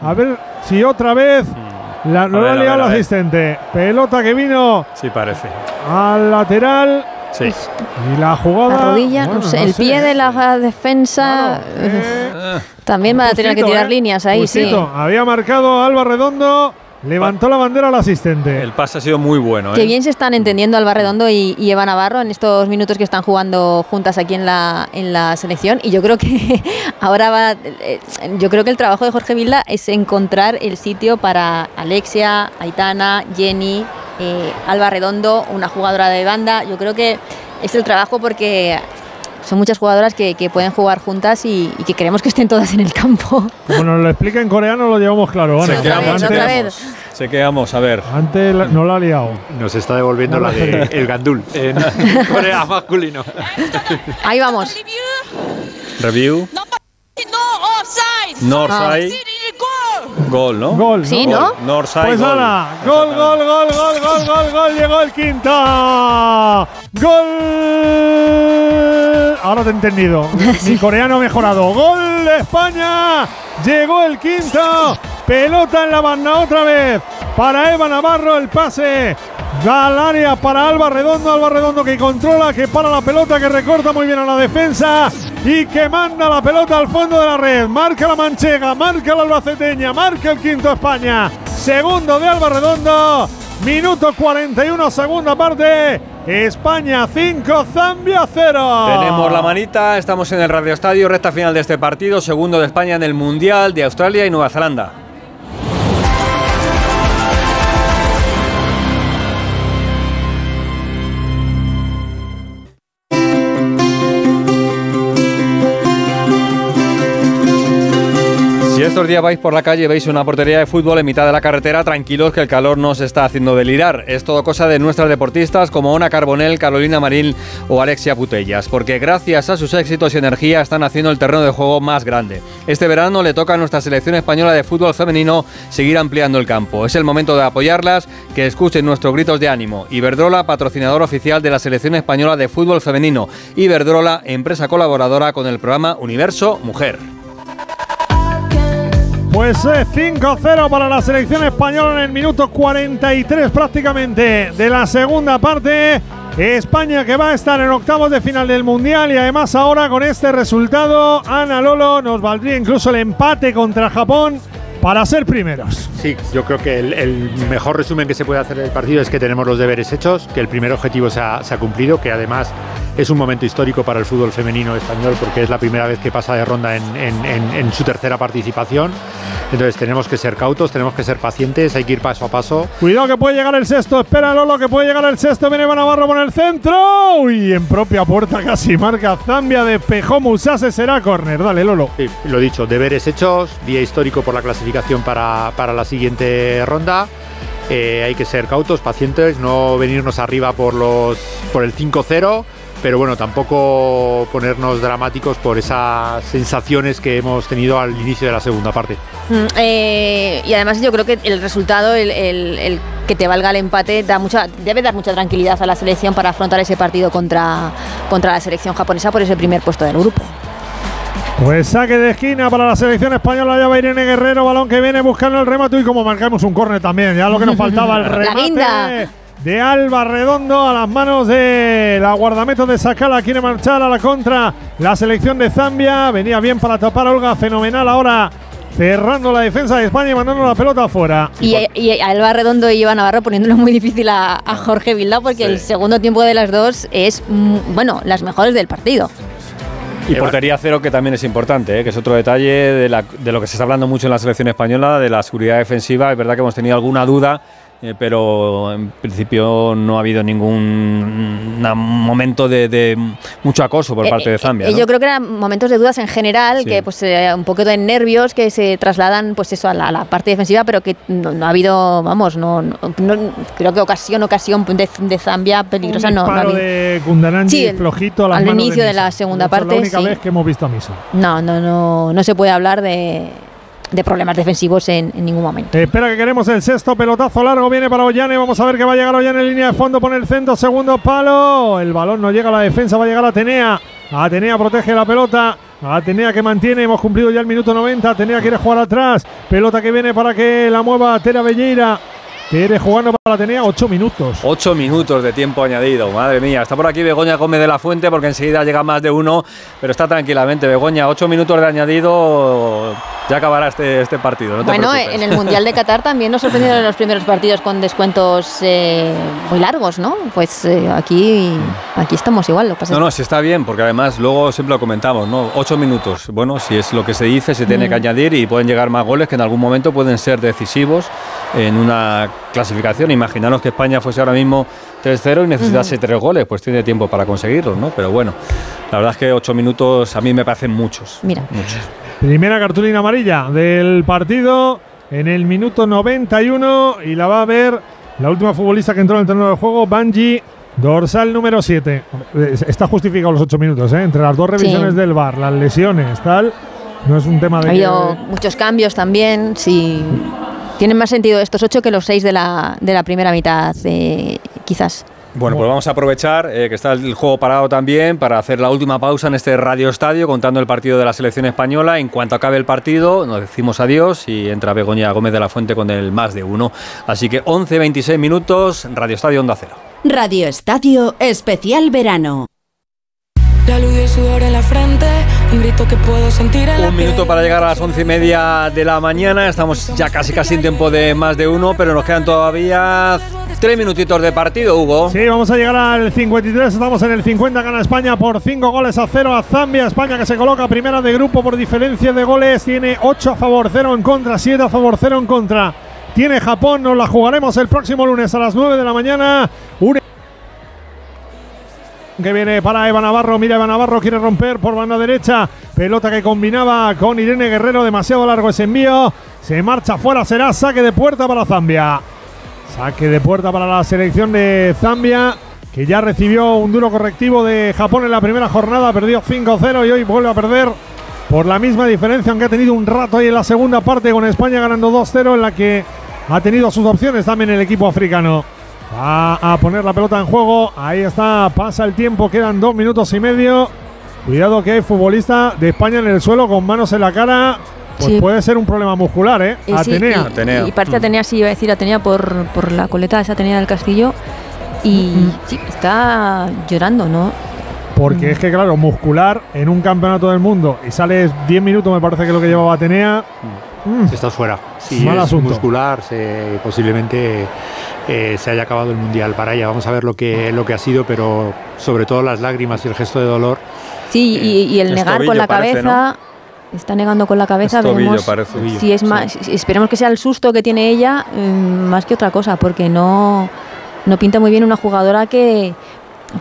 A ver si otra vez. La, no la ha liado el asistente. Pelota que vino Sí, parece. al lateral. Sí. Y la jugada. La rodilla, bueno, no sé, el sé. pie de la defensa eh, Ah, también va a tener que tirar ¿eh? líneas ahí, Justito. Había marcado Alba Redondo, levantó la bandera al asistente. el pase ha sido muy bueno. ¿eh? Qué bien se están entendiendo Alba Redondo y, y Eva Navarro en estos minutos que están jugando juntas aquí en la, en la selección. Y yo creo que ahora va. eh, Yo creo que el trabajo de Jorge Vilda es encontrar el sitio para Alexia, Aitana, Jenny, eh, Alba Redondo, una jugadora de banda. Yo creo que es el trabajo porque son muchas jugadoras que, que pueden jugar juntas y, y que queremos que estén todas en el campo. Como nos lo explica en coreano, lo llevamos claro. Ana. Se quedamos, otra vez. Se quedamos, a ver. Antes la- no la ha liado. Nos está devolviendo la de el gandul en Corea masculino. Ahí vamos. Review. Northside. Gol, ¿no? Gol. Sí, ¿no? ¿no? Northside. Pues gol. ahora, gol, gol, gol, gol, gol, gol, gol, llegó el quinto. Gol. Ahora te he entendido. Mi coreano ha mejorado. Gol de España. Llegó el quinto. Pelota en la banda otra vez. Para Eva Navarro el pase. Al área para Alba Redondo. Alba Redondo que controla, que para la pelota, que recorta muy bien a la defensa y que manda la pelota al fondo de la red. Marca la manchega, marca la albaceteña, marca el quinto España. Segundo de Alba Redondo. Minuto 41, segunda parte. España 5, Zambia 0. Tenemos la manita, estamos en el Radio Estadio, recta final de este partido, segundo de España en el Mundial de Australia y Nueva Zelanda. Estos días vais por la calle y veis una portería de fútbol en mitad de la carretera, tranquilos que el calor no os está haciendo delirar. Es todo cosa de nuestras deportistas como Ona Carbonell, Carolina Marín o Alexia Putellas, porque gracias a sus éxitos y energía están haciendo el terreno de juego más grande. Este verano le toca a nuestra selección española de fútbol femenino seguir ampliando el campo. Es el momento de apoyarlas, que escuchen nuestros gritos de ánimo. Iberdrola, patrocinador oficial de la selección española de fútbol femenino. Iberdrola, empresa colaboradora con el programa Universo Mujer. Pues eh, 5-0 para la selección española en el minuto 43 prácticamente de la segunda parte. España que va a estar en octavos de final del Mundial y además ahora con este resultado, Ana Lolo nos valdría incluso el empate contra Japón para ser primeros. Sí, yo creo que el, mejor resumen que se puede hacer del partido es que tenemos los deberes hechos, que el primer objetivo se ha cumplido, que además es un momento histórico para el fútbol femenino español porque es la primera vez que pasa de ronda en, en- en- en su tercera participación. Entonces tenemos que ser cautos, tenemos que ser pacientes, hay que ir paso a paso. Cuidado que puede llegar el sexto, espera Lolo que puede llegar el sexto, viene Navarro por el centro y en propia puerta casi marca Zambia, despejó Musase, será córner, dale Lolo. Sí, lo dicho, deberes hechos, día histórico por la clasificación para, para la siguiente ronda. Eh, hay que ser cautos, pacientes, no venirnos arriba por, los, por el 5-0, pero bueno, tampoco ponernos dramáticos por esas sensaciones que hemos tenido al inicio de la segunda parte. Mm, eh, y además yo creo que el resultado, el, el- el que te valga el empate, da mucha, debe dar mucha tranquilidad a la selección para afrontar ese partido contra, contra la selección japonesa por ese primer puesto del grupo. Pues saque de esquina para la selección española, ya va Irene Guerrero, balón que viene buscando el remate y como marcamos un córner también, ya lo que nos faltaba el La remate guinda. De Alba Redondo a las manos de la guardameta de Sakala, quiere marchar a la contra la selección de Zambia, venía bien para tapar a Olga, fenomenal ahora cerrando la defensa de España y mandando la pelota afuera. Y, y Alba Redondo y Iván Navarro poniéndolo muy difícil a, a Jorge Vilda porque el segundo tiempo de las dos es, mm, bueno, las mejores del partido. Y portería cero, que también es importante, ¿eh? que es otro detalle de, la- de lo que se está hablando mucho en la selección española, de la seguridad defensiva. Es verdad que hemos tenido alguna duda, eh, pero en principio no ha habido ningún na- momento de, de mucho acoso por Eh, parte de eh, Zambia. eh, ¿no? Yo creo que eran momentos de dudas en general, Sí. que pues eh, un poco de nervios que se trasladan pues eso a la, a la parte defensiva, pero que no, no ha habido, vamos, no, no- no- creo que ocasión, ocasión de, de Zambia peligrosa un no, no ha disparo habido. de Sí, flojito a las al manos inicio de la segunda Esa es parte, la única sí. vez que hemos visto a Misa. No, no, no, no se puede hablar de, de problemas defensivos en, ningún momento. Eh, espera que queremos el sexto pelotazo largo, viene para Ollane, vamos a ver que va a llegar Ollane en línea de fondo, pone el centro, segundo palo, el balón no llega a la defensa, va a llegar Atenea, Atenea protege la pelota, Atenea que mantiene, hemos cumplido ya el minuto 90, Atenea quiere jugar atrás, pelota que viene para que la mueva Tera Belleira, Tere jugando para Atenea, 8 minutos. Ocho minutos de tiempo añadido, madre mía. Está por aquí Begoña Gómez de la Fuente porque enseguida llega más de uno, pero está tranquilamente. Begoña, ocho minutos de añadido, ya acabará este, este partido. No Bueno, en el Mundial de Qatar también nos sorprendieron los primeros partidos con descuentos eh, muy largos, ¿no? Pues eh, aquí, aquí estamos igual. Lo pasa No, no, sí está bien, porque además luego siempre lo comentamos, ¿no? Ocho minutos. Bueno, si es lo que se dice, se tiene Mm. que añadir y pueden llegar más goles que en algún momento pueden ser decisivos en una clasificación. Imaginaros que España fuese ahora mismo 3-0 y necesitase tres goles, pues tiene tiempo para conseguirlos, ¿no? Pero bueno, la verdad es que ocho minutos a mí me parecen muchos. Mira. Muchos. Primera cartulina amarilla del partido en el minuto 91 y la va a ver la última futbolista que entró en el terreno de juego, Banji, dorsal número 7. Está justificado los ocho minutos, ¿eh? entre las dos revisiones Sí. del bar, las lesiones, tal. No es un tema de. Ha habido que- muchos cambios también. Sí. Tienen más sentido estos ocho que los seis de la, de la primera mitad, eh, quizás. Bueno, pues vamos a aprovechar eh, que está el juego parado también para hacer la última pausa en este Radio Estadio contando el partido de la selección española. En cuanto acabe el partido, nos decimos adiós y entra Begoña Gómez de la Fuente con el más de uno. Así que 11-26 minutos, Radio Estadio Onda Cero. Radio Estadio Especial Verano. La luz y el sudor en la frente, un grito que puedo sentir en la Un minuto para llegar a las once y media de la mañana. Estamos ya casi casi en tiempo de más de uno, pero nos quedan todavía tres minutitos de partido, Hugo. Sí, vamos a llegar al 53, estamos en el 50, gana España por 5 goles a 0 a Zambia, España que se coloca primera de grupo por diferencia de goles, tiene 8 a favor, 0 en contra, 7 a favor, 0 en contra. Tiene Japón, nos la jugaremos el próximo lunes a las 9 de la mañana. Un que viene para Eva Navarro, mira Eva Navarro, quiere romper por banda derecha, pelota que combinaba con Irene Guerrero, demasiado largo ese envío, se marcha fuera, será saque de puerta para Zambia. Saque de puerta para la selección de Zambia, que ya recibió un duro correctivo de Japón en la primera jornada, perdió 5-0 y hoy vuelve a perder por la misma diferencia, aunque ha tenido un rato ahí en la segunda parte con España ganando 2-0, en la que ha tenido sus opciones también el equipo africano. Va a poner la pelota en juego, ahí está, pasa el tiempo, quedan dos minutos y medio. Cuidado que hay futbolista de España en el suelo con manos en la cara. Pues Sí. puede ser un problema muscular, ¿eh? Eh, sí, Atenea. y- Atenea. Y, parte Mm. Atenea, sí, iba a decir Atenea por, por la coleta de esa Atenea del Castillo. Y sí, está llorando, ¿no? Porque es que, claro, muscular en un campeonato del mundo y sales 10 minutos, me parece que es lo que llevaba Atenea. mm, Estás fuera. Si Mal es asunto. muscular, se- posiblemente eh, se haya acabado el mundial para ella. Vamos a ver lo que, lo que ha sido, pero sobre todo las lágrimas y el gesto de dolor. Sí, y, y el negar con la parece, cabeza. Está negando con la cabeza. Es tobillo, veremos parece. si es más. Esperemos que sea el susto que tiene ella mm, más que otra cosa, porque no, no pinta muy bien una jugadora que.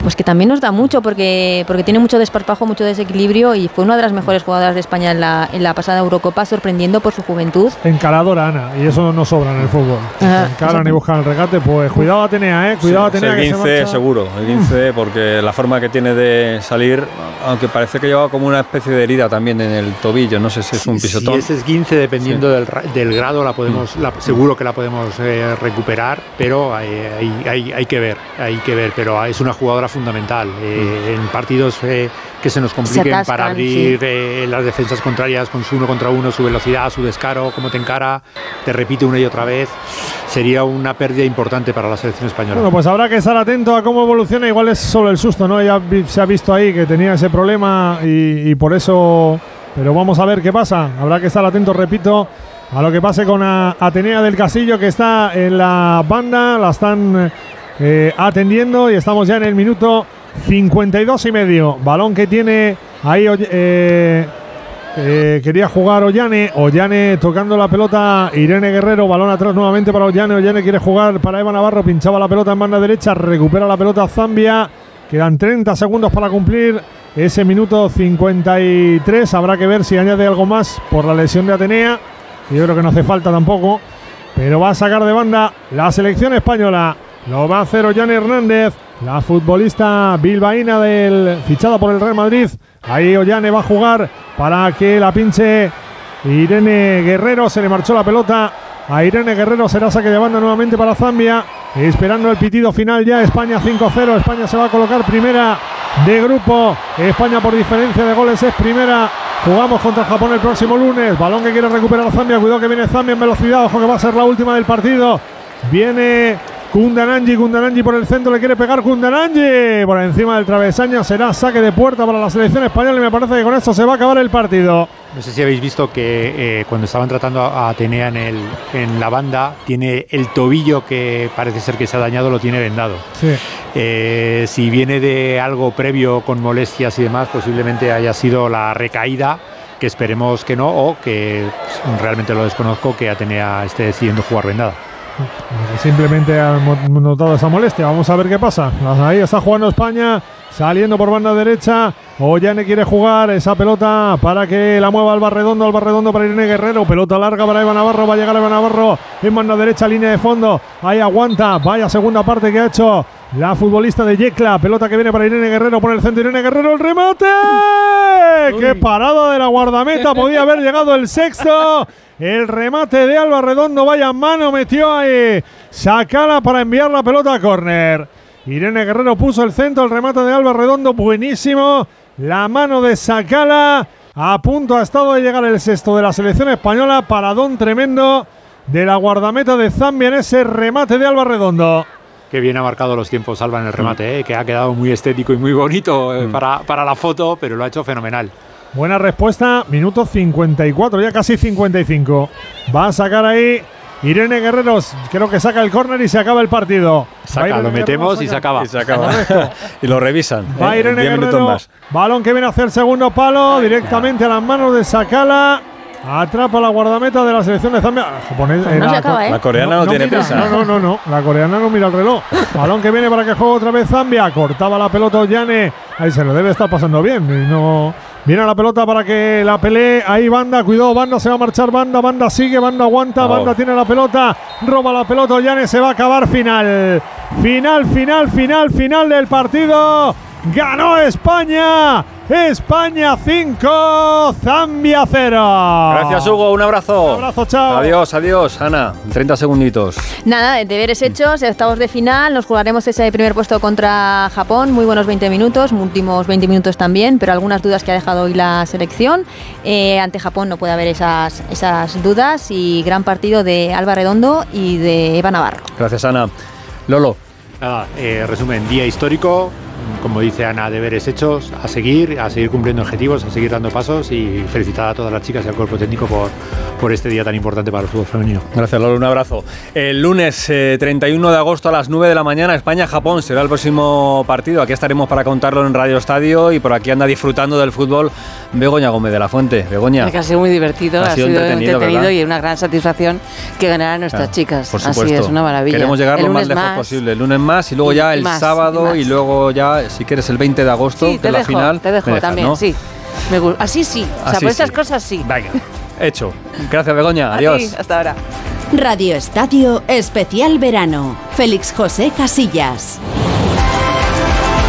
Pues que también nos da mucho porque, porque tiene mucho desparpajo, mucho desequilibrio y fue una de las mejores jugadoras de España en la, en la pasada Eurocopa, sorprendiendo por su juventud. Encaradora, Ana, y eso no sobra en el fútbol. Ajá, Encaran y buscan el regate, pues cuidado Atenea, ¿eh? Cuidado Sí, Atenea el que se 15 marcha. seguro, el 15 porque la forma que tiene de salir, aunque parece que lleva como una especie de herida también en el tobillo, no sé si es un pisotón. Si ese es 15, dependiendo del, del grado, la podemos, la- seguro que la podemos eh, recuperar, pero hay, hay- hay- hay que ver, hay que ver. Pero es una jugadora fundamental eh, en partidos eh, que se nos compliquen atascan, para abrir eh, las defensas contrarias con su uno contra uno, su velocidad, su descaro, cómo te encara, te repite una y otra vez. Sería una pérdida importante para la selección española. Bueno, pues habrá que estar atento a cómo evoluciona. Igual es solo el susto, ¿no? Ya se ha visto ahí que tenía ese problema y, y por eso. Pero vamos a ver qué pasa. Habrá que estar atento, repito, a lo que pase con Atenea del Castillo, que está en la banda. La están eh, atendiendo y estamos ya en el minuto 52 y medio. Balón que tiene ahí. Eh, eh, quería jugar Ollane, Ollane tocando la pelota, Irene Guerrero, balón atrás nuevamente para Ollane, Ollane quiere jugar para Eva Navarro, pinchaba la pelota en banda derecha, recupera la pelota Zambia, quedan 30 segundos para cumplir ese minuto 53, habrá que ver si añade algo más por la lesión de Atenea, yo creo que no hace falta tampoco, pero va a sacar de banda la selección española, lo va a hacer Ollane Hernández, la futbolista bilbaína del fichada por el Real Madrid. Ahí Ollane va a jugar para que la pinche Irene Guerrero. Se le marchó la pelota a Irene Guerrero. Será saque de banda nuevamente para Zambia. Esperando el pitido final ya. España 5-0. España se va a colocar primera de grupo. España por diferencia de goles es primera. Jugamos contra Japón el próximo lunes. Balón que quiere recuperar Zambia. Cuidado que viene Zambia en velocidad. Ojo que va a ser la última del partido. Viene Kundananji, Kundananji por el centro, le quiere pegar Kundananji por encima del travesaño, será saque de puerta para la selección española y me parece que con esto se va a acabar el partido. No sé si habéis visto que eh, cuando estaban tratando a Atenea en, el, en la banda, tiene el tobillo que parece ser que se ha dañado, lo tiene vendado. Sí. Eh, si viene de algo previo con molestias y demás, posiblemente haya sido la recaída, que esperemos que no, o que realmente lo desconozco, que Atenea esté decidiendo jugar vendada. Simplemente hemos notado esa molestia. Vamos a ver qué pasa. Ahí está jugando España. Saliendo por banda derecha. Ollane quiere jugar esa pelota para que la mueva Alba Redondo. Alba Redondo para Irene Guerrero. Pelota larga para Eva Navarro. Va a llegar Eva Navarro en banda derecha, línea de fondo. Ahí aguanta. Vaya segunda parte que ha hecho la futbolista de Yecla. Pelota que viene para Irene Guerrero. Por el centro Irene Guerrero. El remate. ¡Qué parada de la guardameta! Podía haber llegado el sexto. El remate de Alba Redondo. Vaya mano metió ahí. Sacala para enviar la pelota a córner. Irene Guerrero puso el centro. El remate de Alba Redondo. Buenísimo. La mano de Sacala. A punto ha estado de llegar el sexto de la selección española. Paradón tremendo de la guardameta de Zambia en ese remate de Alba Redondo. Que bien ha marcado los tiempos Alba en el remate, ¿eh? que ha quedado muy estético y muy bonito eh, para, para la foto, pero lo ha hecho fenomenal. Buena respuesta, minuto 54, ya casi 55. Va a sacar ahí Irene Guerreros, creo que saca el córner y se acaba el partido. Saca, lo metemos y se acaba. Y se acaba. y lo revisan. Va ¿eh? Irene Guerrero, más. balón que viene a hacer segundo palo, directamente a las manos de Sakala. Atrapa la guardameta de la selección de Zambia. Japonés, Pues no se acaba, ¿eh? La coreana no, tiene mira, prisa. No, no, no, no. La coreana no mira el reloj. Balón que viene para que juegue otra vez Zambia. Cortaba la pelota Ollane. Ahí se lo debe estar pasando bien. Y no. Viene la pelota para que la pelee. Ahí Banda, cuidado, Banda se va a marchar. Banda, Banda sigue, Banda aguanta. Oh. Banda tiene la pelota. Roba la pelota Ollane. Se va a acabar final. Final, final, final, final del partido. Ganó España. España 5, Zambia 0. Gracias, Hugo. Un abrazo. Un abrazo, chao. Adiós, adiós, Ana. 30 segunditos. Nada, deberes hechos, octavos de final, nos jugaremos ese primer puesto contra Japón, muy buenos 20 minutos, últimos 20 minutos también, pero algunas dudas que ha dejado hoy la selección. Eh, ante Japón no puede haber esas, esas dudas y gran partido de Alba Redondo y de Eva Navarro. Gracias, Ana. Lolo. Nada, eh, resumen, día histórico, como dice Ana, deberes hechos, a seguir, a seguir cumpliendo objetivos, a seguir dando pasos y felicitar a todas las chicas y al cuerpo técnico por, por este día tan importante para el fútbol femenino. Gracias, Lolo. Un abrazo. El lunes eh, 31 de agosto a las 9 de la mañana, España-Japón será el próximo partido. Aquí estaremos para contarlo en Radio Estadio y por aquí anda disfrutando del fútbol Begoña Gómez de la Fuente. Begoña. Que ha sido muy divertido, Ha ha, sido entretenido, entretenido, y una gran satisfacción que ganaran nuestras Ah, chicas. Por Así supuesto. es, una maravilla. Queremos llegar El lo más lejos posible. El lunes más y luego ya el más, sábado y y, más. luego ya, si quieres, el 20 de agosto, Sí, que te es la dejo, final. te dejo dejas, también, ¿no? sí. Me así sí, o sea, Así por estas sí. cosas sí. Venga, hecho. Gracias, Begoña. A ti, Adiós. hasta ahora. Radio Estadio Especial Verano. Félix José Casillas.